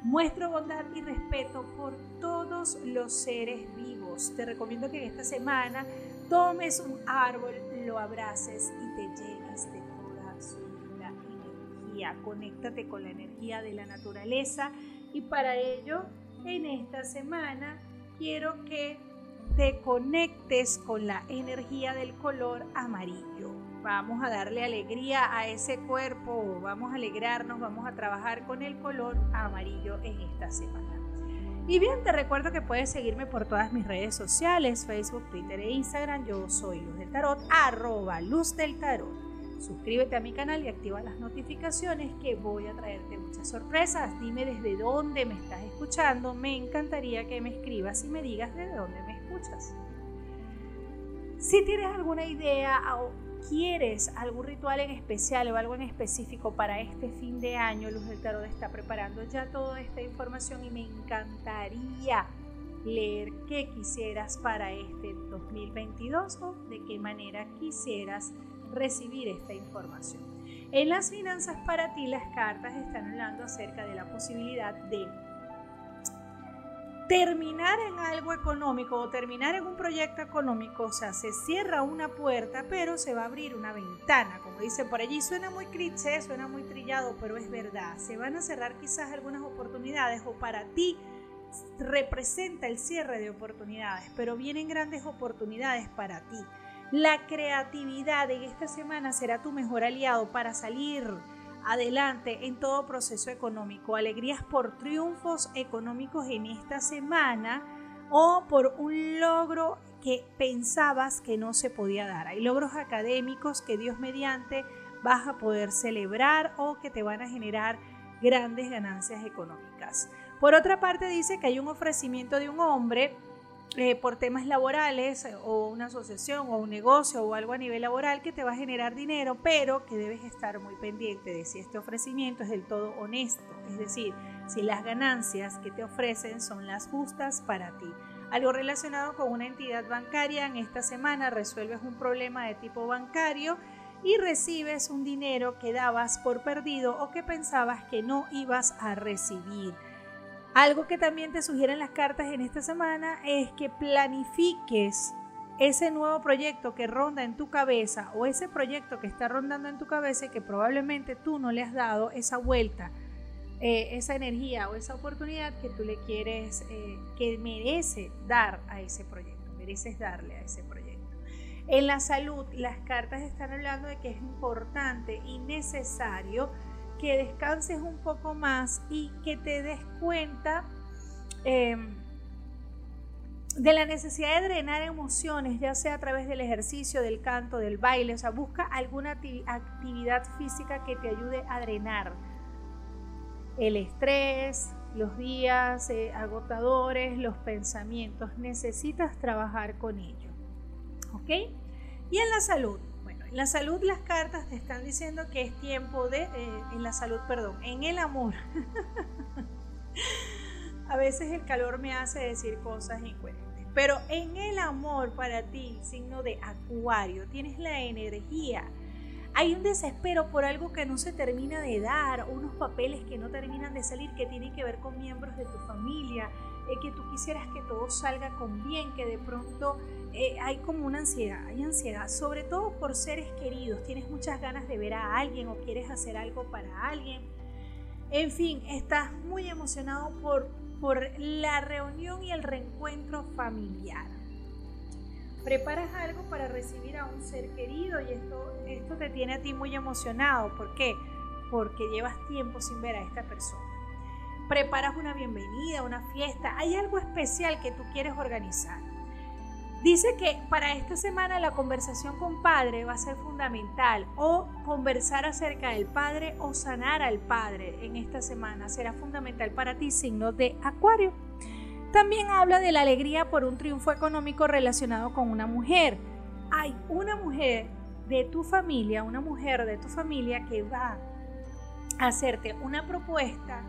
Muestro bondad y respeto por todos los seres vivos. Te recomiendo que en esta semana tomes un árbol, lo abraces y te llenes de toda su energía. Conéctate con la energía de la naturaleza y para ello en esta semana quiero que te conectes con la energía del color amarillo. Vamos a darle alegría a ese cuerpo, vamos a alegrarnos, vamos a trabajar con el color amarillo en esta semana. Y bien, te recuerdo que puedes seguirme por todas mis redes sociales, Facebook, Twitter e Instagram. Yo soy Luz del Tarot, arroba Luz del Tarot. Suscríbete a mi canal y activa las notificaciones que voy a traerte muchas sorpresas. Dime desde dónde me estás escuchando. Me encantaría que me escribas y me digas desde dónde me escuchas. Si tienes alguna idea o quieres algún ritual en especial o algo en específico para este fin de año, Luz del Tarot está preparando ya toda esta información y me encantaría leer qué quisieras para este 2022 o de qué manera quisieras recibir esta información. En las finanzas para ti las cartas están hablando acerca de la posibilidad de terminar en algo económico o terminar en un proyecto económico, o sea, se cierra una puerta, pero se va a abrir una ventana, como dice por allí, suena muy cliché, suena muy trillado, pero es verdad, se van a cerrar quizás algunas oportunidades o para ti representa el cierre de oportunidades, pero vienen grandes oportunidades para ti. La creatividad en esta semana será tu mejor aliado para salir adelante en todo proceso económico. Alegrías por triunfos económicos en esta semana o por un logro que pensabas que no se podía dar. Hay logros académicos que Dios mediante vas a poder celebrar o que te van a generar grandes ganancias económicas. Por otra parte dice que hay un ofrecimiento de un hombre eh, por temas laborales eh, o una asociación o un negocio o algo a nivel laboral que te va a generar dinero, pero que debes estar muy pendiente de si este ofrecimiento es del todo honesto, es decir, si las ganancias que te ofrecen son las justas para ti. Algo relacionado con una entidad bancaria, en esta semana resuelves un problema de tipo bancario y recibes un dinero que dabas por perdido o que pensabas que no ibas a recibir. Algo que también te sugieren las cartas en esta semana es que planifiques ese nuevo proyecto que ronda en tu cabeza o ese proyecto que está rondando en tu cabeza y que probablemente tú no le has dado esa vuelta, eh, esa energía o esa oportunidad que tú le quieres, eh, que merece dar a ese proyecto, mereces darle a ese proyecto. En la salud, las cartas están hablando de que es importante y necesario que descanses un poco más y que te des cuenta em, de la necesidad de drenar emociones, ya sea a través del ejercicio, del canto, del baile, o sea, busca alguna actividad física que te ayude a drenar el estrés, los días eh, agotadores, los pensamientos, necesitas trabajar con ello. ¿Ok? Y en la salud, en la salud las cartas te están diciendo que es tiempo de, eh, en la salud, perdón, en el amor. A veces el calor me hace decir cosas incoherentes, pero en el amor para ti, signo de acuario, tienes la energía. Hay un desespero por algo que no se termina de dar, unos papeles que no terminan de salir que tienen que ver con miembros de tu familia, que tú quisieras que todo salga con bien, que de pronto eh, hay como una ansiedad, hay ansiedad, sobre todo por seres queridos, tienes muchas ganas de ver a alguien o quieres hacer algo para alguien. En fin, estás muy emocionado por, por la reunión y el reencuentro familiar. Preparas algo para recibir a un ser querido y esto, esto te tiene a ti muy emocionado. ¿Por qué? Porque llevas tiempo sin ver a esta persona preparas una bienvenida, una fiesta, hay algo especial que tú quieres organizar. Dice que para esta semana la conversación con padre va a ser fundamental o conversar acerca del padre o sanar al padre en esta semana será fundamental para ti, signo de Acuario. También habla de la alegría por un triunfo económico relacionado con una mujer. Hay una mujer de tu familia, una mujer de tu familia que va a hacerte una propuesta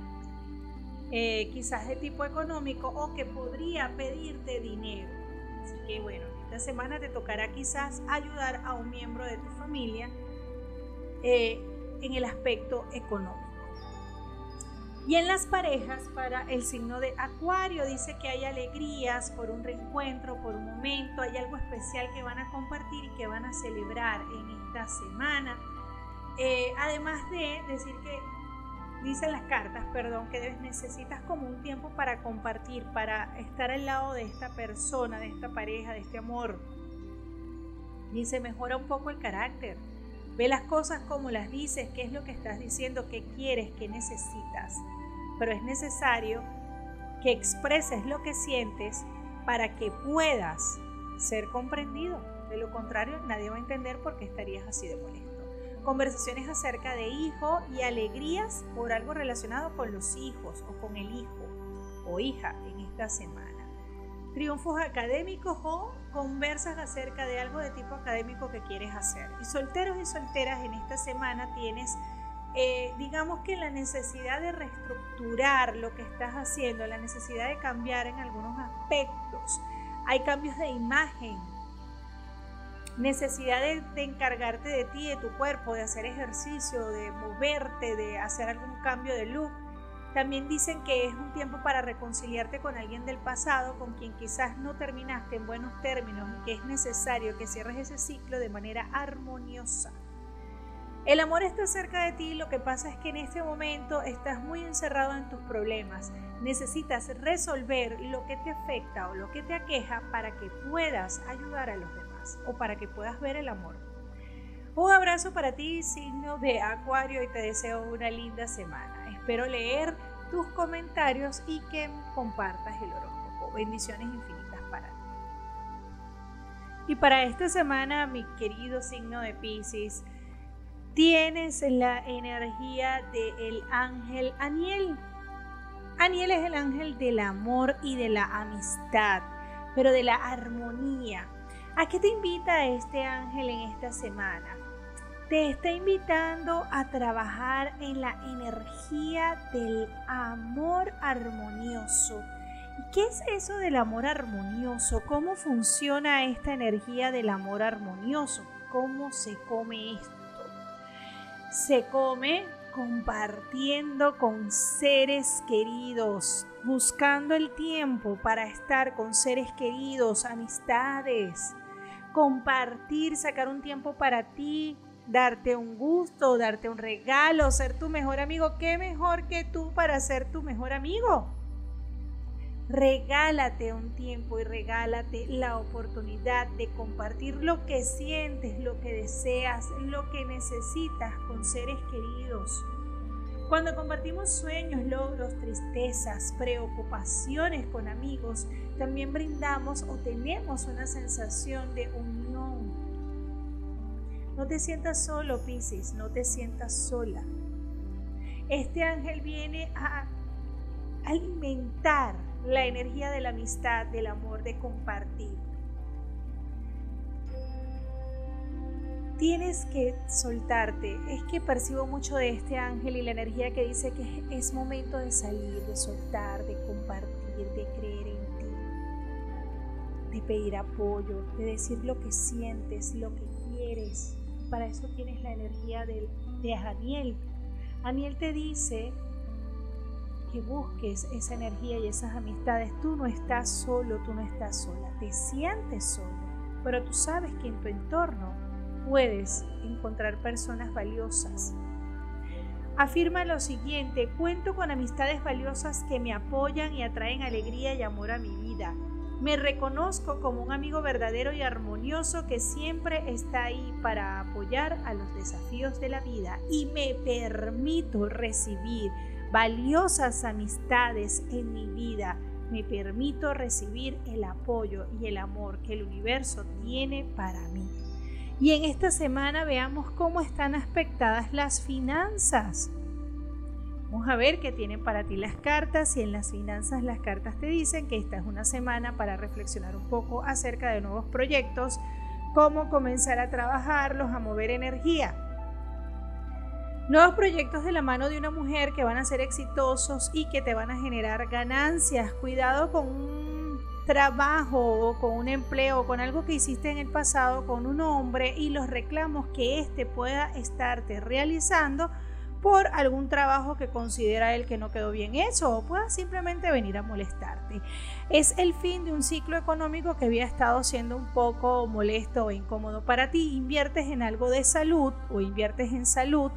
eh, quizás de tipo económico o que podría pedirte dinero. Que bueno, esta semana te tocará quizás ayudar a un miembro de tu familia eh, en el aspecto económico. Y en las parejas, para el signo de Acuario, dice que hay alegrías por un reencuentro, por un momento, hay algo especial que van a compartir y que van a celebrar en esta semana. Eh, además de decir que dicen las cartas, perdón, que necesitas como un tiempo para compartir, para estar al lado de esta persona, de esta pareja, de este amor. Se mejora un poco el carácter. Ve las cosas como las dices, qué es lo que estás diciendo, qué quieres, qué necesitas. Pero es necesario que expreses lo que sientes para que puedas ser comprendido. De lo contrario, nadie va a entender por qué estarías así de molesto conversaciones acerca de hijo y alegrías por algo relacionado con los hijos o con el hijo o hija en esta semana. Triunfos académicos o conversas acerca de algo de tipo académico que quieres hacer. Y solteros y solteras en esta semana tienes, eh, digamos que la necesidad de reestructurar lo que estás haciendo, la necesidad de cambiar en algunos aspectos. Hay cambios de imagen necesidad de, de, encargarte de ti, de tu cuerpo, de hacer ejercicio, de moverte, de hacer algún cambio de look. También dicen que es un tiempo para reconciliarte con alguien del pasado, con quien quizás no terminaste en buenos términos y que es necesario que cierres ese ciclo de manera armoniosa. El amor está cerca de ti, lo que pasa es que en este momento estás muy encerrado en tus problemas. Necesitas resolver lo que te afecta o lo que te aqueja para que puedas ayudar a los demás o para que puedas ver el amor. Un abrazo para ti, signo de Acuario, y te deseo una linda semana. Espero leer tus comentarios y que compartas el horóscopo. Bendiciones infinitas para ti. Y para esta semana, mi querido signo de Pisces, tienes la energía del ángel Aniel. Aniel es el ángel del amor y de la amistad, pero de la armonía. ¿A qué te invita este ángel en esta semana? Te está invitando a trabajar en la energía del amor armonioso. ¿Y qué es eso del amor armonioso? ¿Cómo funciona esta energía del amor armonioso? ¿Cómo se come esto? se come compartiendo con seres queridos, buscando el tiempo para estar con seres queridos, amistades, compartir, sacar un tiempo para ti, darte un gusto, darte un regalo, ser tu mejor amigo. ¿Qué mejor que tú para ser tu mejor amigo? regálate un tiempo y regálate la oportunidad de compartir lo que sientes, lo que deseas, lo que necesitas con seres queridos. Cuando compartimos sueños, logros, tristezas, preocupaciones con amigos, también brindamos o tenemos una sensación de unión. No te sientas solo, Piscis, no te sientas sola. Este ángel viene a alimentar la energía de la amistad, del amor, de compartir. Tienes que soltarte. Es que percibo mucho de este ángel y la energía que dice que es momento de salir, de soltar, de compartir, de creer en ti, de pedir apoyo, de decir lo que sientes, lo que quieres. Para eso tienes la energía de, de Daniel. Daniel te dice que busques esa energía y esas amistades. Tú no estás solo, tú no estás sola, te sientes solo, pero tú sabes que en tu entorno puedes encontrar personas valiosas. Afirma lo siguiente, cuento con amistades valiosas que me apoyan y atraen alegría y amor a mi vida. Me reconozco como un amigo verdadero y armonioso que siempre está ahí para apoyar a los desafíos de la vida y me permito recibir valiosas amistades en mi vida, me permito recibir el apoyo y el amor que el universo tiene para mí. Y en esta semana veamos cómo están aspectadas las finanzas. Vamos a ver qué tienen para ti las cartas y en las finanzas las cartas te dicen que esta es una semana para reflexionar un poco acerca de nuevos proyectos, cómo comenzar a trabajarlos, a mover energía. Nuevos proyectos de la mano de una mujer que van a ser exitosos y que te van a generar ganancias. Cuidado con un trabajo o con un empleo, con algo que hiciste en el pasado con un hombre y los reclamos que éste pueda estarte realizando por algún trabajo que considera él que no quedó bien hecho o pueda simplemente venir a molestarte. Es el fin de un ciclo económico que había estado siendo un poco molesto o incómodo para ti. Inviertes en algo de salud o inviertes en salud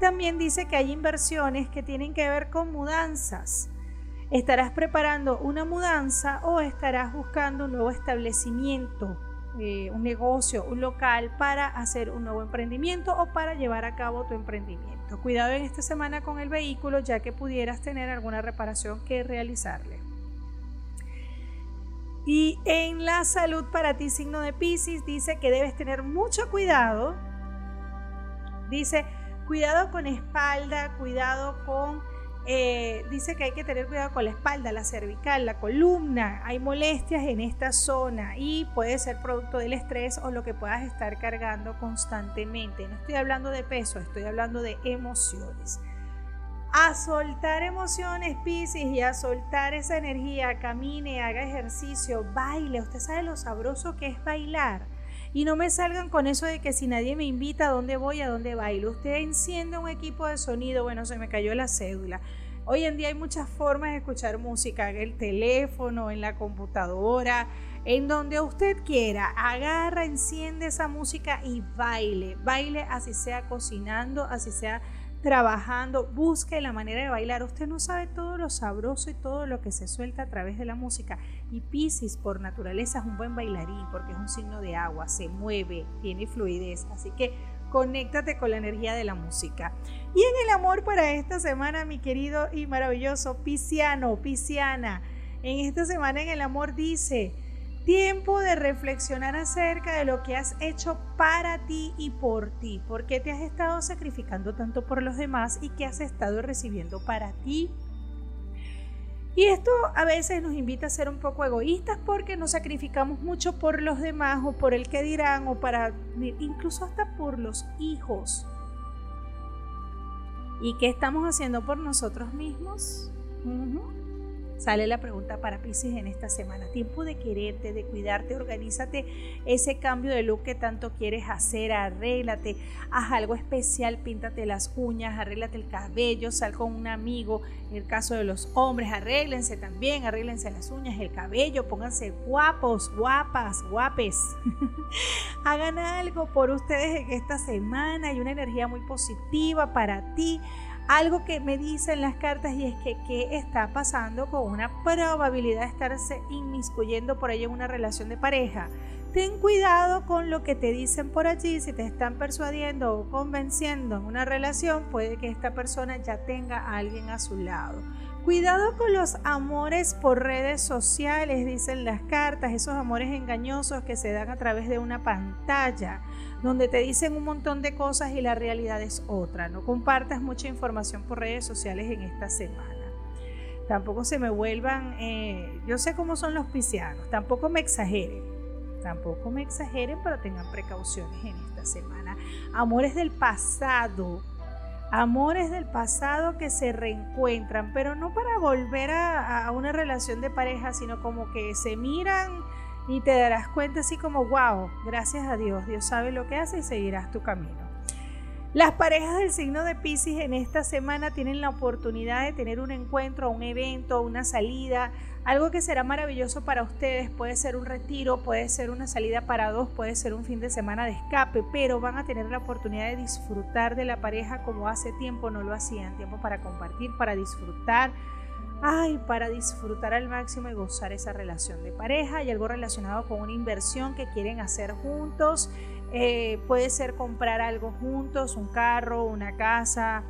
también dice que hay inversiones que tienen que ver con mudanzas. ¿Estarás preparando una mudanza o estarás buscando un nuevo establecimiento, eh, un negocio, un local para hacer un nuevo emprendimiento o para llevar a cabo tu emprendimiento? Cuidado en esta semana con el vehículo ya que pudieras tener alguna reparación que realizarle. Y en la salud para ti, signo de Pisces, dice que debes tener mucho cuidado. Dice, Cuidado con espalda, cuidado con... Eh, dice que hay que tener cuidado con la espalda, la cervical, la columna. Hay molestias en esta zona y puede ser producto del estrés o lo que puedas estar cargando constantemente. No estoy hablando de peso, estoy hablando de emociones. A soltar emociones, Pisces, y a soltar esa energía. Camine, haga ejercicio, baile. Usted sabe lo sabroso que es bailar Y no me salgan con eso de que si nadie me invita, ¿a dónde voy? ¿A dónde bailo? Usted enciende un equipo de sonido, bueno, se me cayó la cédula. Hoy en día hay muchas formas de escuchar música, en el teléfono, en la computadora, en donde usted quiera. Agarra, enciende esa música y baile. Baile así sea cocinando, así sea trabajando, busque la manera de bailar. Usted no sabe todo lo sabroso y todo lo que se suelta a través de la música. Y Pisces por naturaleza es un buen bailarín porque es un signo de agua, se mueve, tiene fluidez. Así que conéctate con la energía de la música. Y en el amor para esta semana, mi querido y maravilloso Pisciano, Pisciana, en esta semana en el amor dice, Tiempo de reflexionar acerca de lo que has hecho para ti y por ti. ¿Por qué te has estado sacrificando tanto por los demás y qué has estado recibiendo para ti? Y esto a veces nos invita a ser un poco egoístas porque nos sacrificamos mucho por los demás o por el que dirán o para incluso hasta por los hijos. ¿Y qué estamos haciendo por nosotros mismos? Sale la pregunta para Pisces en esta semana. Tiempo de quererte, de cuidarte, organízate ese cambio de look que tanto quieres hacer, arréglate, haz algo especial, píntate las uñas, arréglate el cabello, sal con un amigo. En el caso de los hombres, arréglense también, arréglense las uñas, el cabello, pónganse guapos, guapas, guapes. Hagan algo por ustedes en esta semana. Hay una energía muy positiva para ti algo que me dicen las cartas y es que qué está pasando con una probabilidad de estarse inmiscuyendo por ahí en una relación de pareja. Ten cuidado con lo que te dicen por allí, si te están persuadiendo o convenciendo en una relación, puede que esta persona ya tenga a alguien a su lado. Cuidado con los amores por redes sociales, dicen las cartas, esos amores engañosos que se dan a través de una pantalla donde te dicen un montón de cosas y la realidad es otra. No compartas mucha información por redes sociales en esta semana. Tampoco se me vuelvan, eh, yo sé cómo son los piscianos, tampoco me exageren, tampoco me exageren, pero tengan precauciones en esta semana. Amores del pasado, amores del pasado que se reencuentran, pero no para volver a, a una relación de pareja, sino como que se miran y te darás cuenta así como, wow, gracias a Dios, Dios sabe lo que hace y seguirás tu camino. Las parejas del signo de Pisces en esta semana tienen la oportunidad de tener un encuentro, un evento, una salida, algo que será maravilloso para ustedes. Puede ser un retiro, puede ser una salida para dos, puede ser un fin de semana de escape, pero van a tener la oportunidad de disfrutar de la pareja como hace tiempo no lo hacían. Tiempo para compartir, para disfrutar, ay, para disfrutar al máximo y gozar esa relación de pareja y algo relacionado con una inversión que quieren hacer juntos. Eh, puede ser comprar algo juntos, un carro, una casa.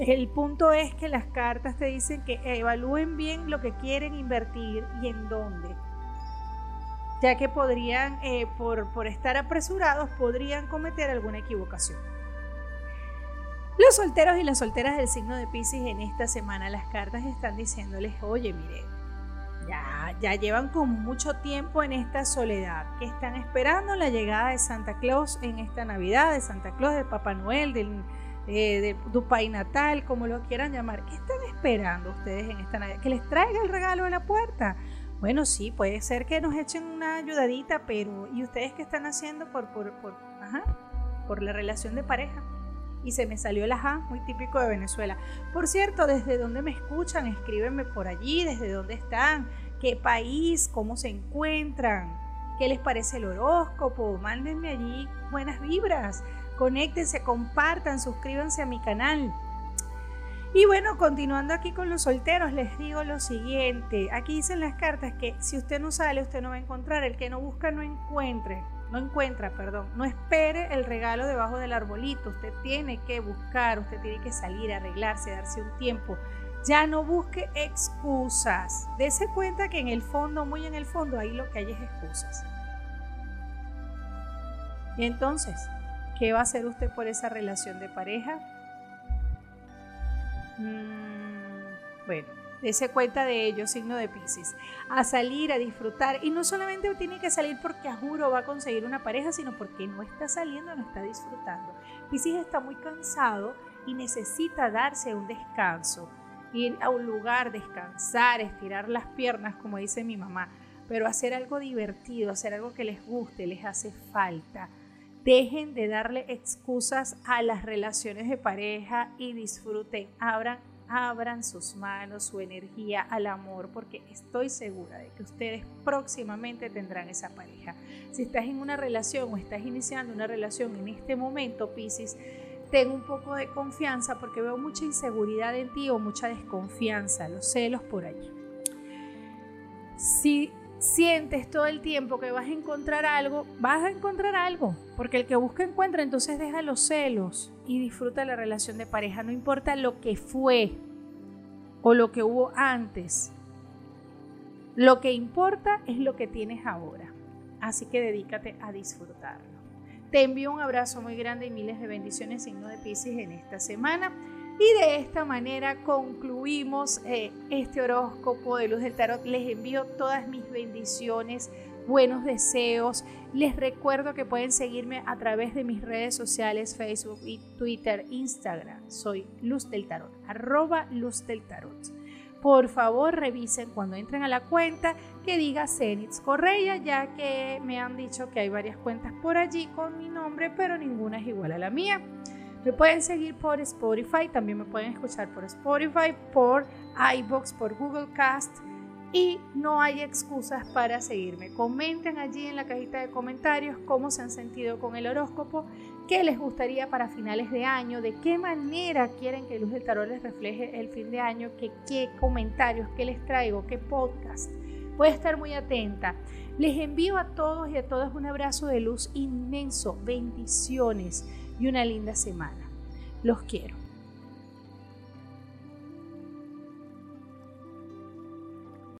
El punto es que las cartas te dicen que evalúen bien lo que quieren invertir y en dónde. Ya que podrían, eh, por, por estar apresurados, podrían cometer alguna equivocación. Los solteros y las solteras del signo de Pisces en esta semana las cartas están diciéndoles, oye, mire, ya, ya llevan con mucho tiempo en esta soledad, que están esperando la llegada de Santa Claus en esta Navidad, de Santa Claus, de Papá Noel, del, de, tu país natal, como lo quieran llamar. ¿Qué están esperando ustedes en esta Navidad? ¿Que les traiga el regalo a la puerta? Bueno, sí, puede ser que nos echen una ayudadita, pero ¿y ustedes qué están haciendo por, por, por, ajá, por la relación de pareja? Y se me salió el ajá, muy típico de Venezuela. Por cierto, desde dónde me escuchan, escríbenme por allí, desde dónde están, qué país, cómo se encuentran, qué les parece el horóscopo, mándenme allí buenas vibras, conéctense, compartan, suscríbanse a mi canal. Y bueno, continuando aquí con los solteros, les digo lo siguiente. Aquí dicen las cartas que si usted no sale, usted no va a encontrar. El que no busca, no encuentre no encuentra, perdón, no espere el regalo debajo del arbolito, usted tiene que buscar, usted tiene que salir, arreglarse, darse un tiempo. Ya no busque excusas. Dese cuenta que en el fondo, muy en el fondo, ahí lo que hay es excusas. Y entonces, ¿qué va a hacer usted por esa relación de pareja? Mm, bueno, Dese cuenta de ello, signo de Pisces. A salir, a disfrutar. Y no solamente tiene que salir porque a juro va a conseguir una pareja, sino porque no está saliendo, no está disfrutando. Pisces está muy cansado y necesita darse un descanso. Ir a un lugar, descansar, estirar las piernas, como dice mi mamá. pero hacer algo divertido, hacer algo que les guste, les hace falta. Dejen de darle excusas a las relaciones de pareja y disfruten, abran, abran sus manos, su energía al amor, porque estoy segura de que ustedes próximamente tendrán esa pareja. Si estás en una relación o estás iniciando una relación en este momento, Pisces, ten un poco de confianza porque veo mucha inseguridad en ti o mucha desconfianza, los celos por allí. Si sientes todo el tiempo que vas a encontrar algo, vas a encontrar algo, porque el que busca encuentra, entonces deja los celos y disfruta la relación de pareja, no importa lo que fue o lo que hubo antes. Lo que importa es lo que tienes ahora. Así que dedícate a disfrutarlo. Te envío un abrazo muy grande y miles de bendiciones, signo de Pisces, en esta semana. Y de esta manera concluimos eh, este horóscopo de Luz del Tarot. Les envío todas mis bendiciones, buenos deseos. Les recuerdo que pueden seguirme a través de mis redes sociales, Facebook y Twitter, Instagram. Soy Luz del Tarot, arroba Luz del Tarot. Por favor, revisen cuando entren a la cuenta que diga Zenitz Correa, ya que me han dicho que hay varias cuentas por allí con mi nombre, pero ninguna es igual a la mía. Me pueden seguir por Spotify, también me pueden escuchar por Spotify, por iBox, por Google Cast y no hay excusas para seguirme. Comenten allí en la cajita de comentarios cómo se han sentido con el horóscopo, qué les gustaría para finales de año, de qué manera quieren que Luz del Tarot les refleje el fin de año, qué comentarios, qué les traigo, qué podcast. Voy a estar muy atenta. Les envío a todos y a todas un abrazo de luz inmenso, bendiciones y una linda semana. Los quiero.